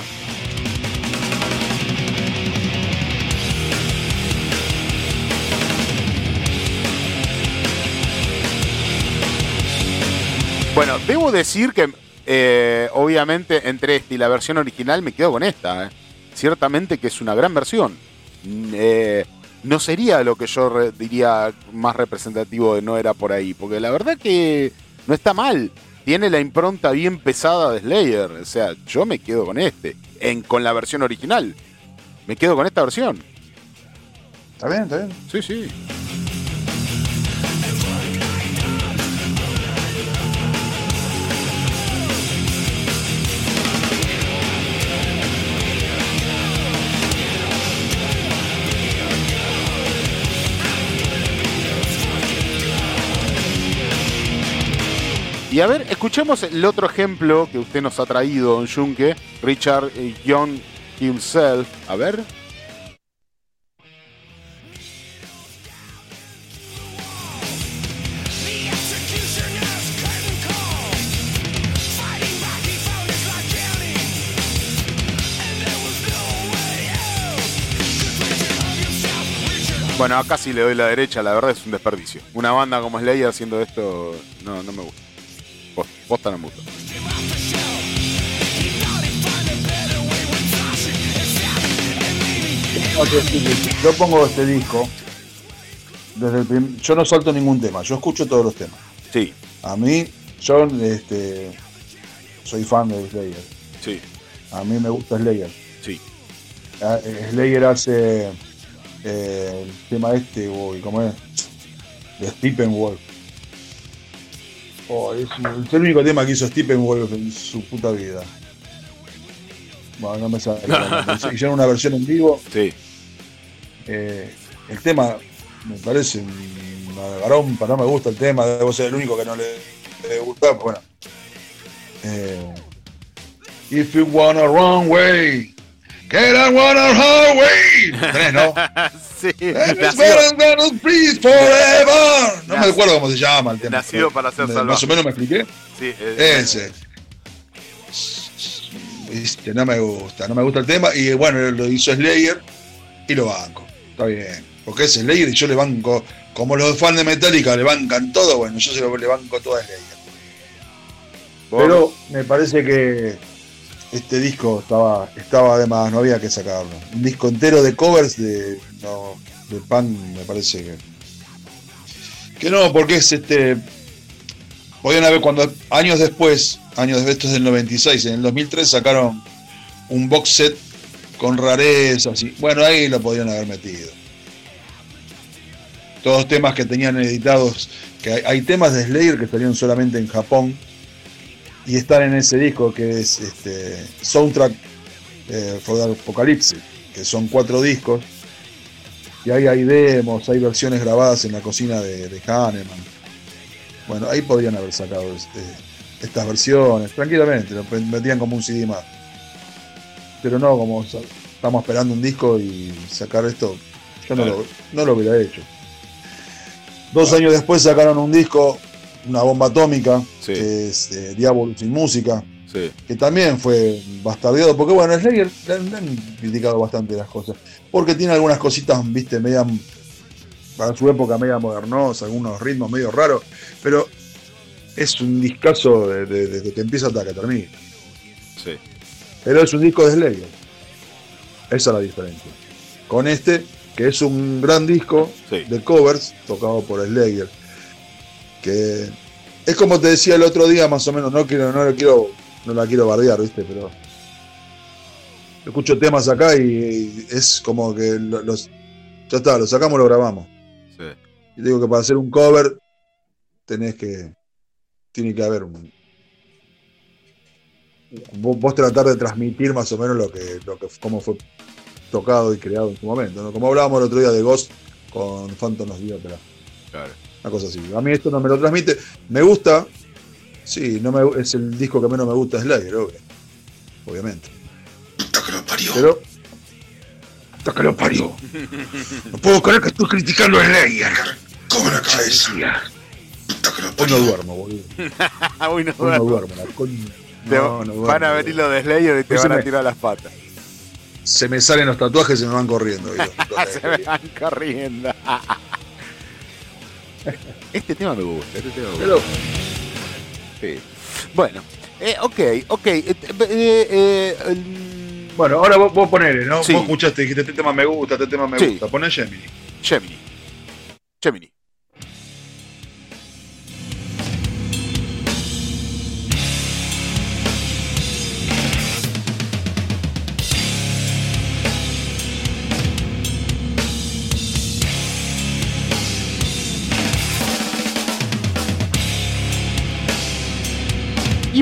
Bueno, debo decir que eh, obviamente entre este y la versión original me quedo con esta. eh. Ciertamente que es una gran versión. Mm, eh, no sería lo que yo re- diría más representativo de No era por ahí, porque la verdad que no está mal. Tiene la impronta bien pesada de Slayer. O sea, yo me quedo con este. En, con la versión original. Me quedo con esta versión. ¿Está bien? ¿Está bien? Sí, sí. Y a ver, escuchemos el otro ejemplo que usted nos ha traído, don Junke, Richard eh, Young himself. A ver. Bueno, acá sí le doy la derecha, la verdad es un desperdicio. Una banda como Slayer haciendo esto no, no me gusta. Tengo que decirle, Yo pongo este disco. Desde el prim- yo no salto ningún tema, yo escucho todos los temas. Sí, A mí, yo este, soy fan de Slayer. sí, A mí me gusta Slayer. sí. Ah, eh, Slayer hace eh, el tema este, uy, ¿cómo es? De Steppenwolf. Oh, es, es el único tema que hizo Steppenwolf en su puta vida. Bueno, no me sale. Hicieron una versión en vivo. Sí, Eh, el tema me parece garompa, no me gusta el tema, debo ser el único que no le, le gusta, pero bueno. Eh, if you wanna run way, get I wanna run way. ¿Tenés, no? sí. Nacido, please forever. No me acuerdo cómo se llama el tema. nacido para ser. Más o menos me expliqué. sí, eh, Ese. Viste, no me gusta, no me gusta el tema. Y bueno, lo hizo Slayer y lo banco. Está bien. Porque es Slayer y yo le banco, como los fans de Metallica le bancan todo, bueno, yo se lo le banco todo a Slayer. Pero me parece que este disco estaba, estaba además, no había que sacarlo. Un disco entero de covers de, no, de pan, me parece que. Que no, porque es este. Podían haber, cuando años después, años después, esto es del 96, en el 2003 sacaron un box set con rarezas y. Bueno, ahí lo podían haber metido. Todos temas que tenían editados, que hay, hay temas de Slayer que salieron solamente en Japón y están en ese disco que es este Soundtrack eh, for the Apocalypse, que son cuatro discos. Y ahí hay demos, hay versiones grabadas en la cocina de, de Hahnemann. Bueno, ahí podrían haber sacado este, estas versiones, tranquilamente, lo metían como un CD más. Pero no como estamos esperando un disco y sacar esto, yo no, lo, no lo hubiera hecho. Dos años después sacaron un disco, una bomba atómica, Sí. que es eh, Diablo sin música, sí, que también fue bastardeado, porque bueno, Slayer le, han- le han criticado bastante las cosas, porque tiene algunas cositas, viste, media, para su época media modernos, algunos ritmos medio raros, pero es un discazo de- de- desde que empieza hasta que termina. sí. Pero es un disco de Slayer. Esa es la diferencia. Con este, que es un gran disco Sí. de covers tocado por Slayer. Que es como te decía el otro día, más o menos, no quiero, no lo quiero, no la quiero bardear, viste, pero escucho temas acá y, y es como que lo- los ya está, lo sacamos, lo grabamos. sí. Y digo que para hacer un cover tenés que. Tiene que haber un. Vos, vos tratar de transmitir más o menos lo que, lo que cómo fue tocado y creado en su momento. ¿no? Como hablábamos el otro día de Ghost con Phantom the Opera. Claro. Una cosa así. A mí esto no me lo transmite. Me gusta. Sí, no me, es el disco que menos me gusta Slayer, obvio. Obviamente. Puta que lo parió. Pero. ¡Puta que lo parió! No puedo creer que estoy criticando a Slayer. Come la cabeza. Puta que lo Hoy no parió. duermo, boludo. Uy, no, Hoy no duermo. la coña. Te No, no van a duermo, venir los de Slayer y te Hoy van a me- tirar las patas. se me salen los tatuajes y se me van corriendo. Se me van corriendo. Este tema me gusta, este tema me gusta. Sí. Bueno, eh, ok, ok. eh, eh, eh, bueno, ahora vos, vos ponele, ¿no? Sí. Vos escuchaste, dijiste este tema me gusta, este tema me Sí. gusta. Poné Gemini. Gemini. Gemini.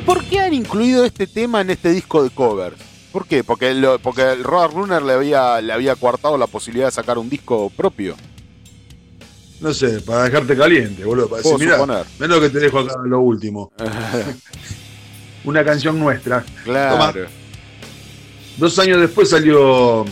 Por qué han incluido este tema en este disco de covers? ¿Por qué? Porque, porque el Road Runner le había, le había coartado la posibilidad de sacar un disco propio. No sé, para dejarte caliente, boludo. Para decir, mirá, lo que te dejo acá lo último. Una canción nuestra. Claro. Dos años después salió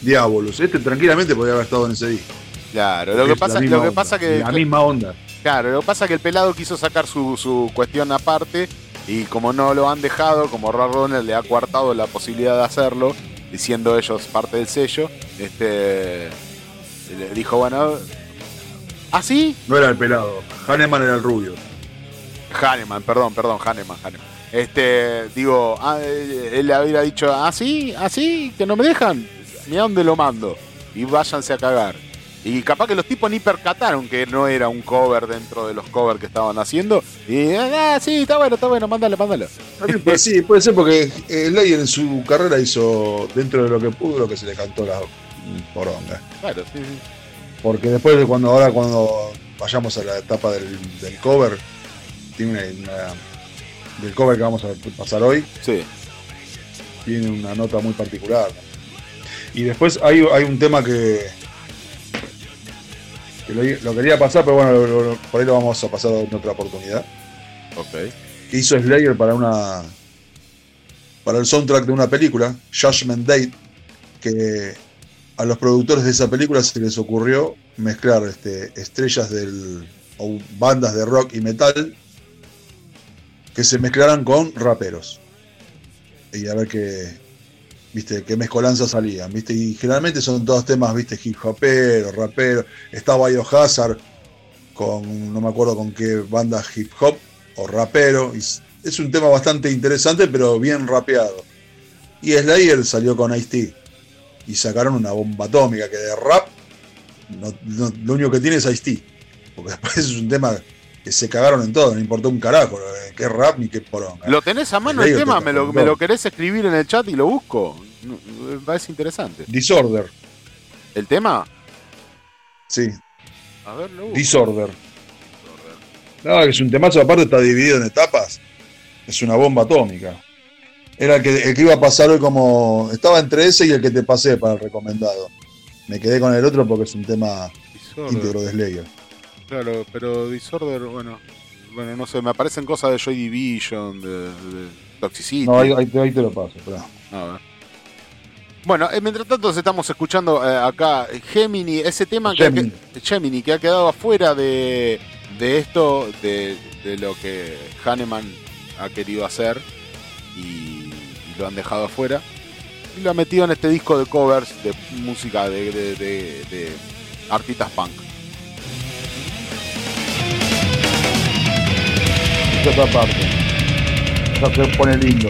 Diabolus. Este tranquilamente podría haber estado en ese disco. Claro, lo que Es pasa, lo que pasa que La misma onda. claro, lo que pasa que el pelado quiso sacar su, su cuestión aparte y como no lo han dejado, como Road Runner le ha coartado la posibilidad de hacerlo, diciendo ellos parte del sello, este le dijo, bueno, ¿ah, sí? No era el pelado. Hahnemann era el rubio. Hahnemann, perdón, perdón, Hahnemann, Hahnemann. Este, digo, ah, eh, él le había dicho, ¿ah, sí? ¿Ah? ¿Que no me dejan? Mira dónde lo mando. Y váyanse a cagar. Y capaz que los tipos ni percataron que no era un cover dentro de los covers que estaban haciendo. Y, ah, sí, está bueno, está bueno, mándale, mándale. Pues, sí, puede ser porque eh, Slayer en su carrera hizo dentro de lo que pudo lo que se le cantó la poronga. Claro, sí, sí. Porque después de cuando ahora cuando vayamos a la etapa del, del cover, tiene una, una- del cover que vamos a pasar hoy, Sí. tiene una nota muy particular. Y después hay, hay un tema que, que lo, lo quería pasar, pero bueno, lo- por ahí lo vamos a pasar en otra oportunidad. Ok. Que hizo Slayer para una para el soundtrack de una película, Judgment Day, que a los productores de esa película se les ocurrió mezclar este, estrellas del o bandas de rock y metal que se mezclaran con raperos. Y a ver qué, viste, qué mezcolanza salían, viste, y generalmente son todos temas, viste, hip hopero, rapero, está Biohazard con no me acuerdo con qué banda hip hop o rapero, es un tema bastante interesante, pero bien rapeado. Y Slayer salió con Ice-T. Y sacaron una bomba atómica que de rap lo único que tiene es Ice-T. Porque después es un tema que se cagaron en todo, no importó un carajo, eh, qué rap ni qué poronga. ¿Lo tenés a mano el tema? te ¿Me lo. ¿Me lo querés escribir en el chat y lo busco? Me parece interesante. Disorder, ¿El tema? sí, A ver, lo busco. Disorder. No, que es un temazo, aparte está dividido en etapas. Es una bomba atómica. Era el que, el que iba a pasar hoy como. Estaba entre ese y el que te pasé para el recomendado. Me quedé con el otro porque es un tema Disorder. íntegro de Slayer. Claro, pero Disorder, bueno, bueno, no sé, me aparecen cosas de Joy Division, de, de Toxicity. No, ahí, ahí te, ahí te lo paso. esperá. A ver. Bueno, eh, mientras tanto estamos escuchando eh, acá Gemini, ese tema que ha, Gemini. que- Gemini, que ha quedado afuera de, de esto, de, de lo que Hahnemann ha querido hacer y, y lo han dejado afuera. Y lo ha metido en este disco de covers de música de artistas punk. Esta otra parte. Esta se pone lindo.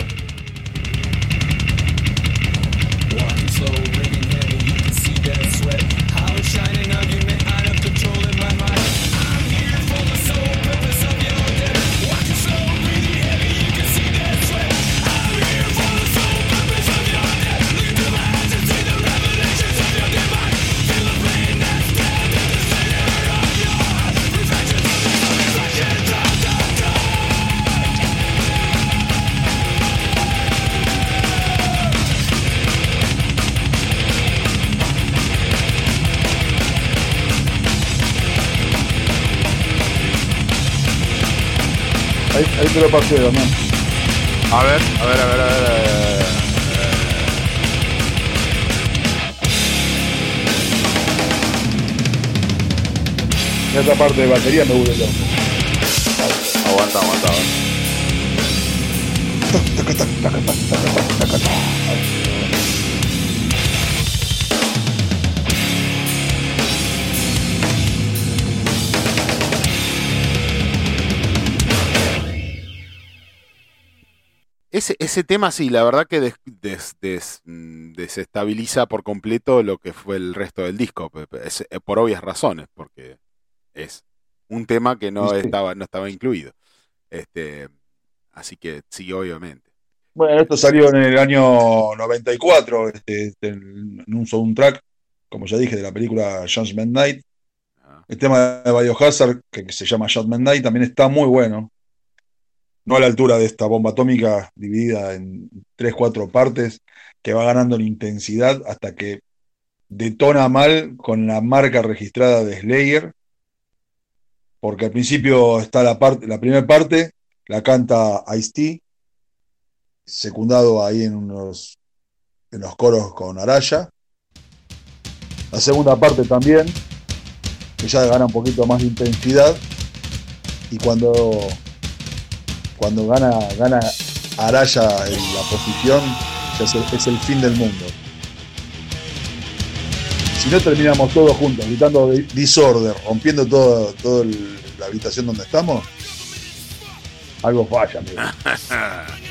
Ahí, te lo pasé, Damián. A ver, a ver, a ver, a ver. a ver. Esta parte de batería me loco. Aguanta, aguanta, aguanta. Ese, ese tema sí, la verdad que des- des- des- mm, desestabiliza por completo lo que fue el resto del disco, es- eh, por obvias razones, porque es un tema que no Sí. estaba, no estaba incluido. Este, así que sí, obviamente. Bueno, esto salió en el año 94, este, este, en un soundtrack, como ya dije, de la película Judgment Night. Ah, El tema de Biohazard, que, que se llama Judgment Night, también está muy bueno. No a la altura de esta bomba atómica dividida en tres, cuatro partes, que va ganando en intensidad hasta que detona mal con la marca registrada de Slayer. Porque al principio está la la primera parte, la canta Ice-T, secundado ahí en unos en los coros con Araya. La segunda parte también, que ya gana un poquito más de intensidad. Y cuando, cuando gana, gana Araya la posición, ya es el, fin del mundo. Si no terminamos todos juntos, gritando di- disorder, rompiendo todo, todo la habitación donde estamos, algo falla, amigo.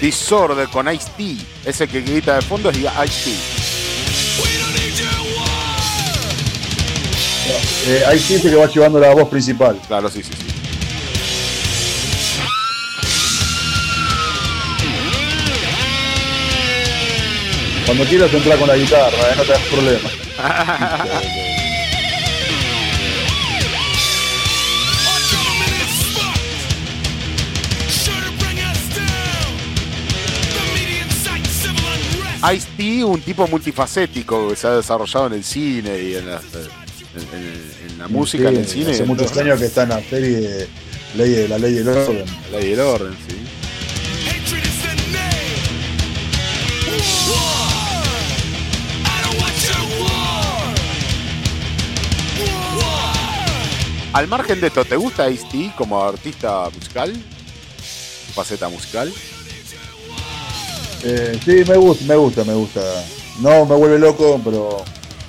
Disorder con Ice-T. Ese que grita de fondo es Ice-T. Eh, hay gente que va llevando la voz principal. Claro, sí, sí, sí. Cuando quieras entrar con la guitarra, eh, no te das problema. Ice-T, un tipo multifacético que se ha desarrollado en el cine y en la, en- en- en la música, en el cine. Hace muchos años que está en la serie ley de, La Ley del Orden. La ley del orden, sí. Al margen de esto, ¿te gusta Ice-T como artista musical? Faceta musical. Eh, sí, me gusta, me gusta, me gusta. No me vuelve loco, pero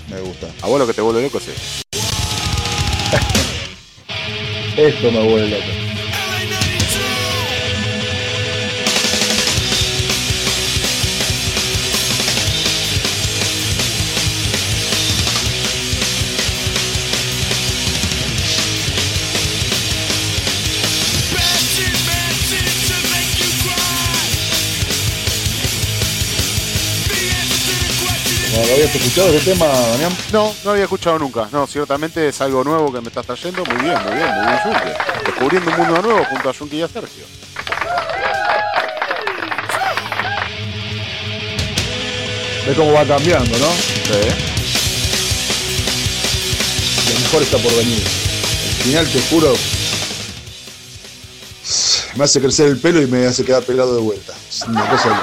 me gusta. A vos lo que te vuelve loco eso. Esto me vuelve loco. ¿Lo habías escuchado ese tema, Damián? No, no había escuchado nunca. No, ciertamente es algo nuevo que me estás trayendo. Muy bien, muy bien, muy bien, Junque. Descubriendo un mundo nuevo junto a Junque y a Sergio. Ves cómo va cambiando, ¿no? Sí. Lo mejor está por venir. Al final, te juro, me hace crecer el pelo y me hace quedar pelado de vuelta. Es una cosa de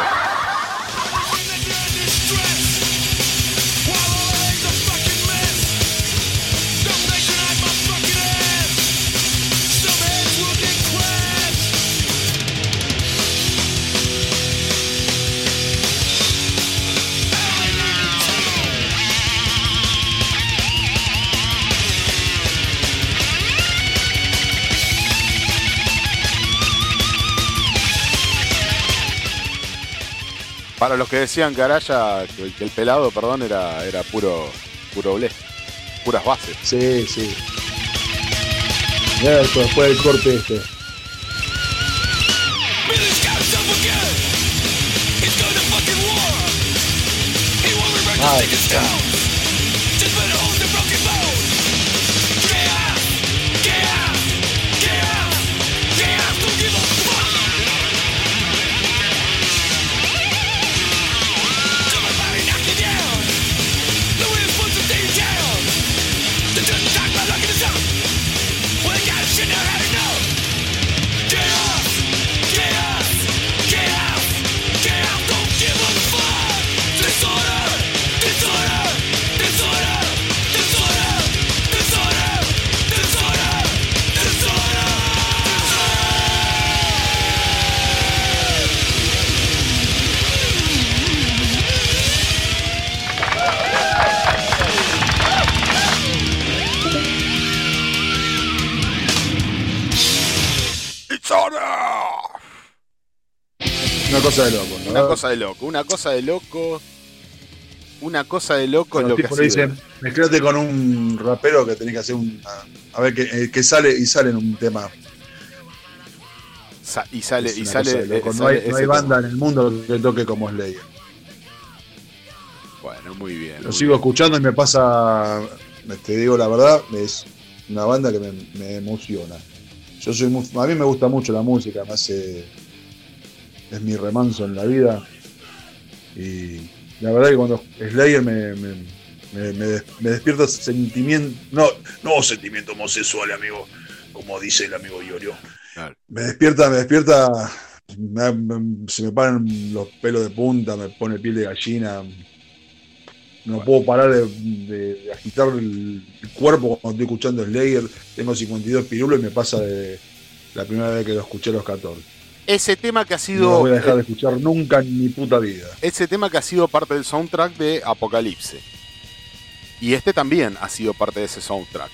Para los que decían que Araya, que, el pelado, perdón, era, era puro, puro blé. Puras bases. Sí, sí. Mira esto después del corte este. Cosa de loco, ¿no? Una cosa de loco, una cosa de loco. Una cosa de loco es lo que dicen, mezclate con un rapero que tenés que hacer un. A ver, que, eh, que sale y sale en un tema. Sa- y sale, y sale, loco. eh, No hay, sale no hay banda en el mundo que toque como Slayer. Bueno, muy bien. Lo muy sigo bien. escuchando y me pasa, te digo la verdad, es una banda que me, me emociona. Yo soy muy- a mí me gusta mucho la música, me hace, es mi remanso en la vida. Y la verdad que cuando Slayer me, me, me, me des- me despierta sentimiento, no, no sentimiento homosexual, amigo, como dice el amigo Iorio. Claro. Me despierta, me despierta, se me paran los pelos de punta, me pone piel de gallina. No puedo parar de, de- de agitar el, el cuerpo cuando estoy escuchando Slayer. Tengo 52 pirulos y me pasa de la primera vez que lo escuché a los 14. Ese tema que ha No sido. lo voy a dejar de escuchar nunca en mi puta vida. ese tema que ha sido parte del soundtrack de Apocalipse. Y este también ha sido parte de ese soundtrack.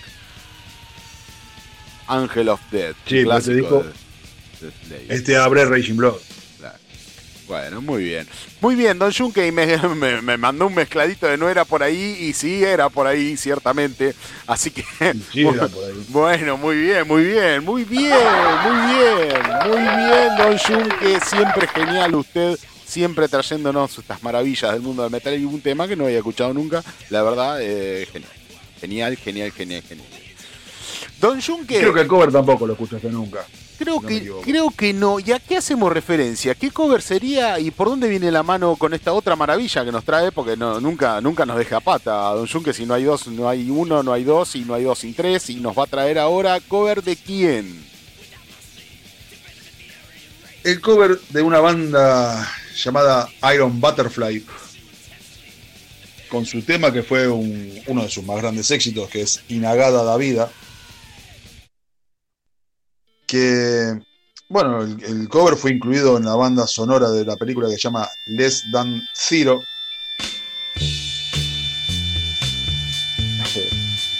Angel of Death. Sí, pero te de- de. Este abre Raging Blood. Bueno, muy bien. Muy bien, Don Junckey me, me, me mandó un mezcladito de no era por ahí y sí era por ahí, ciertamente. Así que. Sí, era por ahí. Bueno, muy bien, muy bien, muy bien, muy bien, muy bien, Don Junque, siempre genial usted, siempre trayéndonos estas maravillas del mundo del metal y un tema que no había escuchado nunca, la verdad, eh, genial, genial, genial, genial, genial. Don Junque, Creo que el cover tampoco lo escuchaste nunca. Creo no que, creo que no. ¿Y a qué hacemos referencia? ¿Qué cover sería y por dónde viene la mano con esta otra maravilla que nos trae? Porque no, nunca, nunca nos deja pata, Don Junque, si no hay dos, no hay uno, no hay dos, y no hay dos sin tres, y nos va a traer ahora cover de quién. El cover de una banda llamada Iron Butterfly, con su tema que fue un- uno de sus más grandes éxitos, que es Inagada da Vida. Que, bueno, el, el cover fue incluido en la banda sonora de la película que se llama Less Than Zero.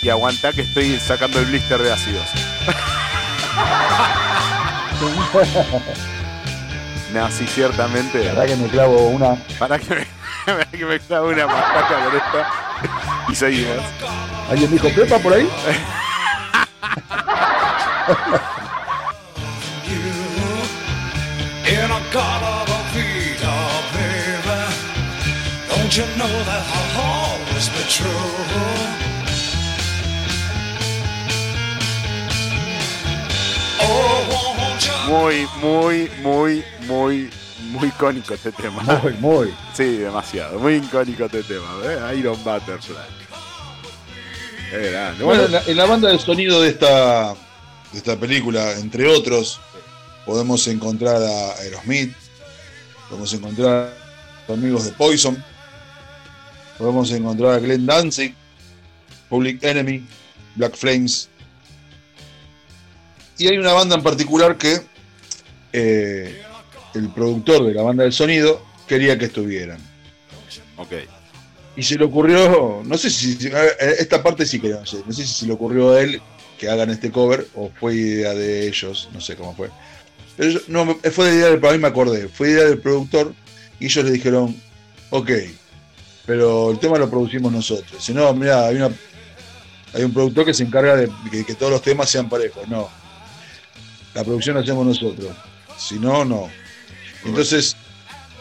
Y aguanta que estoy sacando el blister de ácidos. no, sí, ciertamente. Verdad que me clavo una. Para que me, para que me clave una mastaca con esto. Y seguimos. ¿Alguien dijo Pepa por ahí? Don't you know that I'll always be true? Oh? Muy, muy, muy, muy, muy icónico este tema. Muy, muy. Sí, demasiado. Muy icónico este tema. ¿eh? Iron Butterfly. Bueno, Bueno, en la, en la banda de sonido de esta, de esta película, entre otros, podemos encontrar a Aerosmith, podemos encontrar a los amigos de Poison, podemos encontrar a Glenn Danzig, Public Enemy, Black Flames. Y hay una banda en particular que eh, el productor de la banda del sonido quería que estuvieran. ok. Y se le ocurrió, no sé si, a- esta parte sí que no sé, no sé si se le ocurrió a él que hagan este cover o fue idea de ellos, no sé cómo fue. Pero yo- no, fue idea del, para mí me acordé, fue idea del productor y ellos le dijeron, ok, pero el tema lo producimos nosotros. Si no, mira, hay, una, hay un productor que se encarga de que, que todos los temas sean parejos, no. La producción la hacemos nosotros, si no, no. Entonces,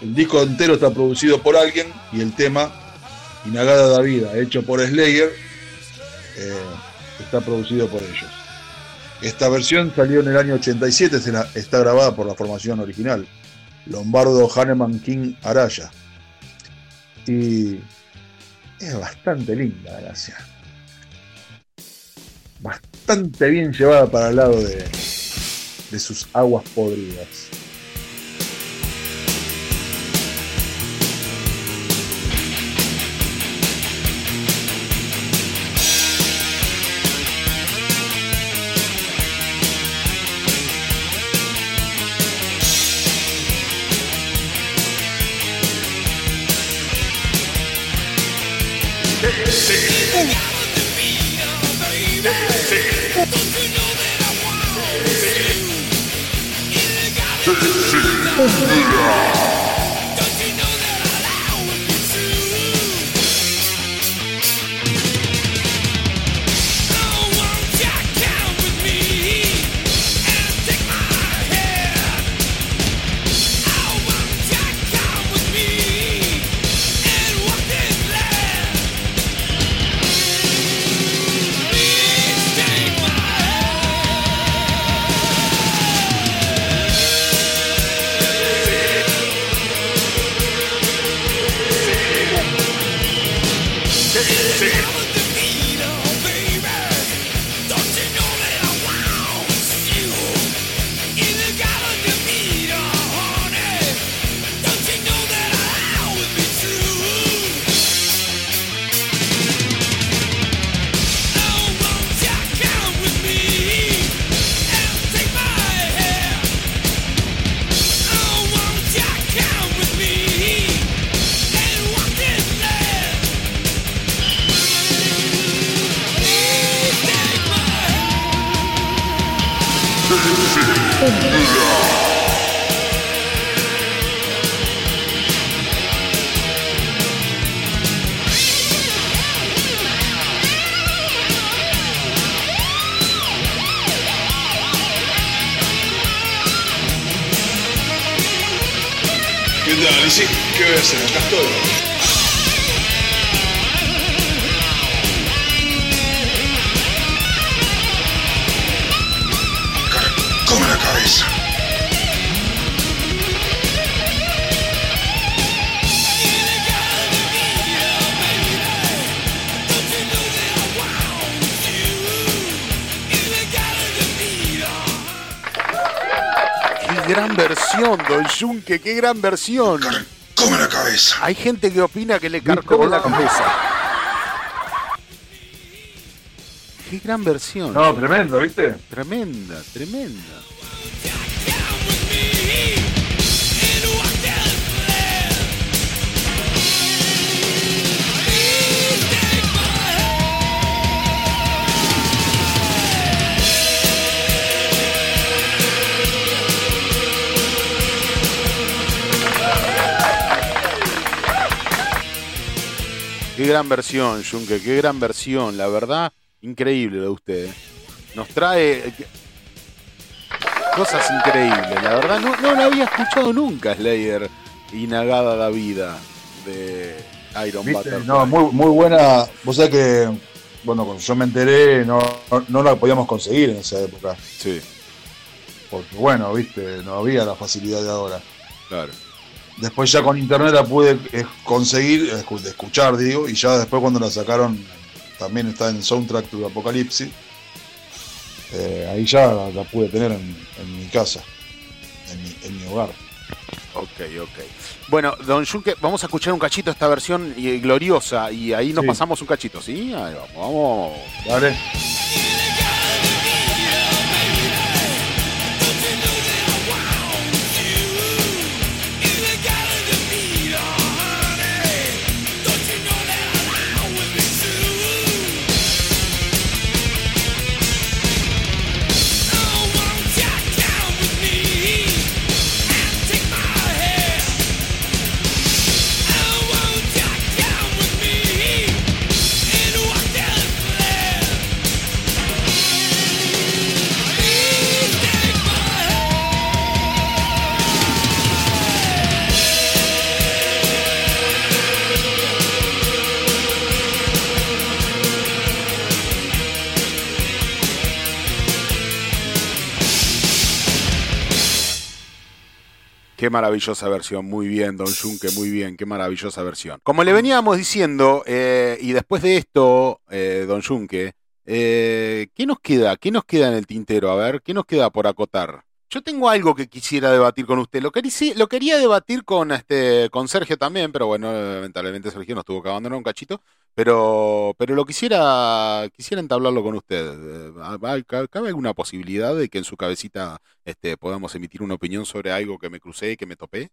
el disco entero está producido por alguien y el tema Inagada da Vida, hecho por Slayer, eh, está producido por ellos. Esta versión salió en el año 87, se la- está grabada por la formación original, Lombardo, Hahnemann, King, Araya. Y es bastante linda, gracias. Bastante bien llevada para el lado de, de sus aguas podridas. Qué gran versión. Come la cabeza. Hay gente que opina que le carcome la cabeza. Qué gran versión. No, tremendo, ¿viste? Tremenda, tremenda. Qué gran versión, Junque, qué gran versión. La verdad, increíble lo de usted. ¿eh? Nos trae eh, cosas increíbles. La verdad, no, no la había escuchado nunca, Slayer y Nagada da Vida de Iron. Butterfly. No, muy, muy buena. Vos sabés que, bueno, cuando yo me enteré, no, no, no la podíamos conseguir en esa época. Sí, Porque, bueno, viste, no había la facilidad de ahora. claro. Después ya con internet la pude eh, conseguir, eh, escuchar, digo, y ya después cuando la sacaron, también está en Soundtrack to Apocalipsis. Eh, ahí ya la, la pude tener en, en mi casa, en mi, en mi hogar. Ok, ok. Bueno, Don Junque, vamos a escuchar un cachito esta versión gloriosa y ahí nos Sí. pasamos un cachito, ¿sí? Ahí vamos, vamos. ¿Vale? Qué maravillosa versión, muy bien, Don Junque, muy bien, qué maravillosa versión. Como le veníamos diciendo, eh, y después de esto, eh, Don Junque, eh, ¿qué nos queda? ¿Qué nos queda en el tintero? A ver, ¿qué nos queda por acotar? Yo tengo algo que quisiera debatir con usted. Lo, querí- lo quería debatir con, este, con Sergio también, pero bueno, lamentablemente Sergio nos tuvo que abandonar un cachito. Pero, pero lo quisiera, quisiera entablarlo con usted. Eh, ¿hay- ¿Cabe alguna posibilidad de que en su cabecita este, podamos emitir una opinión sobre algo que me crucé y que me topé?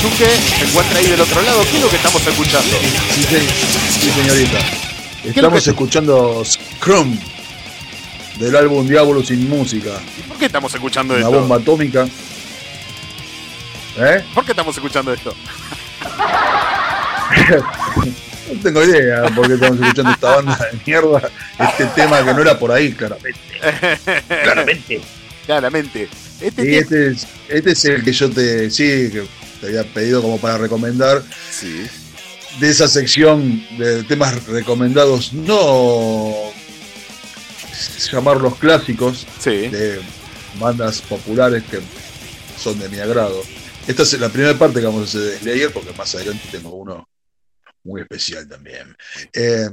Se encuentra ahí del otro lado. ¿Qué es lo que estamos escuchando? Sí, se- sí, señorita. Estamos que- escuchando Scrum del álbum Diablo sin música. ¿Y por qué estamos escuchando Una esto? bomba atómica. ¿Eh? ¿Por qué estamos escuchando esto? No tengo idea por qué estamos escuchando esta banda de mierda. Este tema que no era por ahí, claramente. Claramente. Claramente. Este Y este es, este es el que yo te, sí, que te había pedido como para recomendar. Sí. De esa sección de temas recomendados, no llamarlos clásicos, Sí. de bandas populares que son de mi agrado. Esta es la primera parte que vamos a hacer de Slayer, porque más adelante tengo uno muy especial también. Eh,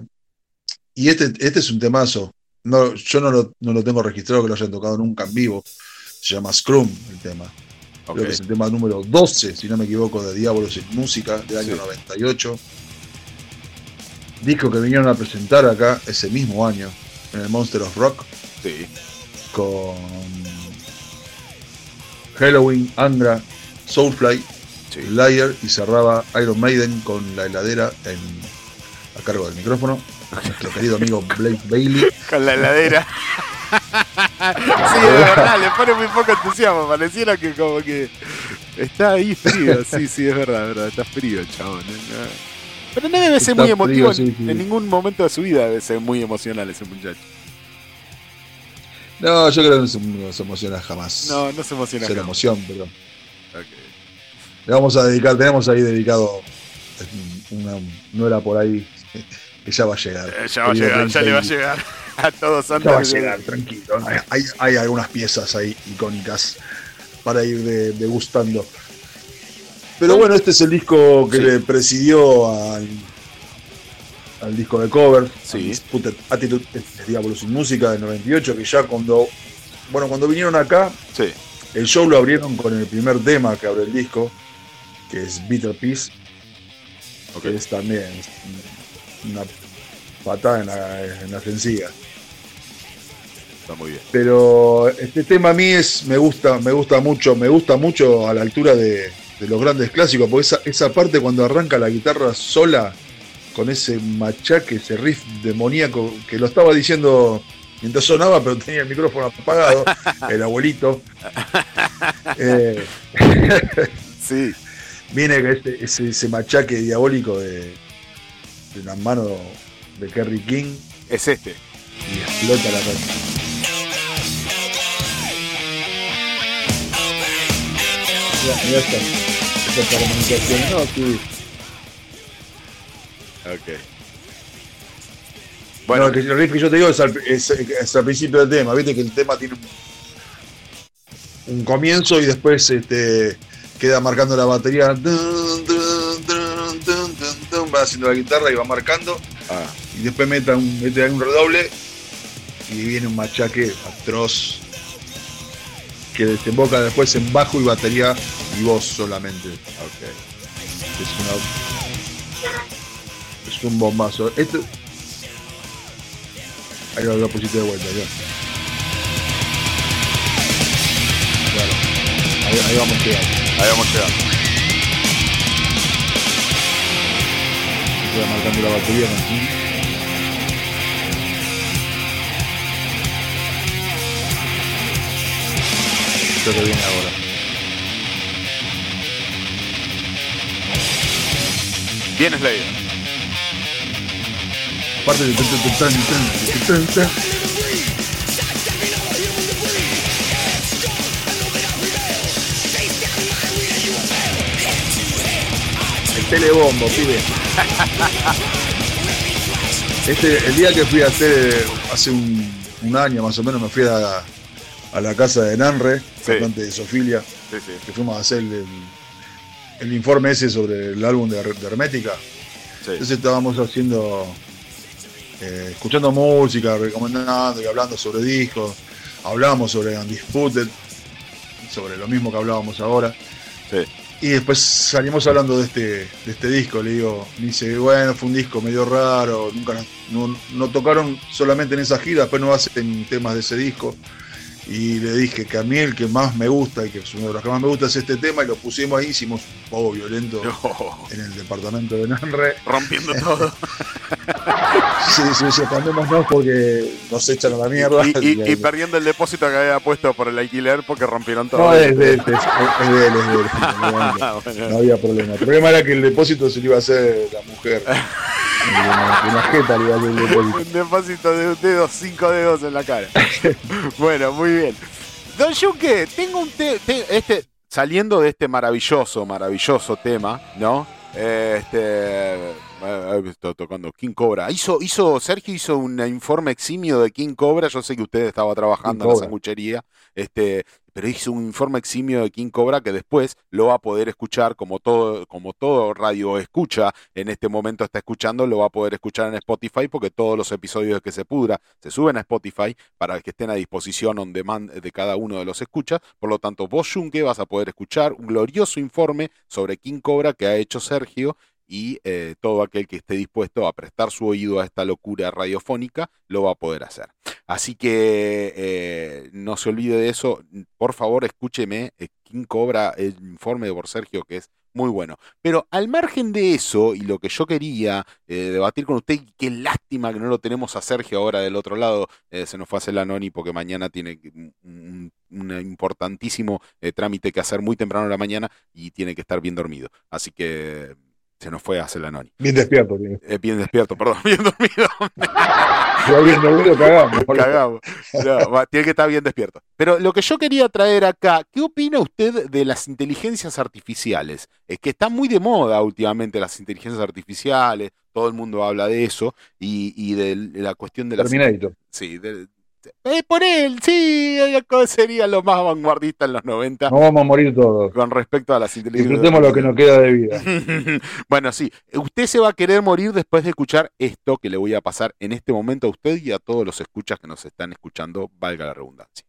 y este, este es un temazo. No, yo no lo, no lo tengo registrado que lo hayan tocado nunca en vivo. Se llama Scrum el tema. Ok. Creo que es el tema número 12, si no me equivoco, de Diablos en Música, del año Sí. 98. Disco que vinieron a presentar acá ese mismo año, en el Monster of Rock Sí. con Halloween, Angra, Soulfly, Sí. Liar y cerraba Iron Maiden con la heladera en, a cargo del micrófono. Nuestro querido amigo Blake Bailey. Con la heladera. sí, de verdad, le pone muy poco entusiasmo. Pareciera que como que está ahí frío. Sí, sí, es verdad, es verdad. Está frío, chabón. ¿eh? Pero no debe ser Está muy emotivo frío, en- sí, sí. en ningún momento de su vida. Debe ser muy emocional ese muchacho. No, yo creo que no se, no se emociona jamás. No, no se emociona. Será emoción, pero Ok. le vamos a dedicar, tenemos ahí dedicado una, no era por ahí, que ya va a llegar. Eh, ya va a llegar, ya le va a llegar a todos va a antes de- llegar, tranquilo. Hay, hay- algunas piezas ahí icónicas para ir de- degustando. Pero bueno, este es el disco que Sí. le presidió al, al disco de cover, Sí. Attitude de Diablo sin Música del 98, que ya cuando, bueno, cuando vinieron acá, Sí, el show lo abrieron con el primer tema que abre el disco, que es Bitter Peace, ok. que es también una patada en la, en la sencilla. Está muy bien. pero este tema a mí es me gusta me gusta mucho me gusta mucho a la altura de, de los grandes clásicos porque esa, esa parte cuando arranca la guitarra sola con ese machaque ese riff demoníaco que lo estaba diciendo mientras sonaba pero tenía el micrófono apagado el abuelito Eh, Sí, viene ese, ese, ese machaque diabólico de, de las manos de Kerry King. Es este. y explota la canción está. Esa comunicación, no, sí. Ok. Bueno, Bueno, que el riff que yo te digo es al, es- es al principio del tema, viste que el tema tiene un, un comienzo y después este, queda marcando la batería, dun, dun, dun, va haciendo la guitarra y va marcando, ah, y después mete un, mete ahí un redoble y viene un machaque atroz que desemboca después en bajo y batería y voz solamente. ok. Es una. Es un bombazo. Este. Ahí lo, lo pusiste de vuelta, ya. Claro. Ahí, ahí vamos llegando. Ahí vamos llegando. Va marcando la batería ¿no? Que viene ahora. Bien Slayer. Aparte de. El telebombo, pibe. Este, el día que fui a hacer, hace un, un año más o menos, me fui a, a la casa de Nanre, cantante de Sofilia, Sí, sí. que fuimos a hacer el, el informe ese sobre el álbum de, de Hermética. Entonces estábamos haciendo, eh, escuchando música, recomendando y hablando sobre discos. Hablamos sobre Undisputed, sobre lo mismo que hablábamos ahora. Y después salimos hablando de este, de este disco. Le digo, me dice, bueno, fue un disco medio raro, nunca no, no tocaron solamente en esa gira, después no hacen temas de ese disco. Y le dije que a mí el que más me gusta, y que es uno de los que más me gusta, es este tema, y lo pusimos ahí, hicimos un poco violento No, en el departamento de Nanre. rompiendo todo. Sí, sí, sí, cambiémonos porque nos echan a la mierda. Y, y- y perdiendo el depósito que había puesto por el alquiler porque rompieron todo. No, es de, este, es, es de él, es de él. No, bueno. había problema. El problema era que el depósito se lo iba a hacer la mujer. Una, jeta le. Un depósito de un dedo, cinco dedos en la cara. bueno, muy bien. Don Yuque, tengo un te- te- este saliendo de este maravilloso, maravilloso tema, ¿no? Eh, Este eh, estoy tocando King Cobra. Hizo, hizo, Sergio hizo un informe eximio de King Cobra. Yo sé que usted estaba trabajando King en la Cobra. sanguchería. Este, pero hizo un informe eximio de King Cobra que después lo va a poder escuchar como todo, como todo radio escucha en este momento está escuchando, lo va a poder escuchar en Spotify porque todos los episodios de que se pudra se suben a Spotify para que estén a disposición on demand de cada uno de los escuchas. Por lo tanto, vos, Junque, vas a poder escuchar un glorioso informe sobre King Cobra que ha hecho Sergio y eh, todo aquel que esté dispuesto a prestar su oído a esta locura radiofónica lo va a poder hacer. Así que eh, no se olvide de eso. Por favor, escúcheme eh, Cobra, el informe de por Sergio, que es muy bueno. Pero al margen de eso, y lo que yo quería eh, debatir con usted, y qué lástima que no lo tenemos a Sergio ahora del otro lado, se nos fue a hacer la noni porque mañana tiene un, un- importantísimo trámite que hacer muy temprano en la mañana y tiene que estar bien dormido. Así que se nos fue a hacer la noni. Bien despierto, tiene. Eh, bien despierto, perdón, bien dormido. Si alguien dormido, cagamos. Cagamos. No, va, tiene que estar bien despierto. Pero lo que yo quería traer acá, ¿qué opina usted de las inteligencias artificiales? Es que están muy de moda últimamente las inteligencias artificiales, todo el mundo habla de eso, y, y de la cuestión de las... Terminator. Sí, de- eh, por él, sí, sería lo más vanguardista en los 90 Nos vamos a morir todos. con respecto a las inteligencias Disfrutemos lo que nos queda de vida. bueno, sí, usted se va a querer morir después de escuchar esto que le voy a pasar en este momento a usted y a todos los escuchas que nos están escuchando, valga la redundancia.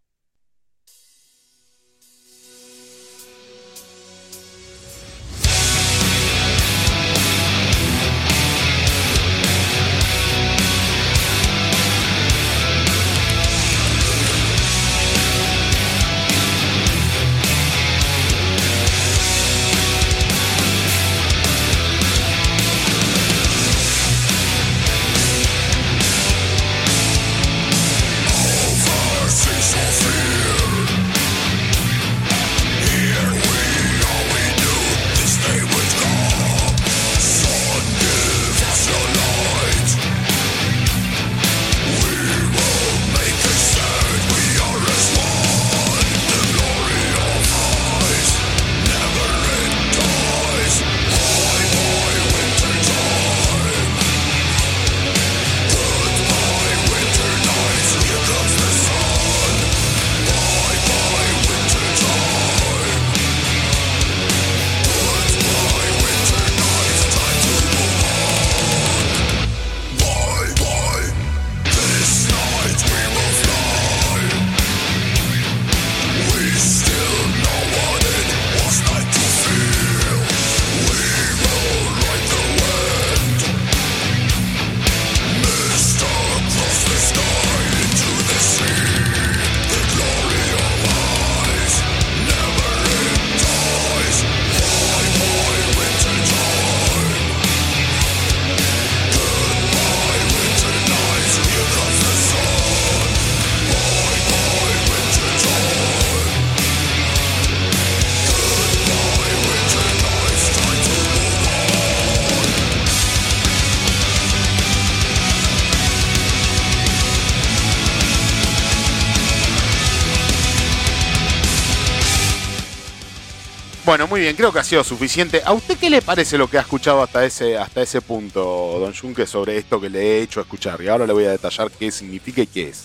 Bueno, muy bien, creo que ha sido suficiente. ¿A usted qué le parece lo que ha escuchado hasta ese, hasta ese punto, don Junque, sobre esto que le he hecho escuchar? Y ahora le voy a detallar qué significa y qué es.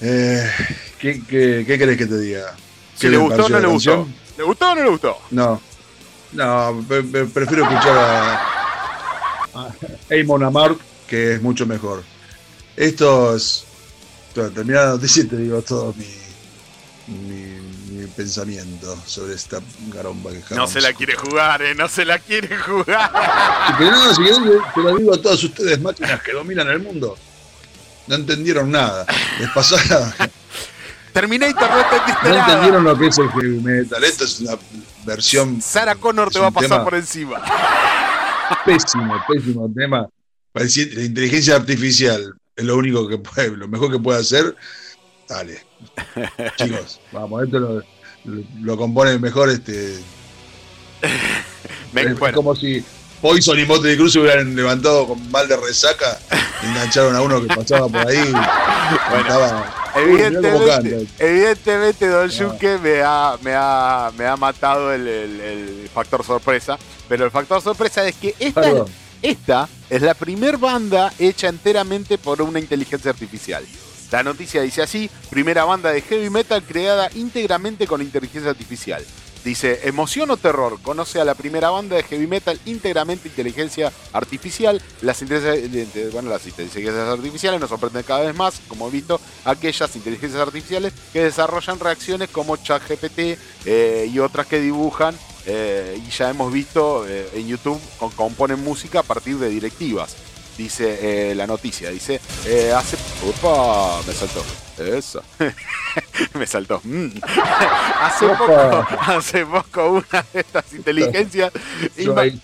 Eh, ¿qué, qué, qué querés que te diga? Si ¿Qué le gustó o no le gustó. ¿Le gustó o no le gustó? No. No, pre- pre- prefiero escuchar a, a Amon Amarth, que es mucho mejor. Esto es. Terminada la noticia y te digo todo mi pensamiento sobre esta garomba que No se la quiere jugar, ¿eh? No se la quiere jugar. Que no, si te lo digo a todos ustedes, máquinas que dominan el mundo. no entendieron nada. Les pasó la- Terminator no entendiste no nada. entendieron lo que es el heavy metal. Esto es una versión Sarah Connor te va a pasar por encima. pésimo, pésimo tema. La inteligencia artificial es lo único que puede, lo mejor que puede hacer. Dale. Chicos, vamos, esto lo, lo- lo compone mejor este. Me- es bueno, como si Poison y Motley Crue se hubieran levantado con mal de resaca y engancharon a uno que pasaba por ahí. y cantaba, "Uy, mirá cómo evidentemente, canta". evidentemente Don Ah. Yuke me ha, me ha, me ha matado el, el- el factor sorpresa. Pero el factor sorpresa es que esta, Perdón. esta es la primer banda hecha enteramente por una inteligencia artificial. La noticia dice así, primera banda de heavy metal creada íntegramente con inteligencia artificial. Dice, emoción o terror, conoce a la primera banda de heavy metal íntegramente inteligencia artificial. Las inteligencias, bueno, las inteligencias artificiales nos sorprenden cada vez más, como he visto, aquellas inteligencias artificiales que desarrollan reacciones como ChatGPT eh, y otras que dibujan. eh, y ya hemos visto eh, en YouTube componen música a partir de directivas dice eh, la noticia, dice, eh, hace... ¡Opa! Me saltó. Eso. me saltó. Mm. hace, poco, hace poco una de estas inteligencias... Ima-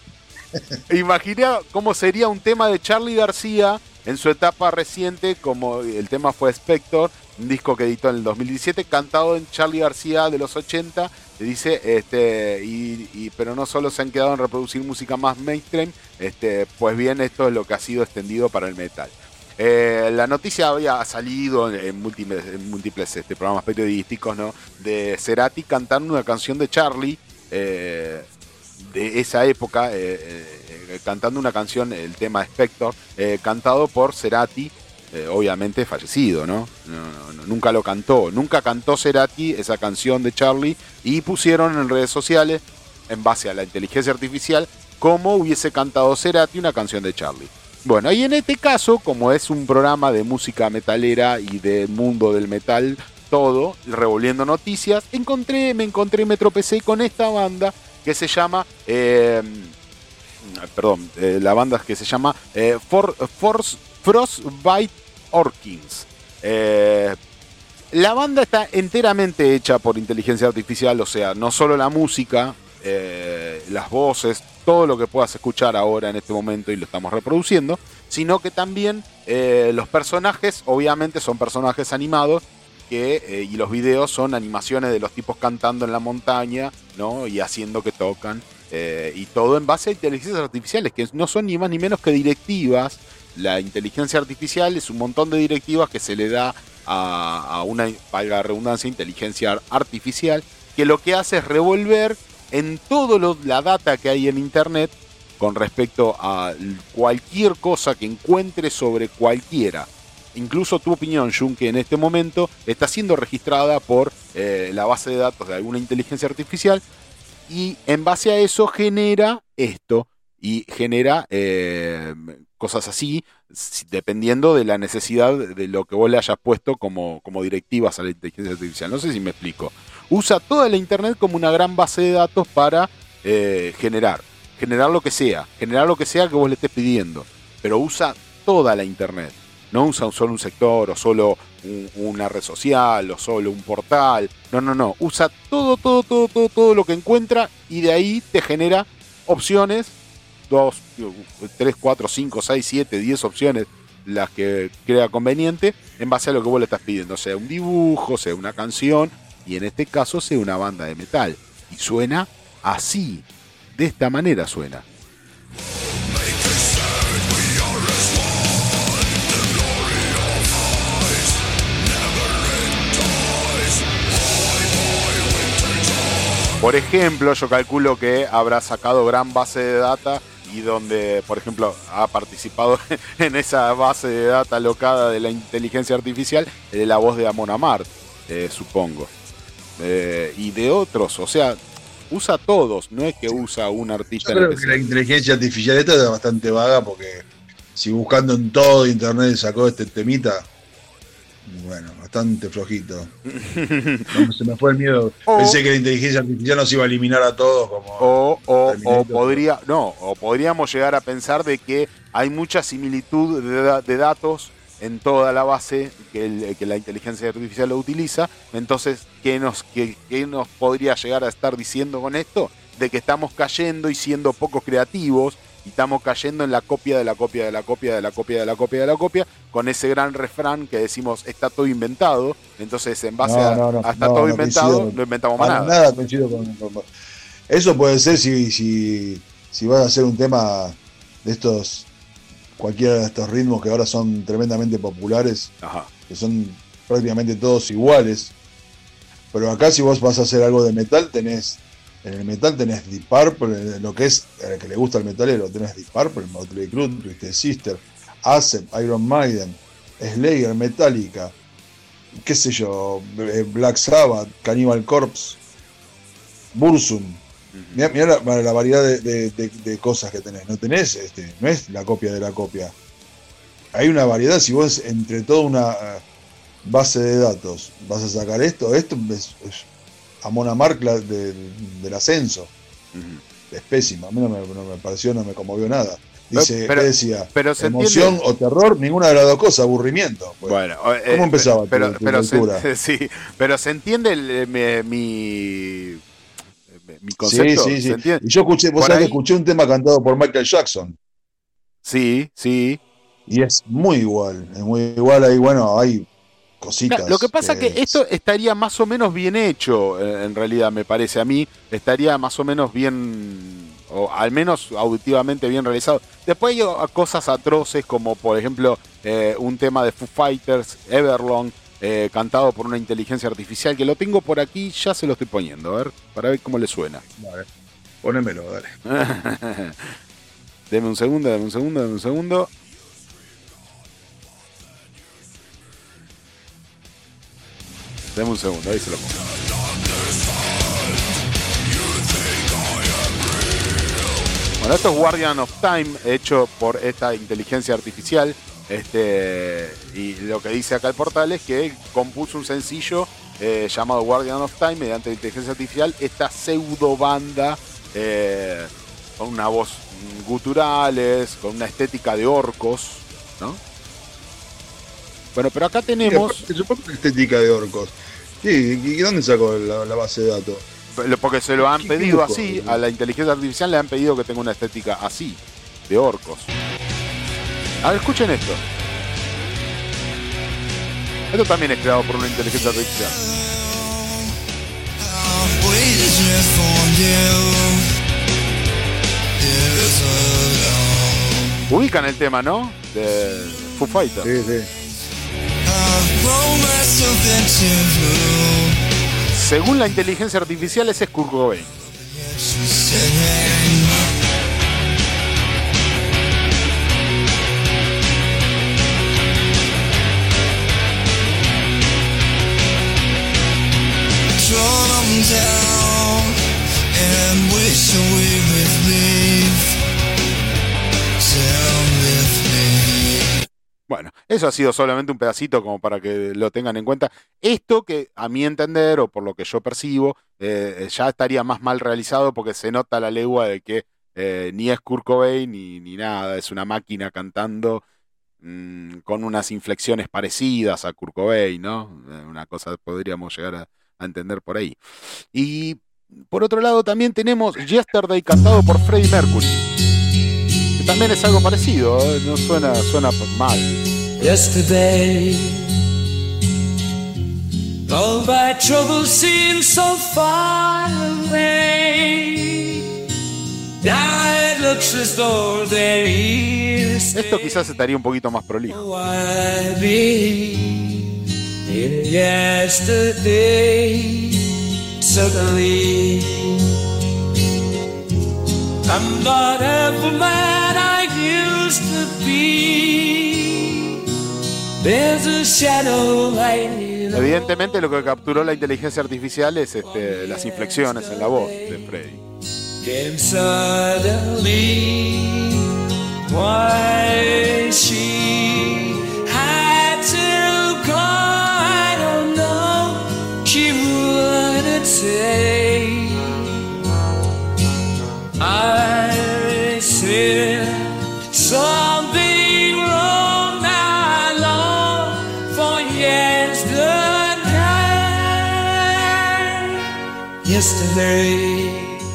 Imaginé cómo sería un tema de Charlie García en su etapa reciente, como el tema fue Spector, un disco que editó en el 2017, cantado en Charlie García de los 80. Dice, este, y, pero no solo se han quedado en reproducir música más mainstream, este, pues bien, esto es lo que ha sido extendido para el metal. Eh, la noticia había salido en múltiples, este, programas periodísticos, ¿no? De Cerati cantando una canción de Charlie, eh, de esa época, eh, cantando una canción, el tema Spector, cantado por Cerati, eh, obviamente fallecido, ¿no? No, no, Nunca lo cantó, nunca cantó Cerati esa canción de Charlie y pusieron en redes sociales, en base a la inteligencia artificial, cómo hubiese cantado Cerati una canción de Charlie. Bueno, y en este caso, como es un programa de música metalera y del mundo del metal, todo, revolviendo noticias, encontré, me encontré, me tropecé con esta banda que se llama, eh, perdón, eh, la banda que se llama For- Force Frostbite Orkins. Eh, la banda está enteramente hecha por inteligencia artificial, o sea, no solo la música, eh, las voces, todo lo que puedas escuchar ahora en este momento y lo estamos reproduciendo, sino que también eh, los personajes, obviamente son personajes animados, que, y los videos son animaciones de los tipos cantando en la montaña, ¿no? Y haciendo que tocan, y todo en base a inteligencias artificiales, que no son ni más ni menos que directivas. La inteligencia artificial es un montón de directivas que se le da a, una, valga redundancia, inteligencia artificial, que lo que hace es revolver en toda la data que hay en Internet con respecto a cualquier cosa que encuentre sobre cualquiera. Incluso tu opinión, Jun, que en este momento está siendo registrada por eh, la base de datos de alguna inteligencia artificial y en base a eso genera esto y genera eh, cosas así dependiendo de la necesidad de lo que vos le hayas puesto como, como directivas a la inteligencia artificial. No sé si me explico. Usa toda la Internet como una gran base de datos para eh, generar. Generar lo que sea. Generar lo que sea que vos le estés pidiendo. Pero usa toda la Internet. No usa solo un sector o solo un- una red social o solo un portal. No, no, no. Usa todo, todo, todo, todo, todo lo que encuentra y de ahí te genera opciones. Dos, tres, cuatro, cinco, seis, siete, diez opciones las que crea conveniente en base a lo que vos le estás pidiendo. Sea un dibujo, sea una canción y en este caso sea una banda de metal. Y suena así. De esta manera suena. Por ejemplo, yo calculo que habrá sacado gran base de data y donde, por ejemplo, ha participado en esa base de data locada de la inteligencia artificial eh, la voz de Amon Amart, eh, supongo. Eh, y de otros, o sea, usa todos, no es que usa un artista Yo en creo que la inteligencia artificial esta es bastante vaga porque si buscando en todo internet sacó este temita, bueno, bastante flojito. No, se me fue el miedo. O- Pensé que la inteligencia artificial nos iba a eliminar a todos como O, o- o podría, no, o podríamos llegar a pensar de que hay mucha similitud de, da- de datos en toda la base que, el- que la inteligencia artificial lo utiliza. Entonces, ¿qué nos, qué, qué nos podría llegar a estar diciendo con esto? De que estamos cayendo y siendo poco creativos y estamos cayendo en la copia de la copia de la copia de la copia de la copia de la copia, con ese gran refrán que decimos está todo inventado. Entonces, en base No, a, no, no, a está todo inventado, coincido. no inventamos más nada. nada coincido con, con- Eso puede ser si, si, si vas a hacer un tema de estos, cualquiera de estos ritmos que ahora son tremendamente populares, Ajá. que son prácticamente todos iguales. Pero acá si vos vas a hacer algo de metal, tenés, en el metal tenés Deep Purple, en lo que es, al que le gusta el metalero, tenés Deep Purple, Motley Crue, Twisted Sister, Acep, Iron Maiden, Slayer, Metallica, qué sé yo, eh, Black Sabbath, Cannibal Corpse, Bursum. Mirá, mirá la, la variedad de, de- de- de cosas que tenés. No tenés, este, no es la copia de la copia. Hay una variedad, si vos entre toda una eh, base de datos vas a sacar esto, esto es, es Amona Markla del, del ascenso. Ujú. Es pésima, a mí no me, no me pareció, no me conmovió nada. Dice, Pero- ¿qué decía? pero se emoción entiende- o terror, ninguna de las dos cosas, aburrimiento. pues. Bueno, eh, ¿Cómo empezaba Pero, tu- tu pero, lectura? se, sí, pero se entiende el, eh, mi, mi, mi sí, concepto. sí, ¿Se sí. entiende? Y yo escuché, vos sabés que escuché un tema cantado por Michael Jackson. Sí, sí. Y es muy igual, es muy igual ahí, bueno, hay cositas. Claro, lo que pasa que esto estaría más o menos bien hecho, eh, en realidad, me parece a mí. Estaría más o menos bien, o al menos auditivamente bien realizado. Después hay cosas atroces, como por ejemplo eh, un tema de Foo Fighters, Everlong, eh, cantado por una inteligencia artificial, que lo tengo por aquí, ya se lo estoy poniendo, a ver, para ver cómo le suena. Vale, ponémelo, dale. deme un segundo, deme un segundo, deme un segundo. Deme un segundo, ahí se lo pongo. Bueno, esto es Guardian of Time, hecho por esta inteligencia artificial. Este, y lo que dice acá el portal es que compuso un sencillo eh, llamado Guardian of Time mediante inteligencia artificial. Esta pseudo banda eh, con una voz guturales, con una estética de orcos, ¿no? Bueno, pero acá tenemos, Sí, supongo que estética de orcos. Sí, ¿y dónde sacó la, la base de datos? porque se lo han ¿Qué pedido dibujo? así, a la inteligencia artificial le han pedido que tenga una estética así, de orcos. A ver, escuchen esto. Esto también es creado por una inteligencia artificial. Ubican el tema, ¿no? De Foo Fighters. Sí, sí. Según la inteligencia artificial, ese es. Bueno, eso ha sido solamente un pedacito como para que lo tengan en cuenta. Esto que a mi entender, o por lo que yo percibo, eh, ya estaría más mal realizado porque se nota la legua de que eh, ni es Kurt Cobain ni, ni nada, es una máquina cantando mm, con unas inflexiones parecidas a Kurt Cobain, ¿no? Eh, una cosa podríamos llegar a, a entender por ahí. Y por otro lado también tenemos Yesterday cantado por Freddie Mercury. Que también es algo parecido, ¿eh? no suena, suena mal. Yesterday, all my troubles seem so far away. Now it looks as though they're here. to Esto quizás estaría un poquito más prolijo. Why be in yesterday? Suddenly, I'm not ever man Evidentemente lo que capturó la inteligencia artificial es este, las inflexiones en la voz de Freddy. I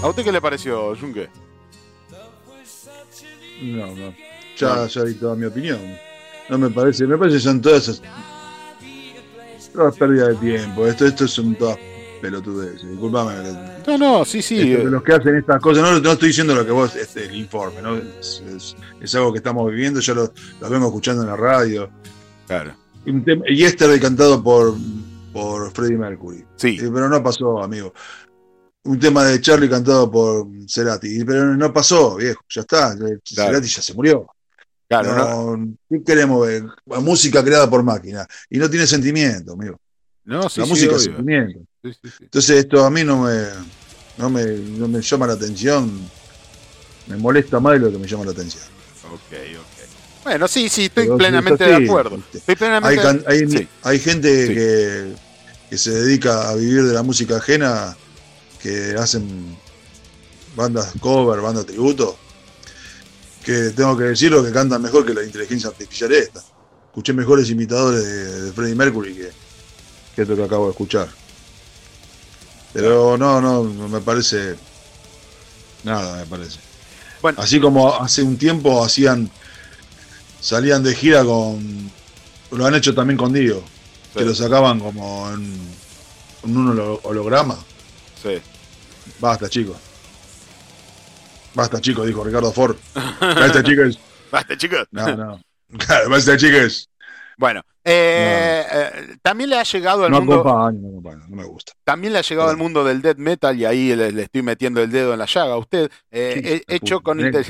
¿A usted qué le pareció, Junque? No, no. Ya, ya di toda mi opinión. No me parece, me parece que son todas esas. Todas pérdidas de tiempo. Esto, esto son todas pelotudeces. Disculpame. No, no, sí, sí. Esto de los que hacen estas cosas, no, no estoy diciendo lo que vos, este, el informe, ¿no? Es, es- es algo que estamos viviendo, yo lo, lo vengo escuchando en la radio. Claro. Y Y este cantado por, por Freddie Mercury. Sí, Eh, pero no pasó, amigo. Un tema de Charlie cantado por Cerati. Pero no pasó, viejo. Ya está. Cerati ya se murió. claro. No, No, ¿Qué queremos ver? Música creada por máquina. Y no tiene sentimiento, amigo. no, sí, la sí, música es sentimiento. Sí. Entonces esto a mí no me, no me, no me llama la atención. Me molesta más de lo que me llama la atención. Ok, ok. Bueno, sí, sí, estoy Pero plenamente sí, de acuerdo. Estoy Hay, plenamente hay, sí. hay gente Sí. que, que se dedica a vivir de la música ajena, que hacen bandas cover, bandas tributo, que tengo que decirlo que cantan mejor que la inteligencia artificial esta. Escuché mejores imitadores de, de Freddie Mercury que, que esto que acabo de escuchar. Pero no, no, no me parece nada, me parece. Bueno. Así como hace un tiempo hacían, salían de gira con, lo han hecho también con Dio, que lo sacaban como en, en un holo- holograma. Sí. Basta, chicos. Basta, chicos, dijo Ricardo Ford. Basta, chicos. Basta, chicos. No, no. Basta, chicos. Bueno, eh, eh, también le ha llegado al No mundo. acompaña, no acompaña, no me gusta. También le ha llegado al mundo del death metal y ahí le, le estoy metiendo el dedo en la llaga a usted. Eh, he- hecho, con inte-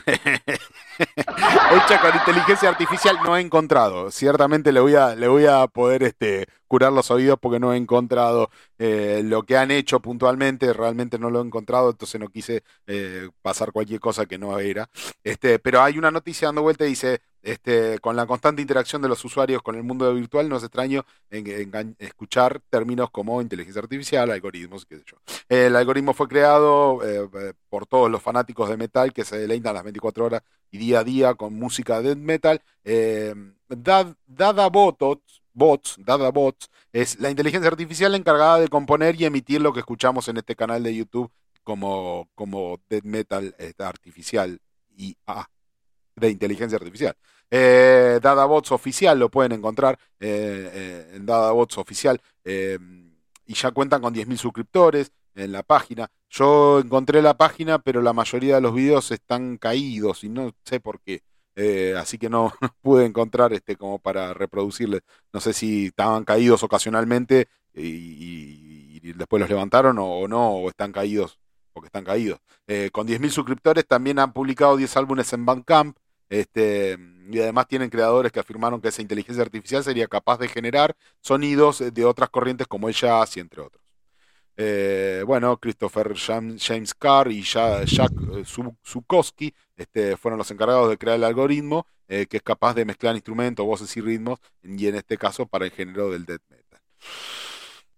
hecha con inteligencia artificial no he encontrado. Ciertamente le voy a, le voy a poder este, curar los oídos porque no he encontrado eh, lo que han hecho puntualmente. Realmente no lo he encontrado, entonces no quise pasar cualquier cosa que no era. Este, pero hay una noticia dando vuelta y dice, este, con la constante interacción de los usuarios con el mundo virtual, no es extraño escuchar términos como inteligencia artificial, algoritmos, qué sé yo. El algoritmo fue creado eh, eh, por todos los fanáticos de metal que se deleitan las 24 horas y día a día con música death metal. Dad- Dada Bots, bots, Dada Bots es la inteligencia artificial encargada de componer y emitir lo que escuchamos en este canal de YouTube como, como death metal eh, artificial y de inteligencia artificial. Eh, DadaBots oficial lo pueden encontrar eh, eh, en DadaBots oficial eh, y ya cuentan con 10.000 suscriptores en la página. Yo encontré la página, pero la mayoría de los videos están caídos y no sé por qué. Eh, así que no, pude encontrar este como para reproducirles. No sé si estaban caídos ocasionalmente y, después los levantaron o, o no, o están caídos porque están caídos. Eh, con 10.000 suscriptores también han publicado 10 álbumes en Bandcamp. Este, y además tienen creadores que afirmaron que esa inteligencia artificial sería capaz de generar sonidos de otras corrientes como el jazz y entre otros. Eh, bueno, Christopher Jam- James Carr y Ja- Jack eh, Zukowski este, fueron los encargados de crear el algoritmo eh, que es capaz de mezclar instrumentos, voces y ritmos, y en este caso para el género del death metal.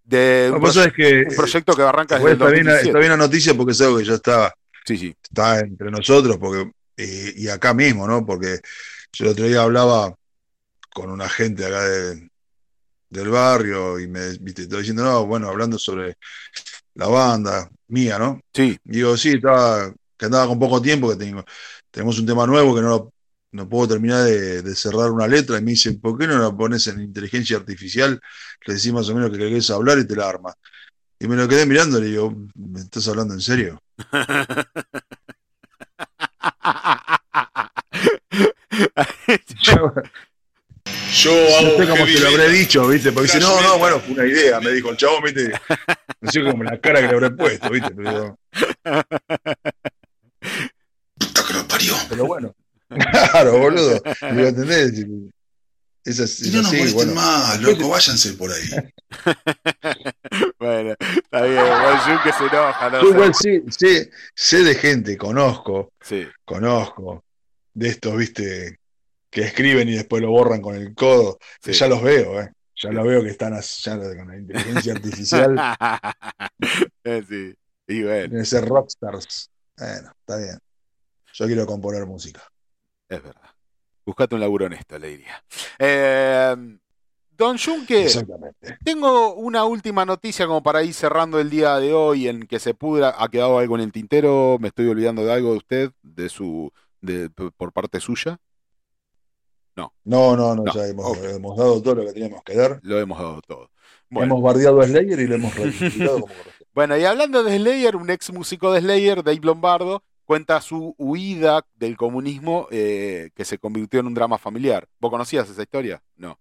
De un, que pasa proye- es que un proyecto que arranca desde el está, bien, 2017. está bien la noticia porque es algo que ya está, Sí, sí. está entre nosotros porque y, y acá mismo, ¿no? Porque yo el otro día hablaba con una gente acá de- del barrio y me viste, estaba diciendo, no, bueno, hablando sobre la banda mía, ¿no? Sí, Digo, sí, estaba, que andaba con poco tiempo, que tengo, tenemos un tema nuevo que no, no puedo terminar de, de cerrar una letra, y me dicen, ¿por qué no la pones en inteligencia artificial? Le decís más o menos que querés hablar y te la arma. Y me lo quedé mirando y le digo, ¿me estás hablando en serio? Yo Yo no hago sé cómo se lo habré dicho, ¿viste? Porque dice, no, no, bueno, fue una idea, me dijo el chabón, ¿viste? No sé como la cara que le habré puesto, ¿viste? Pero, Puta que lo parió. pero bueno. Claro, boludo. Digo, ¿entendés? Es así, Y no nos molesten bueno. más, loco, váyanse por ahí. bueno, está bien, Jun que se enoja, ¿no? Igual sí, sé, sé de gente, conozco, Sí, conozco, de estos, viste, que escriben y después lo borran con el codo, que ya los veo, ¿eh? Ya los veo que están ya con la inteligencia artificial, Eh, sí. Y bueno, deben ser rockstars. Bueno, está bien. Yo quiero componer música. es verdad. Buscate un laburo honesto, le diría. Eh, Don Junque, tengo una última noticia como para ir cerrando el día de hoy en que se pudra. ¿Ha quedado algo en el tintero? ¿Me estoy olvidando de algo de usted, de su, de, por parte suya? No, no, no, No, ya hemos, dado todo lo que teníamos que dar. Lo hemos dado todo. Bueno. Hemos bardeado a Slayer y lo hemos reivindicado como. Bueno, y hablando de Slayer, un ex músico de Slayer, Dave Lombardo, cuenta su huida del comunismo eh, que se convirtió en un drama familiar. ¿Vos conocías esa historia? No.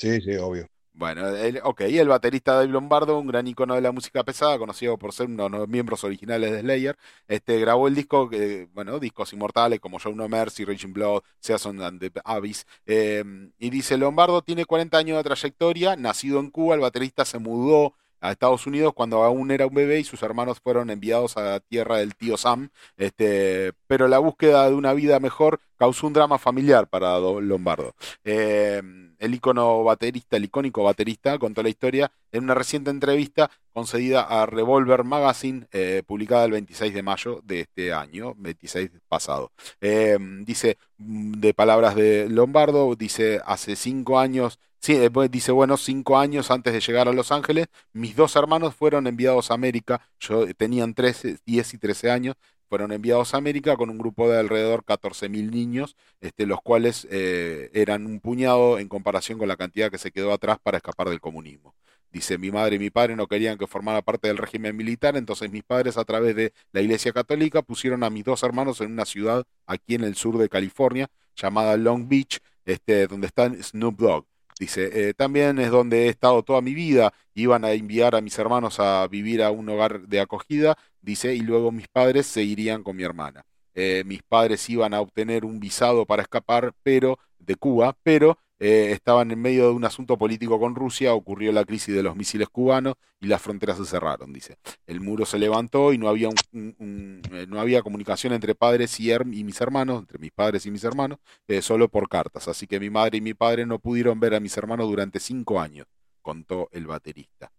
Sí, sí, obvio. Bueno, el, ok, el baterista Dave Lombardo, un gran icono de la música pesada, conocido por ser uno de los miembros originales de Slayer, este, grabó el disco, que, bueno, discos inmortales como Show No Mercy, Raging Blood, Season and the Abyss, eh, y dice, Lombardo tiene 40 años de trayectoria, nacido en Cuba, el baterista se mudó a Estados Unidos cuando aún era un bebé y sus hermanos fueron enviados a la tierra del tío Sam, este, pero la búsqueda de una vida mejor causó un drama familiar para Do- Lombardo. Eh, el icono baterista, el icónico baterista, contó la historia en una reciente entrevista concedida a Revolver Magazine, eh, publicada el 26 de mayo de este año, 26 pasado. Eh, dice, mm, de palabras de Lombardo, dice, hace cinco años, sí, eh, dice, bueno, cinco años antes de llegar a Los Ángeles, mis dos hermanos fueron enviados a América, yo tenían 13, 10 y 13 años, fueron enviados a América con un grupo de alrededor 14.000 niños, este, los cuales eh, eran un puñado en comparación con la cantidad que se quedó atrás para escapar del comunismo. Dice, mi madre y mi padre no querían que formara parte del régimen militar, entonces mis padres a través de la Iglesia Católica pusieron a mis dos hermanos en una ciudad aquí en el sur de California llamada Long Beach, este, donde está Snoop Dogg. Dice, eh, también es donde he estado toda mi vida. Iban a enviar a mis hermanos a vivir a un hogar de acogida, dice, y luego mis padres se irían con mi hermana. Eh, mis padres iban a obtener un visado para escapar, pero de Cuba, pero eh, estaban en medio de un asunto político con Rusia, ocurrió la crisis de los misiles cubanos y las fronteras se cerraron, dice. El muro se levantó y no había, eh, no había comunicación entre padres y mis hermanos, entre mis padres y mis hermanos, eh, solo por cartas. Así que mi madre y mi padre no pudieron ver a mis hermanos durante cinco años, contó el baterista.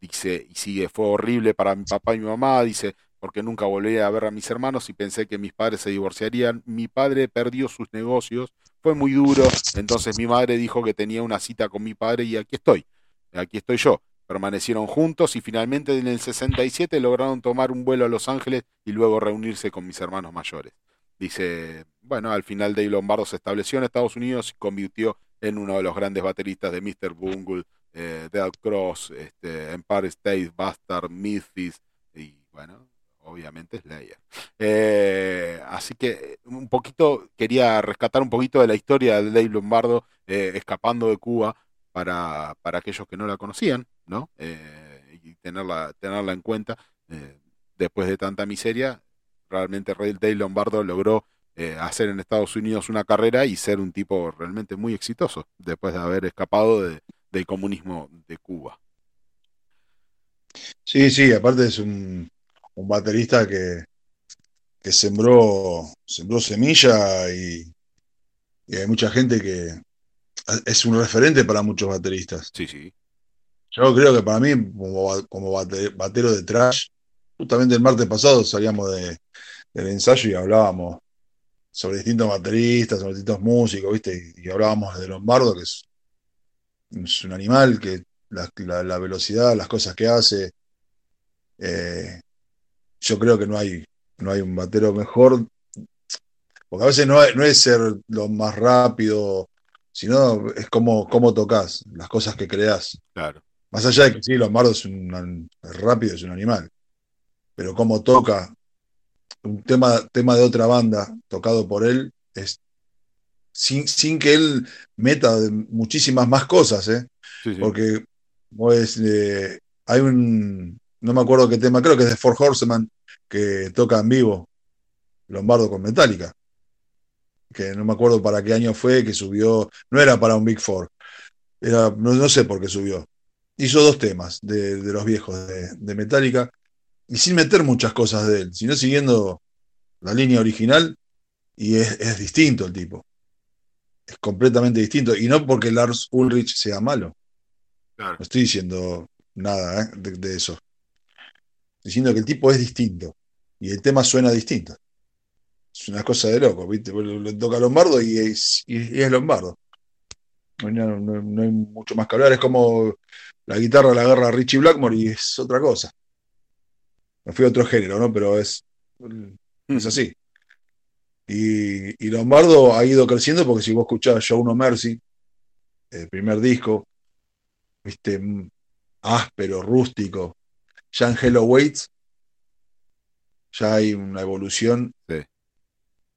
Dice, y sigue, fue horrible para mi papá y mi mamá, dice, porque nunca volvería a ver a mis hermanos y pensé que mis padres se divorciarían. Mi padre perdió sus negocios, fue muy duro, entonces mi madre dijo que tenía una cita con mi padre y aquí estoy, aquí estoy yo. Permanecieron juntos y finalmente en el 67 lograron tomar un vuelo a Los Ángeles y luego reunirse con mis hermanos mayores. Dice, bueno, al final Dave Lombardo se estableció en Estados Unidos y convirtió en uno de los grandes bateristas de Mr. Bungle, eh, Dead Cross, este, Empire State, Bastard, Memphis y bueno, obviamente Slayer. Eh, así que eh, un poquito, quería rescatar un poquito de la historia de Dave Lombardo eh, escapando de Cuba para, para aquellos que no la conocían, ¿no? Eh, y tenerla, tenerla en cuenta. después de tanta miseria, realmente Dave Lombardo logró hacer en Estados Unidos una carrera y ser un tipo realmente muy exitoso después de haber escapado de- del comunismo de Cuba. Sí, sí, aparte es un, un baterista que, que sembró, sembró semilla y, y hay mucha gente que es un referente para muchos bateristas. Sí, sí. Yo creo que para mí, como, como bate- batero de trash, justamente el martes pasado salíamos de, del ensayo y hablábamos sobre distintos bateristas, sobre distintos músicos, ¿viste? Y, y hablábamos de Lombardo, que es, es un animal, que la, la- la velocidad, las cosas que hace. eh, yo creo que no hay, no hay un batero mejor, porque a veces no, es- no es ser lo más rápido, sino es cómo, cómo tocas, las cosas que creas. Claro. Más allá de que sí, Lombardo es un es rápido, es un animal. Pero cómo toca un tema, tema de otra banda tocado por él, es sin, sin que él meta muchísimas más cosas, ¿eh? Sí, sí. Porque pues, eh, hay un, no me acuerdo qué tema, creo que es de Four Horseman, que toca en vivo, Lombardo con Metallica. Que no me acuerdo para qué año fue, que subió, no era para un Big Four, era, no, no sé por qué subió. Hizo dos temas de, de los viejos de, de Metallica y sin meter muchas cosas de él, sino siguiendo la línea original y es, es distinto el tipo. Es completamente distinto. Y no porque Lars Ulrich sea malo. Claro. No estoy diciendo nada ¿eh? de, de eso. Diciendo que el tipo es distinto y el tema suena distinto. Es una cosa de loco, ¿viste? Le toca a Lombardo y es, y- y es Lombardo. No hay, nada- no- no hay mucho más que hablar. Es como la guitarra la agarra Richie Blackmore y es otra cosa. Me fui a otro género, ¿no? Pero es, es así. Y, y Lombardo ha ido creciendo porque si vos escuchás Show No Mercy, el primer disco, viste, mm, áspero, rústico, ya en Hello Waits, ya hay una evolución Sí.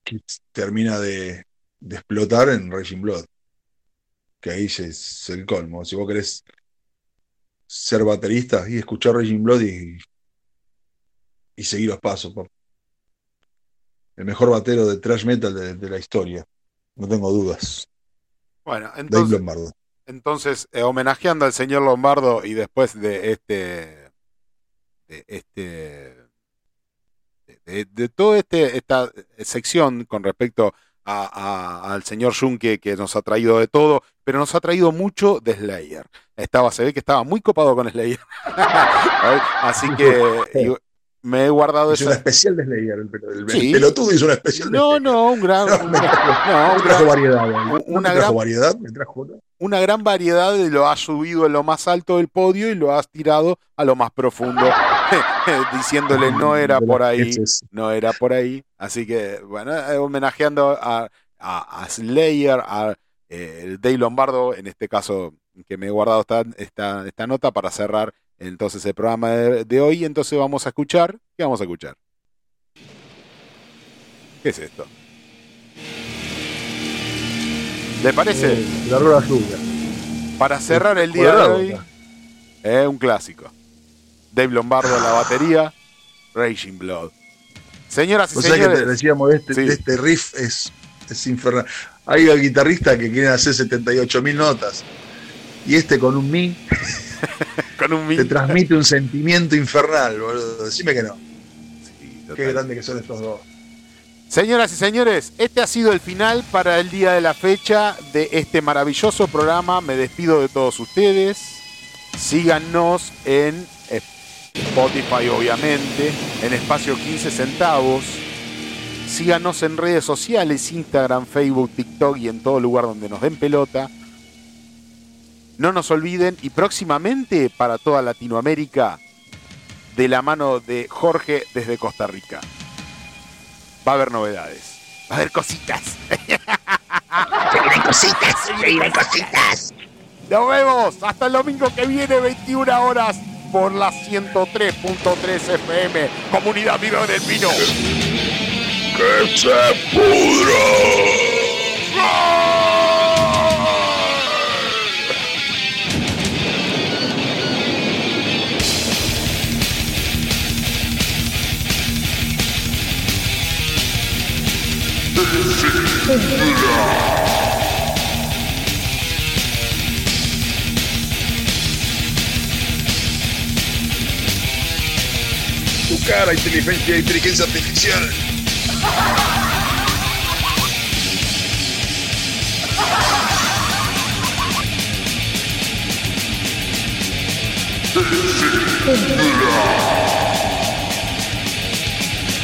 que termina de, de explotar en Raging Blood. Que ahí es, el colmo. Si vos querés ser baterista y escuchar Raging Blood y, y seguir los pasos. papá. El mejor batero de thrash metal de, de la historia. No tengo dudas. Bueno, Dave entonces, Lombardo. entonces eh, homenajeando al señor Lombardo y después de este, de este, de, de- toda este, esta sección con respecto a- a- al señor Junke que nos ha traído de todo, pero nos ha traído mucho de Slayer. Estaba, se ve que estaba muy copado con Slayer. Así que me he guardado una esa. especial de Slayer. El, pel- el- el Sí. pelotudo hizo una especial de No, Slayer. no, un gran, No, me trajo, no, me un trajo gran- variedad. ¿no? ¿No una me trajo gran- variedad, me una gran variedad y lo has subido a lo más alto del podio y lo has tirado a lo más profundo, diciéndole no era por ahí, no era por ahí. Así que, bueno, eh, homenajeando a, a, a Slayer, a eh, Dave Lombardo, en este caso que me he guardado esta, esta, esta nota para cerrar entonces el programa de, de hoy. Entonces vamos a escuchar, ¿qué vamos a escuchar? ¿Qué es esto? ¿Le parece? Eh, La rueda lluvia. Para cerrar el día de hoy, es un clásico. Dave Lombardo en la batería, Raging Blood. Señoras y Vos sabés que te señores, decíamos de este, Sí. este riff es, es infernal. Hay guitarristas que quieren hacer 78 mil notas. Y este con un mi con un te min- transmite un sentimiento infernal, boludo. Decime que no. Sí, Qué grande que son estos dos. Señoras y señores, este ha sido el final para el día de la fecha de este maravilloso programa. Me despido de todos ustedes. Síganos en Spotify, obviamente, en espacio 15 centavos. Síganos en redes sociales, Instagram, Facebook, TikTok y en todo lugar donde nos den pelota. No nos olviden y próximamente para toda Latinoamérica, de la mano de Jorge desde Costa Rica va a haber novedades. Va a haber cositas. Se vienen cositas, se vienen cositas. Nos vemos hasta el domingo que viene, 21 horas, por la 103.3 FM, Comunidad Viva del Pino. ¡Que se pudra! Cara, inteligencia, inteligencia artificial.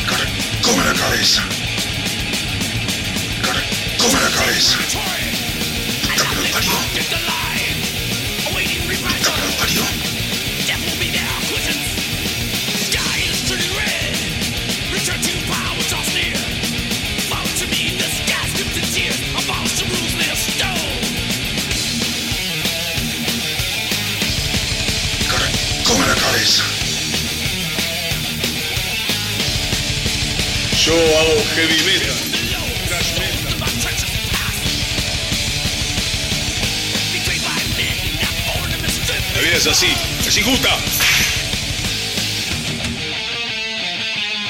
Cara, come la cabeza. Cara, come la cabeza. Puta. Yo hago heavy metal. Metal. La vida es así, es injusta.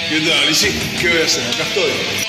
¿Qué tal? ¿Y sí? ¿Qué voy a hacer? Acá estoy.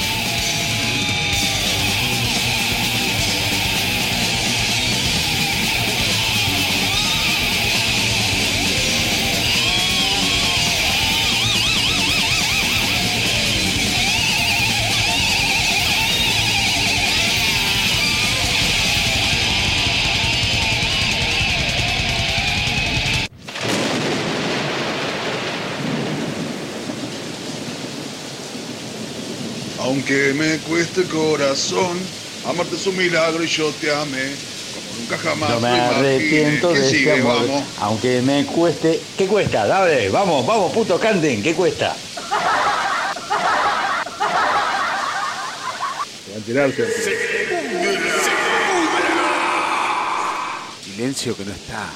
Aunque me cueste corazón, amarte es un milagro y yo te amé. Como nunca jamás No me arrepiento ¿Quién de este sigue? amor, Vamos. aunque me cueste. ¿Qué cuesta? Dale, vamos, vamos, puto, canten, ¿qué cuesta? A tirarse. Silencio que no está.